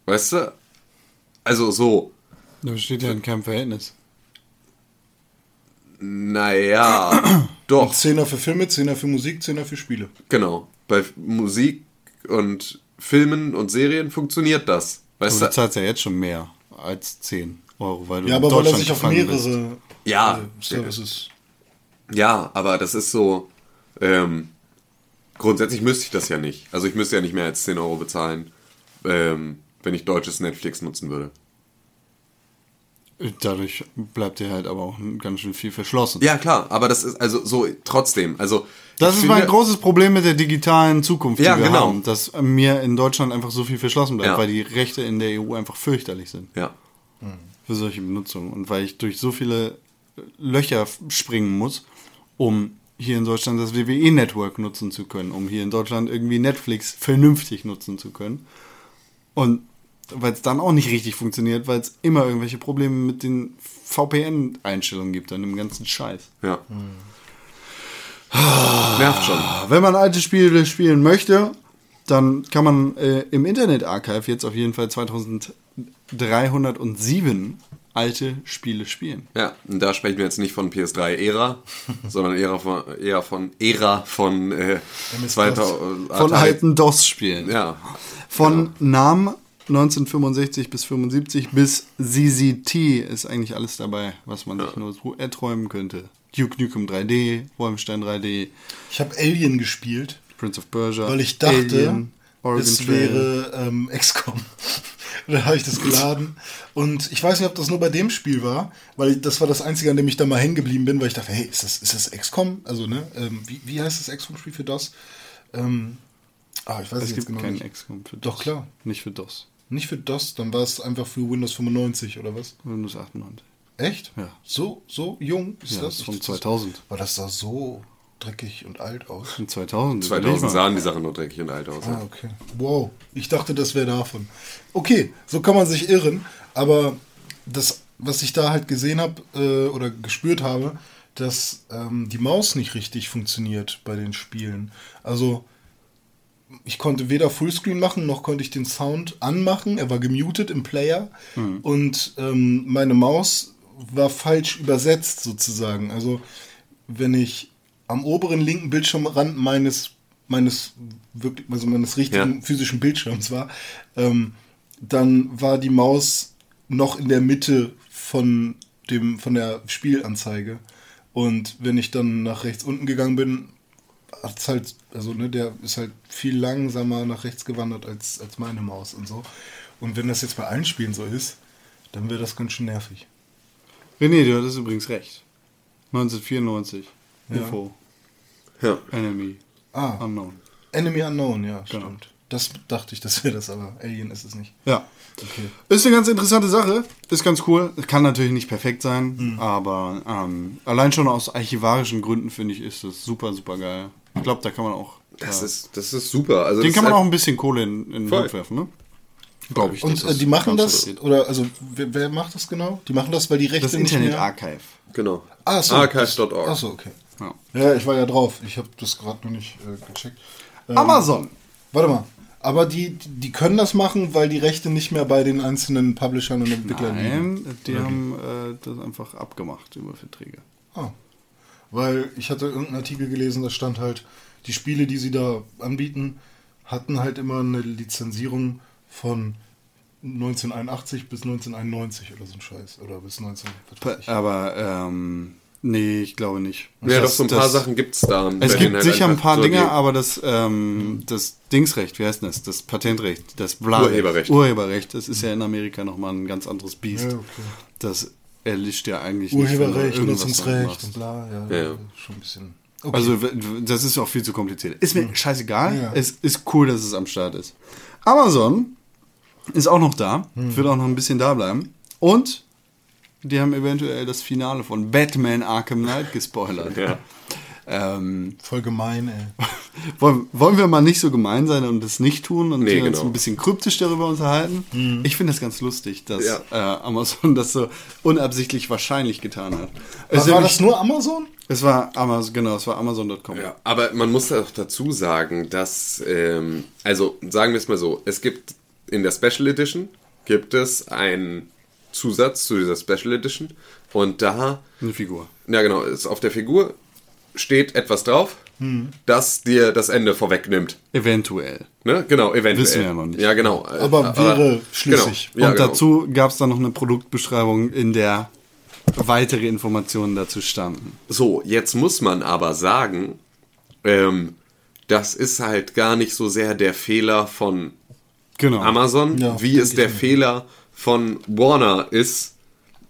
Weißt du? Also so. Da steht ja in keinem Verhältnis. Naja, doch. Zehner für Filme, Zehner für Musik, Zehner für Spiele. Genau. Bei Musik und Filmen und Serien funktioniert das. Weißt du du? zahlst ja jetzt schon mehr als 10 Euro, weil du Ja, in aber weil er Deutschland sich auf mehrere Ja. äh, Services. Ja, aber das ist so. Ähm, grundsätzlich müsste ich das ja nicht. Also ich müsste ja nicht mehr als 10 Euro bezahlen, ähm, wenn ich deutsches Netflix nutzen würde. Dadurch bleibt dir halt aber auch ganz schön viel verschlossen. Ja, klar, aber das ist also so trotzdem. Also Das ist mein großes Problem mit der digitalen Zukunft, die Ja, wir genau. haben, dass mir in Deutschland einfach so viel verschlossen bleibt, Ja. weil die Rechte in der EU einfach fürchterlich sind Ja. für solche Benutzungen und weil ich durch so viele Löcher springen muss, um hier in Deutschland das WWE-Network nutzen zu können, um hier in Deutschland irgendwie Netflix vernünftig nutzen zu können. Und weil es dann auch nicht richtig funktioniert, weil es immer irgendwelche Probleme mit den VPN-Einstellungen gibt an dem ganzen Scheiß. Ja. Nervt schon. Wenn man alte Spiele spielen möchte, dann kann man äh, im Internet Archive jetzt auf jeden Fall 2307 alte Spiele spielen. Ja, und da sprechen wir jetzt nicht von PS3-Ära, sondern eher von, eher von Ära von äh, 2000. Von alten DOS-Spielen. Ja. Von Nam 1965 bis 75 bis ZZT ist eigentlich alles dabei, was man sich nur erträumen könnte. Duke Nukem 3D, Wolfenstein 3D, Ich habe Alien gespielt, Prince of Persia, weil ich dachte, Alien, Oregon es Trail. wäre ähm, XCOM. da habe ich das geladen. Und ich weiß nicht, ob das nur bei dem Spiel war, weil das war das Einzige, an dem ich da mal hängen geblieben bin, weil ich dachte, hey, ist das, ist das XCOM? Also, ne? Ähm, wie, wie heißt das XCOM-Spiel für DOS? Ähm, ah, ich weiß Es gibt genau keinen nicht. XCOM für DOS. Doch, klar. Nicht für DOS. Nicht für DOS, dann war es einfach für Windows 95 oder was? Windows 98. Echt? Ja. So, so jung ist Ja, das? das von Ich- 2000. Weil das sah so dreckig und alt aus. In 2000. überleg 2000 mal. sahen die Sachen noch dreckig und alt aus. Ah, okay. Wow. Ich dachte, das wäre davon. Okay, so kann man sich irren. Aber das, was ich da halt gesehen habe äh, oder gespürt habe, dass ähm, die Maus nicht richtig funktioniert bei den Spielen. Also ich konnte weder Fullscreen machen, noch konnte ich den Sound anmachen. Er war gemutet im Player. Und ähm, meine Maus war falsch übersetzt sozusagen. Also wenn ich am oberen linken Bildschirmrand meines meines wirklich also meines richtigen Ja. physischen Bildschirms war, ähm, dann war die Maus noch in der Mitte von dem von der Spielanzeige. Und wenn ich dann nach rechts unten gegangen bin, hat's halt, also ne, der ist halt viel langsamer nach rechts gewandert als, als meine Maus und so. Und wenn das jetzt bei allen Spielen so ist, dann wäre das ganz schön nervig. René, du hattest übrigens recht. 1994. Ja. Info. Ja. Enemy. Ah, Unknown. Enemy Unknown, ja, Genau. stimmt. Das dachte ich, das wäre das, aber Alien ist es nicht. Ja. Okay. Ist eine ganz interessante Sache. Ist ganz cool. Kann natürlich nicht perfekt sein, Hm. aber ähm, allein schon aus archivarischen Gründen finde ich, ist das super, super geil. Ich glaube, da kann man auch. Das ja, ist, das ist super. Also den kann man auch ein bisschen Kohle in, in den. Hut werfen, ne? Glaube ich. Und äh, die machen das, oder also wer, wer macht das genau? Die machen das, weil die Rechte Das nicht Internet mehr... Archive. Genau. Ah, so. Archive.org. Achso, okay. Ja. Ja, ich war ja drauf. Ich habe das gerade noch nicht äh, gecheckt. Ähm, Amazon. Warte mal. Aber die, die können das machen, weil die Rechte nicht mehr bei den einzelnen Publishern und Entwicklern liegen. Nein, die haben äh, das einfach abgemacht über Verträge. Ah. Weil ich hatte irgendeinen Artikel gelesen, da stand halt, die Spiele, die sie da anbieten, hatten halt immer eine Lizenzierung von 1981 bis 1991 oder so ein Scheiß. Oder bis 19... was weiß ich. Aber ähm, nee, ich glaube nicht. Ja, doch Das- so ein paar das- Sachen gibt's da. Es gibt halt sicher ein paar so Dinge, aber das, ähm, das Dingsrecht, wie heißt denn das? Das Patentrecht, das Bla Urheberrecht. Urheberrecht, das ist ja in Amerika nochmal ein ganz anderes Biest. Ja, okay. Das erlischt ja eigentlich Urheberrecht, Nutzungsrecht und bla, ja, Ja, ja. schon ein bisschen. Okay. Also das ist auch viel zu kompliziert. Ist mir scheißegal. Ja. Es ist cool, dass es am Start ist. Amazon ist auch noch da. Wird auch noch ein bisschen da bleiben. Und die haben eventuell das Finale von Batman Arkham Knight gespoilert. Ja. Ähm, Voll gemein, ey. wollen, wollen wir mal nicht so gemein sein und das nicht tun und Nee, uns genau. ein bisschen kryptisch darüber unterhalten? Ich finde das ganz lustig, dass Ja. äh, Amazon das so unabsichtlich wahrscheinlich getan hat. Es, war nämlich- das nur Amazon? es war Amazon, genau, es war Amazon.com. Ja, aber man muss auch dazu sagen, dass, ähm, also sagen wir es mal so, es gibt in der Special Edition gibt es einen Zusatz zu dieser Special Edition und da, Eine Figur. ja genau, ist auf der Figur steht etwas drauf, das dir das Ende vorwegnimmt. Eventuell. Ne? Genau, eventuell. Wissen wir ja noch nicht. Ja, genau. Aber wäre schlüssig. Genau. Ja, und genau. dazu gab es dann noch eine Produktbeschreibung, in der weitere Informationen dazu standen. So, jetzt muss man aber sagen, ähm, das ist halt gar nicht so sehr der Fehler von Genau. Amazon, Ja, wie es der. Fehler von Warner ist,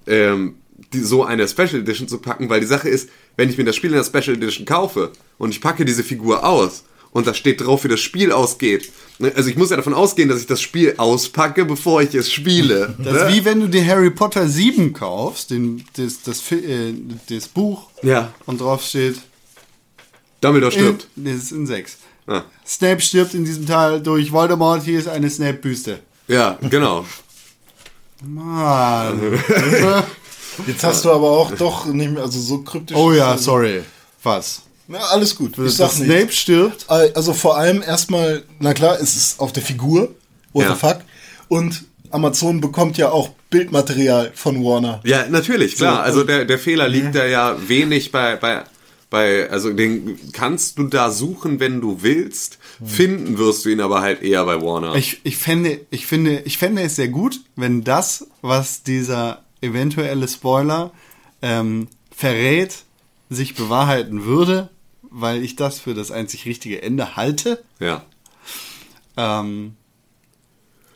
ähm, die, so eine Special Edition zu packen, weil die Sache ist, wenn ich mir das Spiel in der Special Edition kaufe und ich packe diese Figur aus und da steht drauf, wie das Spiel ausgeht. ne, Also ich muss ja davon ausgehen, dass ich das Spiel auspacke, bevor ich es spiele. Das ne? ist wie wenn du dir Harry Potter 7 kaufst, den, das, das, äh, das Buch, Ja. und drauf steht, Dumbledore in, stirbt. das ist in 6. Ah. Snape stirbt in diesem Teil durch Voldemort, hier ist eine Snape-Büste. Ja, genau. Mann. Jetzt hast du aber auch doch nicht mehr, also so kryptisch. oh ja, sorry. Was? Na, alles gut. Ich sag Snape nicht. stirbt? Also vor allem erstmal, na klar, es ist auf der Figur. What Ja. the fuck? Und Amazon bekommt ja auch Bildmaterial von Warner. Ja, natürlich, klar. So, also der, der Fehler liegt da ja wenig bei, bei, bei, also den kannst du da suchen, wenn du willst. Finden wirst du ihn aber halt eher bei Warner. Ich, ich, fände, ich, finde, ich fände es sehr gut, wenn das, was dieser eventuelle Spoiler ähm, verrät, sich bewahrheiten würde, weil ich das für das einzig richtige Ende halte. ja. Ähm,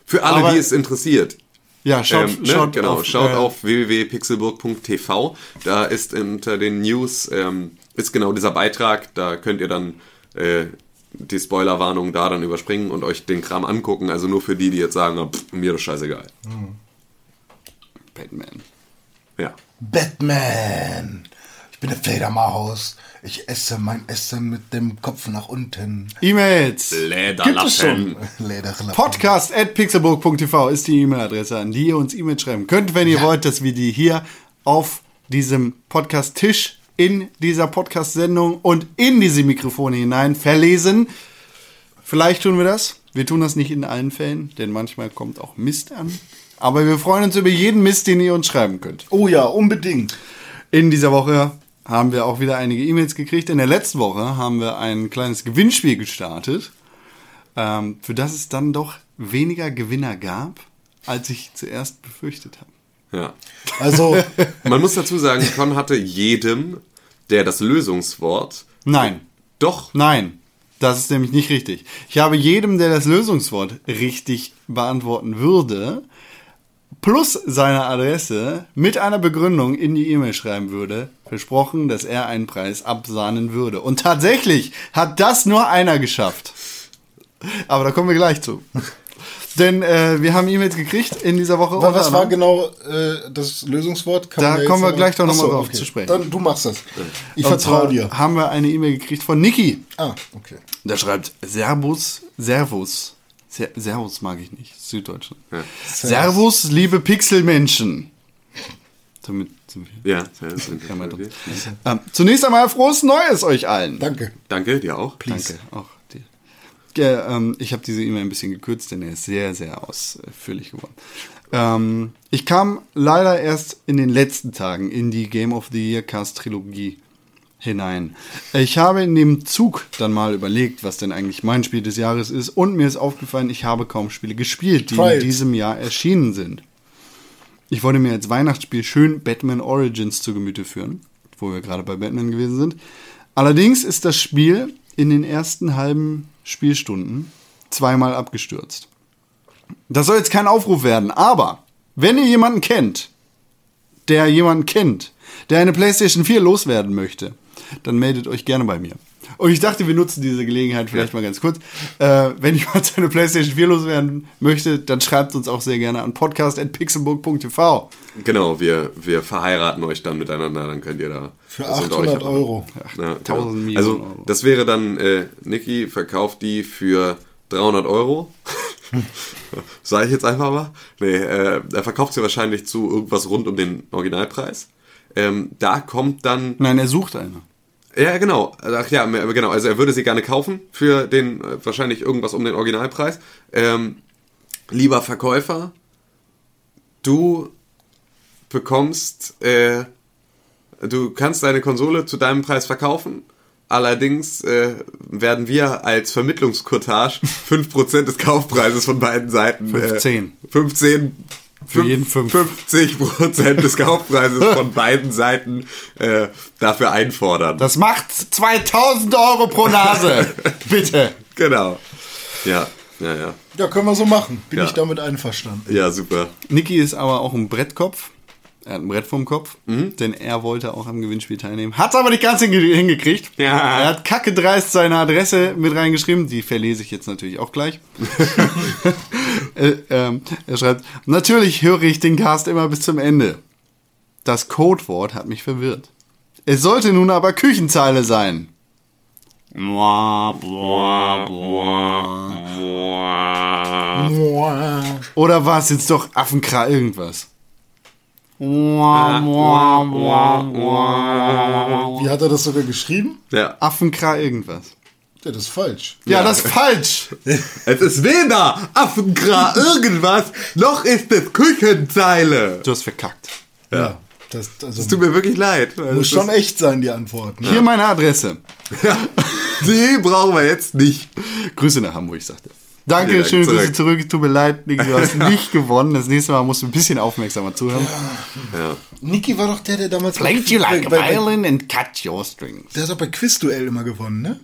Für alle, Aber- die es interessiert. ja, schaut, ähm, ne? schaut genau, auf, schaut äh, auf www.pixelburg.tv. Da ist unter den News ähm, ist genau dieser Beitrag. Da könnt ihr dann äh, die Spoilerwarnung da dann überspringen und euch den Kram angucken. Also nur für die, die jetzt sagen, ah, pff, mir das scheißegal. Batman. Ja. Batman. Ich bin eine Fledermaus. Ich esse mein Essen mit dem Kopf nach unten. E-Mails. Gibt es schon. Podcast at pixelburg.tv ist die E-Mail-Adresse, an die ihr uns E-Mails schreiben könnt, wenn ihr wollt, dass wir die hier auf diesem Podcast-Tisch in dieser Podcast-Sendung und in diese Mikrofone hinein verlesen. Vielleicht tun wir das. Wir tun das nicht in allen Fällen, denn manchmal kommt auch Mist an. Aber wir freuen uns über jeden Mist, den ihr uns schreiben könnt. Oh ja, unbedingt. In dieser Woche haben wir auch wieder einige E-Mails gekriegt. In der letzten Woche haben wir ein kleines Gewinnspiel gestartet, ähm, für das es dann doch weniger Gewinner gab, als ich zuerst befürchtet habe. Ja. Also, Man muss dazu sagen, Con hatte jedem, der das Lösungswort Nein, doch nein, das ist nämlich nicht richtig. Ich habe jedem, der das Lösungswort richtig beantworten würde, plus seine Adresse mit einer Begründung in die E-Mail schreiben würde, versprochen, dass er einen Preis absahnen würde. Und tatsächlich hat das nur einer geschafft. Aber da kommen wir gleich zu. Denn äh, wir haben E-Mails gekriegt in dieser Woche. unter was war genau äh, das Lösungswort? Kann Da kommen wir gleich doch noch mal Achso, drauf zu sprechen. Dann du machst das. Ich vertraue dir. haben wir eine E-Mail gekriegt von Niki. Ah, okay. Der schreibt Servus, Servus. Ser Servus mag ich nicht, Süddeutschland. Servus, liebe Pixelmenschen. Damit sind wir. Ja, das sind Ja, mal drin. Ähm, zunächst einmal frohes Neues euch allen. Danke. Danke, dir auch. Danke, auch. Ja, ähm, ich habe diese E-Mail ein bisschen gekürzt, denn er ist sehr, sehr ausführlich geworden. Ähm, ich kam leider erst in den letzten Tagen in die Game of the Year Cast Trilogie hinein. Ich habe in dem Zug dann mal überlegt, was denn eigentlich mein Spiel des Jahres ist und mir ist aufgefallen, ich habe kaum Spiele gespielt, die Trials. in diesem Jahr erschienen sind. Ich wollte mir als Weihnachtsspiel schön Batman Origins zu Gemüte führen, wo wir gerade bei Batman gewesen sind. Allerdings ist das Spiel in den ersten halben Spielstunden zweimal abgestürzt. Das soll jetzt kein Aufruf werden, aber wenn ihr jemanden kennt, der jemanden kennt, der eine PlayStation 4 loswerden möchte, dann meldet euch gerne bei mir. Und ich dachte, wir nutzen diese Gelegenheit vielleicht mal ganz kurz. Äh, wenn jemand seine PlayStation 4 loswerden möchte, dann schreibt uns auch sehr gerne an podcast.pixelbook.tv. Genau, wir, wir verheiraten euch dann miteinander, dann könnt ihr da. Für was unter 800 euch. Euro. Ja, 1000 genau. Millionen Also, Euro. das wäre dann, äh, Niki verkauft die für 300 Euro. Sag ich jetzt einfach mal. Nee, äh, er verkauft sie wahrscheinlich zu irgendwas rund um den Originalpreis. Ähm, da kommt dann Nein, er sucht eine. ja, genau. Ach ja, genau. Also er würde sie gerne kaufen für den äh, wahrscheinlich irgendwas um den Originalpreis. Ähm, lieber Verkäufer, du bekommst, äh, du kannst deine Konsole zu deinem Preis verkaufen. Allerdings äh, werden wir als Vermittlungscourtage 5% des Kaufpreises von beiden Seiten. 15. Äh, 15. Für jeden fünf. 50 Prozent des Kaufpreises von beiden Seiten äh, dafür einfordern. Das macht 2000 Euro pro Nase. Bitte. genau. Ja, ja, ja. Ja, können wir so machen. Bin Ja. ich damit einverstanden. Ja, super. Niki ist aber auch ein Brettkopf. Er hat ein Brett vorm Kopf, Mhm. denn er wollte auch am Gewinnspiel teilnehmen. Hat aber nicht ganz hinge- hingekriegt. Ja. Er hat kacke dreist seine Adresse mit reingeschrieben. Die verlese ich jetzt natürlich auch gleich. äh, ähm, er schreibt, natürlich höre ich den Cast immer bis zum Ende. Das Codewort hat mich verwirrt. Es sollte nun aber Küchenzeile sein. Oder war es jetzt doch Affenkra irgendwas? Wie hat er das sogar geschrieben? Ja. Affenkra irgendwas. Ja, das ist falsch. Ja, das ist falsch. Es ist weder Affenkra irgendwas, noch ist es Küchenzeile. Du hast verkackt. Ja. Das, also, Es tut mir wirklich leid. muss schon echt sein, die Antworten. Hier meine Adresse. Die brauchen wir jetzt nicht. Grüße nach Hamburg, sagte. Danke, schöne Grüße zurück. zurück. Tut mir leid, Niki, du hast nicht gewonnen. Das nächste Mal musst du ein bisschen aufmerksamer zuhören. Ja. Niki war doch der, der damals Played you like a bei, bei, violin and cut your strings. Der hat doch bei Quizduell immer gewonnen, ne?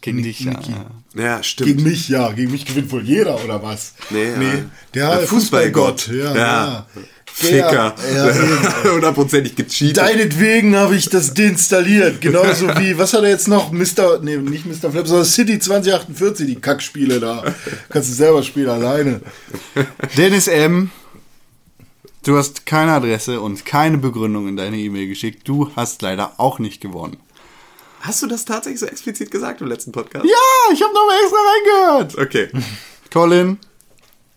Gegen dich, ja. Niki. Ja, stimmt. Gegen mich, ja. Gegen mich gewinnt wohl jeder, oder was? Nee, ja. Der, Der Fußballgott. Fußballgott. Ja, Ja. ja. Ficker. Der, ja, Hundertprozentig gecheatet. Deinetwegen habe ich das deinstalliert. Genauso wie, was hat er jetzt noch? Mr. Nee, nicht Mr. Flap, sondern City 2048, die Kackspiele da. Kannst du selber spielen alleine. Dennis M., du hast keine Adresse und keine Begründung in deine E-Mail geschickt. Du hast leider auch nicht gewonnen. Hast du das tatsächlich so explizit gesagt im letzten Podcast? Ja, ich habe nochmal extra reingehört. Okay. Colin,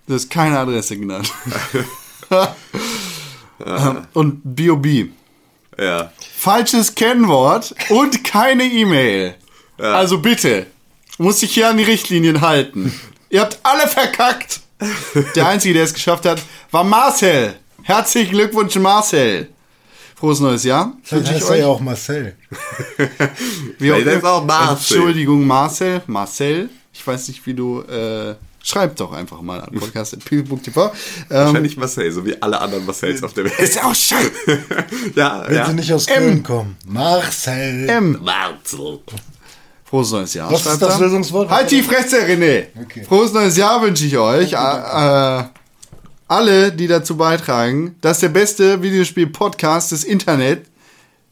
du hast keine Adresse genannt. und B.O.B. Ja. Falsches Kennwort und keine E-Mail. Also bitte, muss sich hier an die Richtlinien halten. Ihr habt alle verkackt. Der Einzige, der es geschafft hat, war Marcel. Herzlichen Glückwunsch, Marcel. Frohes neues Jahr. Vielleicht ich heißt er ja auch Marcel. Wie auch er auch. Marcel. Entschuldigung, Marcel. Marcel. Ich weiß nicht, wie du. Äh, schreib doch einfach mal an podcast.pil.tv. Ähm, Wahrscheinlich Marcel, so wie alle anderen Marcells auf der Welt. ist auch scheiße. ja, Wenn ja. sie nicht aus M. Köln kommen. Marcel. M. Marzel. Frohes neues Jahr. Was ist schreibt das. Lösungswort? Halt die Fresse, René. Okay. Frohes neues Jahr wünsche ich euch. Äh, äh, alle, die dazu beitragen, dass der beste Videospiel-Podcast des Internet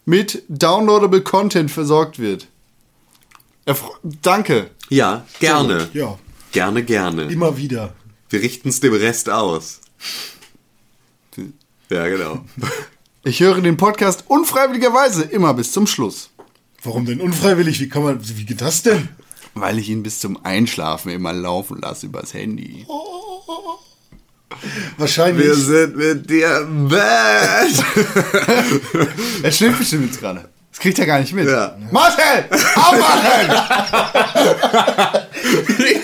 mit downloadable Content versorgt wird. Danke. Ja, gerne. Ja, Gerne, gerne. immer wieder. Wir richten es dem Rest aus. Ja, genau. Ich höre den Podcast unfreiwilligerweise immer bis zum Schluss. Warum denn unfreiwillig? Wie kann man, wie geht das denn? Weil ich ihn bis zum Einschlafen immer laufen lasse übers Handy. Wahrscheinlich. Wir sind mit dir bad. Er schläft bestimmt jetzt gerade. Das kriegt er gar nicht mit. Ja. Marcel! Aufwachen!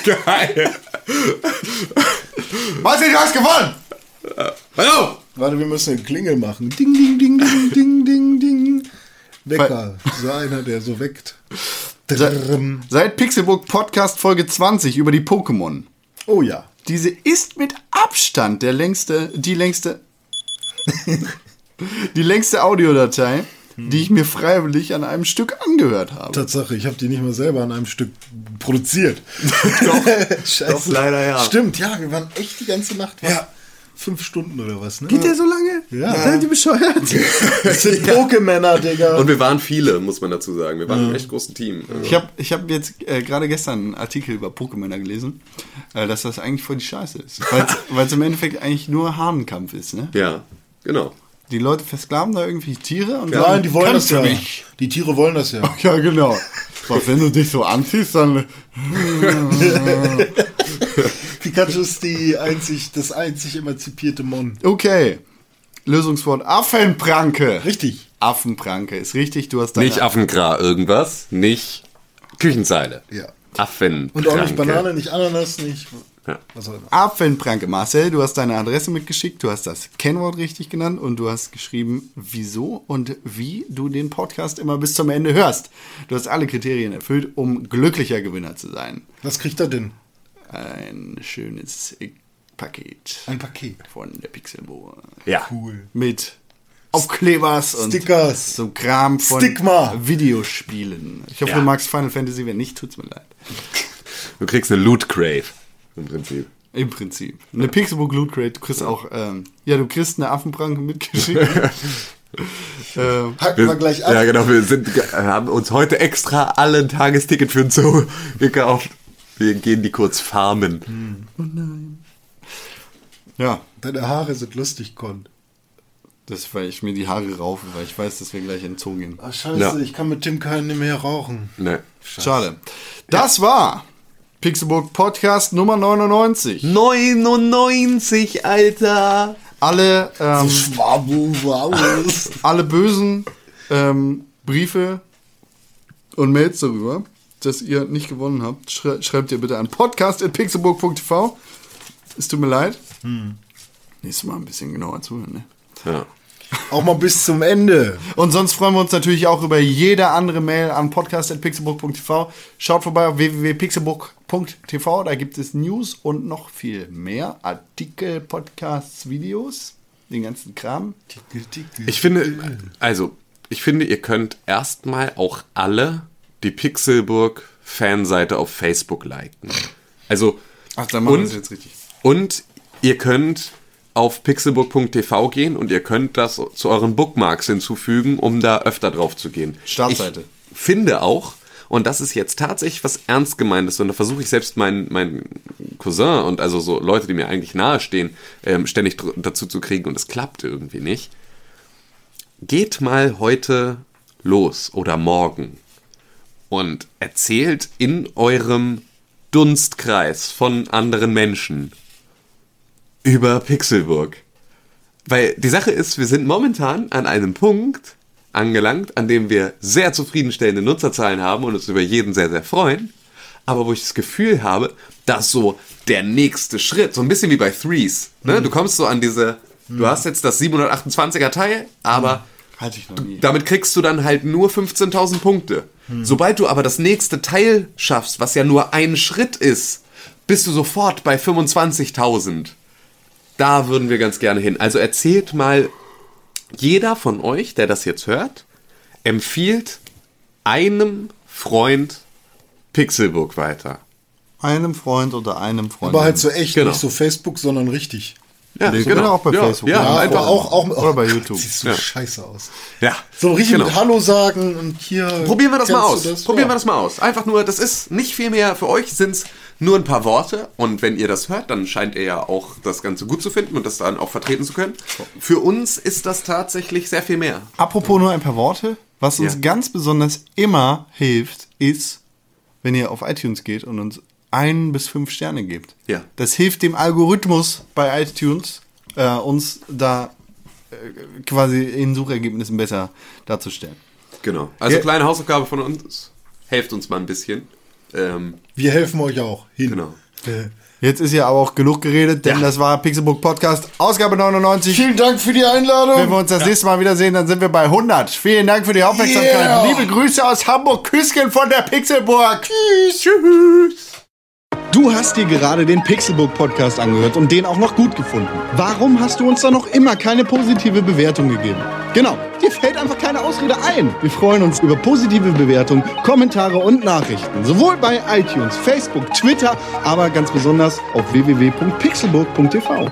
Geil. Marcel, du hast gewonnen! Hallo! Warte, wir müssen eine Klingel machen. Ding, ding, ding, ding, ding, ding, ding. Wecker. So einer, der so weckt. Drrrm. Seit Pixelbook Podcast Folge 20 über die Pokémon. Oh ja. Diese ist mit Abstand der längste, die längste, die längste Audiodatei, die ich mir freiwillig an einem Stück angehört habe. Tatsache, ich habe die nicht mal selber an einem Stück produziert. doch, Scheiße. Doch, leider ja. Stimmt, ja, wir waren echt die ganze Nacht wach. Ja. fünf Stunden oder was, ne? Geht der so lange? Ja. Seid ihr bescheuert? Das sind Pokémänner, Digga. Und wir waren viele, muss man dazu sagen. Wir waren ein echt großes Team. Also, Ich habe ich hab jetzt äh, gerade gestern einen Artikel über Pokémon gelesen, äh, dass das eigentlich voll die Scheiße ist. Weil es im Endeffekt eigentlich nur Hahnenkampf ist, ne? ja, genau. Die Leute versklaven da irgendwie Tiere und Nein, die wollen "Kämpf das ja. mich." Die Tiere wollen das ja. Ja, genau. Was, wenn du dich so anziehst, dann. Pikachu ist die einzig, das einzig emanzipierte Mon. Okay. Lösungswort Affenpranke. Richtig. Affenpranke ist richtig. Du hast deine Nicht Affengra irgendwas, nicht Küchenzeile. Ja. Affen. Und auch nicht Banane, nicht Ananas, nicht. Ja. Immer. Affenpranke. Marcel, du hast deine Adresse mitgeschickt, du hast das Kennwort richtig genannt und du hast geschrieben, wieso und wie du den Podcast immer bis zum Ende hörst. Du hast alle Kriterien erfüllt, um glücklicher Gewinner zu sein. Was kriegt er denn? Ein schönes Paket Ein Paket. von der Pixelbohr. Ja. Cool. Mit Aufklebers und Stickers. so Kram von Stigma. Videospielen. Ich hoffe, Ja. du magst Final Fantasy, wenn nicht, tut's mir leid. Du kriegst eine Loot Crave. Im Prinzip. Im Prinzip. Eine Pixelbook Loot Crate, du kriegst auch, ähm, ja, du kriegst eine Affenpranke mitgeschickt. ähm, Hacken wir gleich ab. Ja, genau. Wir sind, haben uns heute extra alle ein Tagesticket für den Zoo gekauft. Wir gehen die kurz farmen. ja, Deine Haare sind lustig, Con. das, weil ich mir die Haare raufe, weil ich weiß, dass wir gleich in den Zoo gehen. Ah, scheiße, Ja. ich kann mit Tim keinen mehr rauchen. Ne. Schade. Das war Pixelbook Podcast Nummer 99. 99, Alter. Alle, ähm, alle bösen ähm, Briefe und Mails darüber, dass ihr nicht gewonnen habt, schrei schreibt ihr bitte an podcast.pixelburg.tv. Es tut mir leid. Nächstes Mal ein bisschen genauer zuhören. Ne? Ja. Auch mal bis zum Ende. Und sonst freuen wir uns natürlich auch über jede andere Mail an podcast.pixelburg.tv. Schaut vorbei auf www.pixelburg.tv. Da gibt es News und noch viel mehr. Artikel, Podcasts, Videos, den ganzen Kram. Ich finde, also, ich finde, ihr könnt erstmal auch alle die Pixelburg Fanseite auf Facebook liken. Also, Ach, dann machen wir das jetzt richtig. und ihr könnt auf pixelburg.tv gehen und ihr könnt das zu euren Bookmarks hinzufügen, um da öfter drauf zu gehen. Startseite. Ich finde auch, und das ist jetzt tatsächlich was ernst gemeintes, und da versuche ich selbst meinen mein Cousin und also so Leute, die mir eigentlich nahestehen, ähm, ständig dazu zu kriegen und es klappt irgendwie nicht. Geht mal heute los oder morgen und erzählt in eurem Dunstkreis von anderen Menschen über Pixelburg. Weil die Sache ist, wir sind momentan an einem Punkt angelangt, an dem wir sehr zufriedenstellende Nutzerzahlen haben und uns über jeden sehr, sehr freuen. Aber wo ich das Gefühl habe, dass so der nächste Schritt, so ein bisschen wie bei Threes, ne? du kommst so an diese, du hast jetzt das 728er Teil, aber nie. damit kriegst du dann halt nur 15.000 Punkte. Sobald du aber das nächste Teil schaffst, was ja nur ein Schritt ist, bist du sofort bei 25.000. Da würden wir ganz gerne hin. Also erzählt mal, jeder von euch, der das jetzt hört, empfiehlt einem Freund Pixelbook weiter. Einem Freund oder einem Freund. Aber halt so echt, Genau. nicht so Facebook, sondern richtig. Ja, Nee, genau. auch bei ja, Facebook. Ja, Ja, einfach aber auch, auch Oder bei YouTube. Sieht so Ja. scheiße aus. Ja, So richtig genau. mit Hallo sagen und hier. Probieren wir das mal aus. du Probieren wir das mal aus. Einfach nur, das ist nicht viel mehr für euch, sind es nur ein paar Worte. Und wenn ihr das hört, dann scheint ihr ja auch das Ganze gut zu finden und das dann auch vertreten zu können. Für uns ist das tatsächlich sehr viel mehr. Apropos nur ein paar Worte. Was uns ganz besonders immer hilft, ist, wenn ihr auf iTunes geht und uns ein bis fünf Sterne gebt. Ja. Das hilft dem Algorithmus bei iTunes, äh, uns da äh, quasi in Suchergebnissen besser darzustellen. Genau. Also Ja. kleine Hausaufgabe von uns. Helft uns mal ein bisschen. Ähm, Wir helfen euch auch. Hin. genau. Äh, Jetzt ist ja aber auch genug geredet, denn Ja. das war Pixelbook Podcast, Ausgabe 99. Vielen Dank für die Wenn Einladung. wir uns das nächste Mal wiedersehen, dann sind wir bei 100. Vielen Dank für die Aufmerksamkeit. Yeah. Liebe Grüße aus Hamburg, Küsschen von der Pixelburg. Tschüss. Tschüss. Du hast dir gerade den Pixelbook Podcast angehört und den auch noch gut gefunden. Warum hast du uns da noch immer keine positive Bewertung gegeben? Genau, dir fällt einfach keine Ausrede ein. Wir freuen uns über positive Bewertungen, Kommentare und Nachrichten. Sowohl bei iTunes, Facebook, Twitter, aber ganz besonders auf www.pixelburg.tv.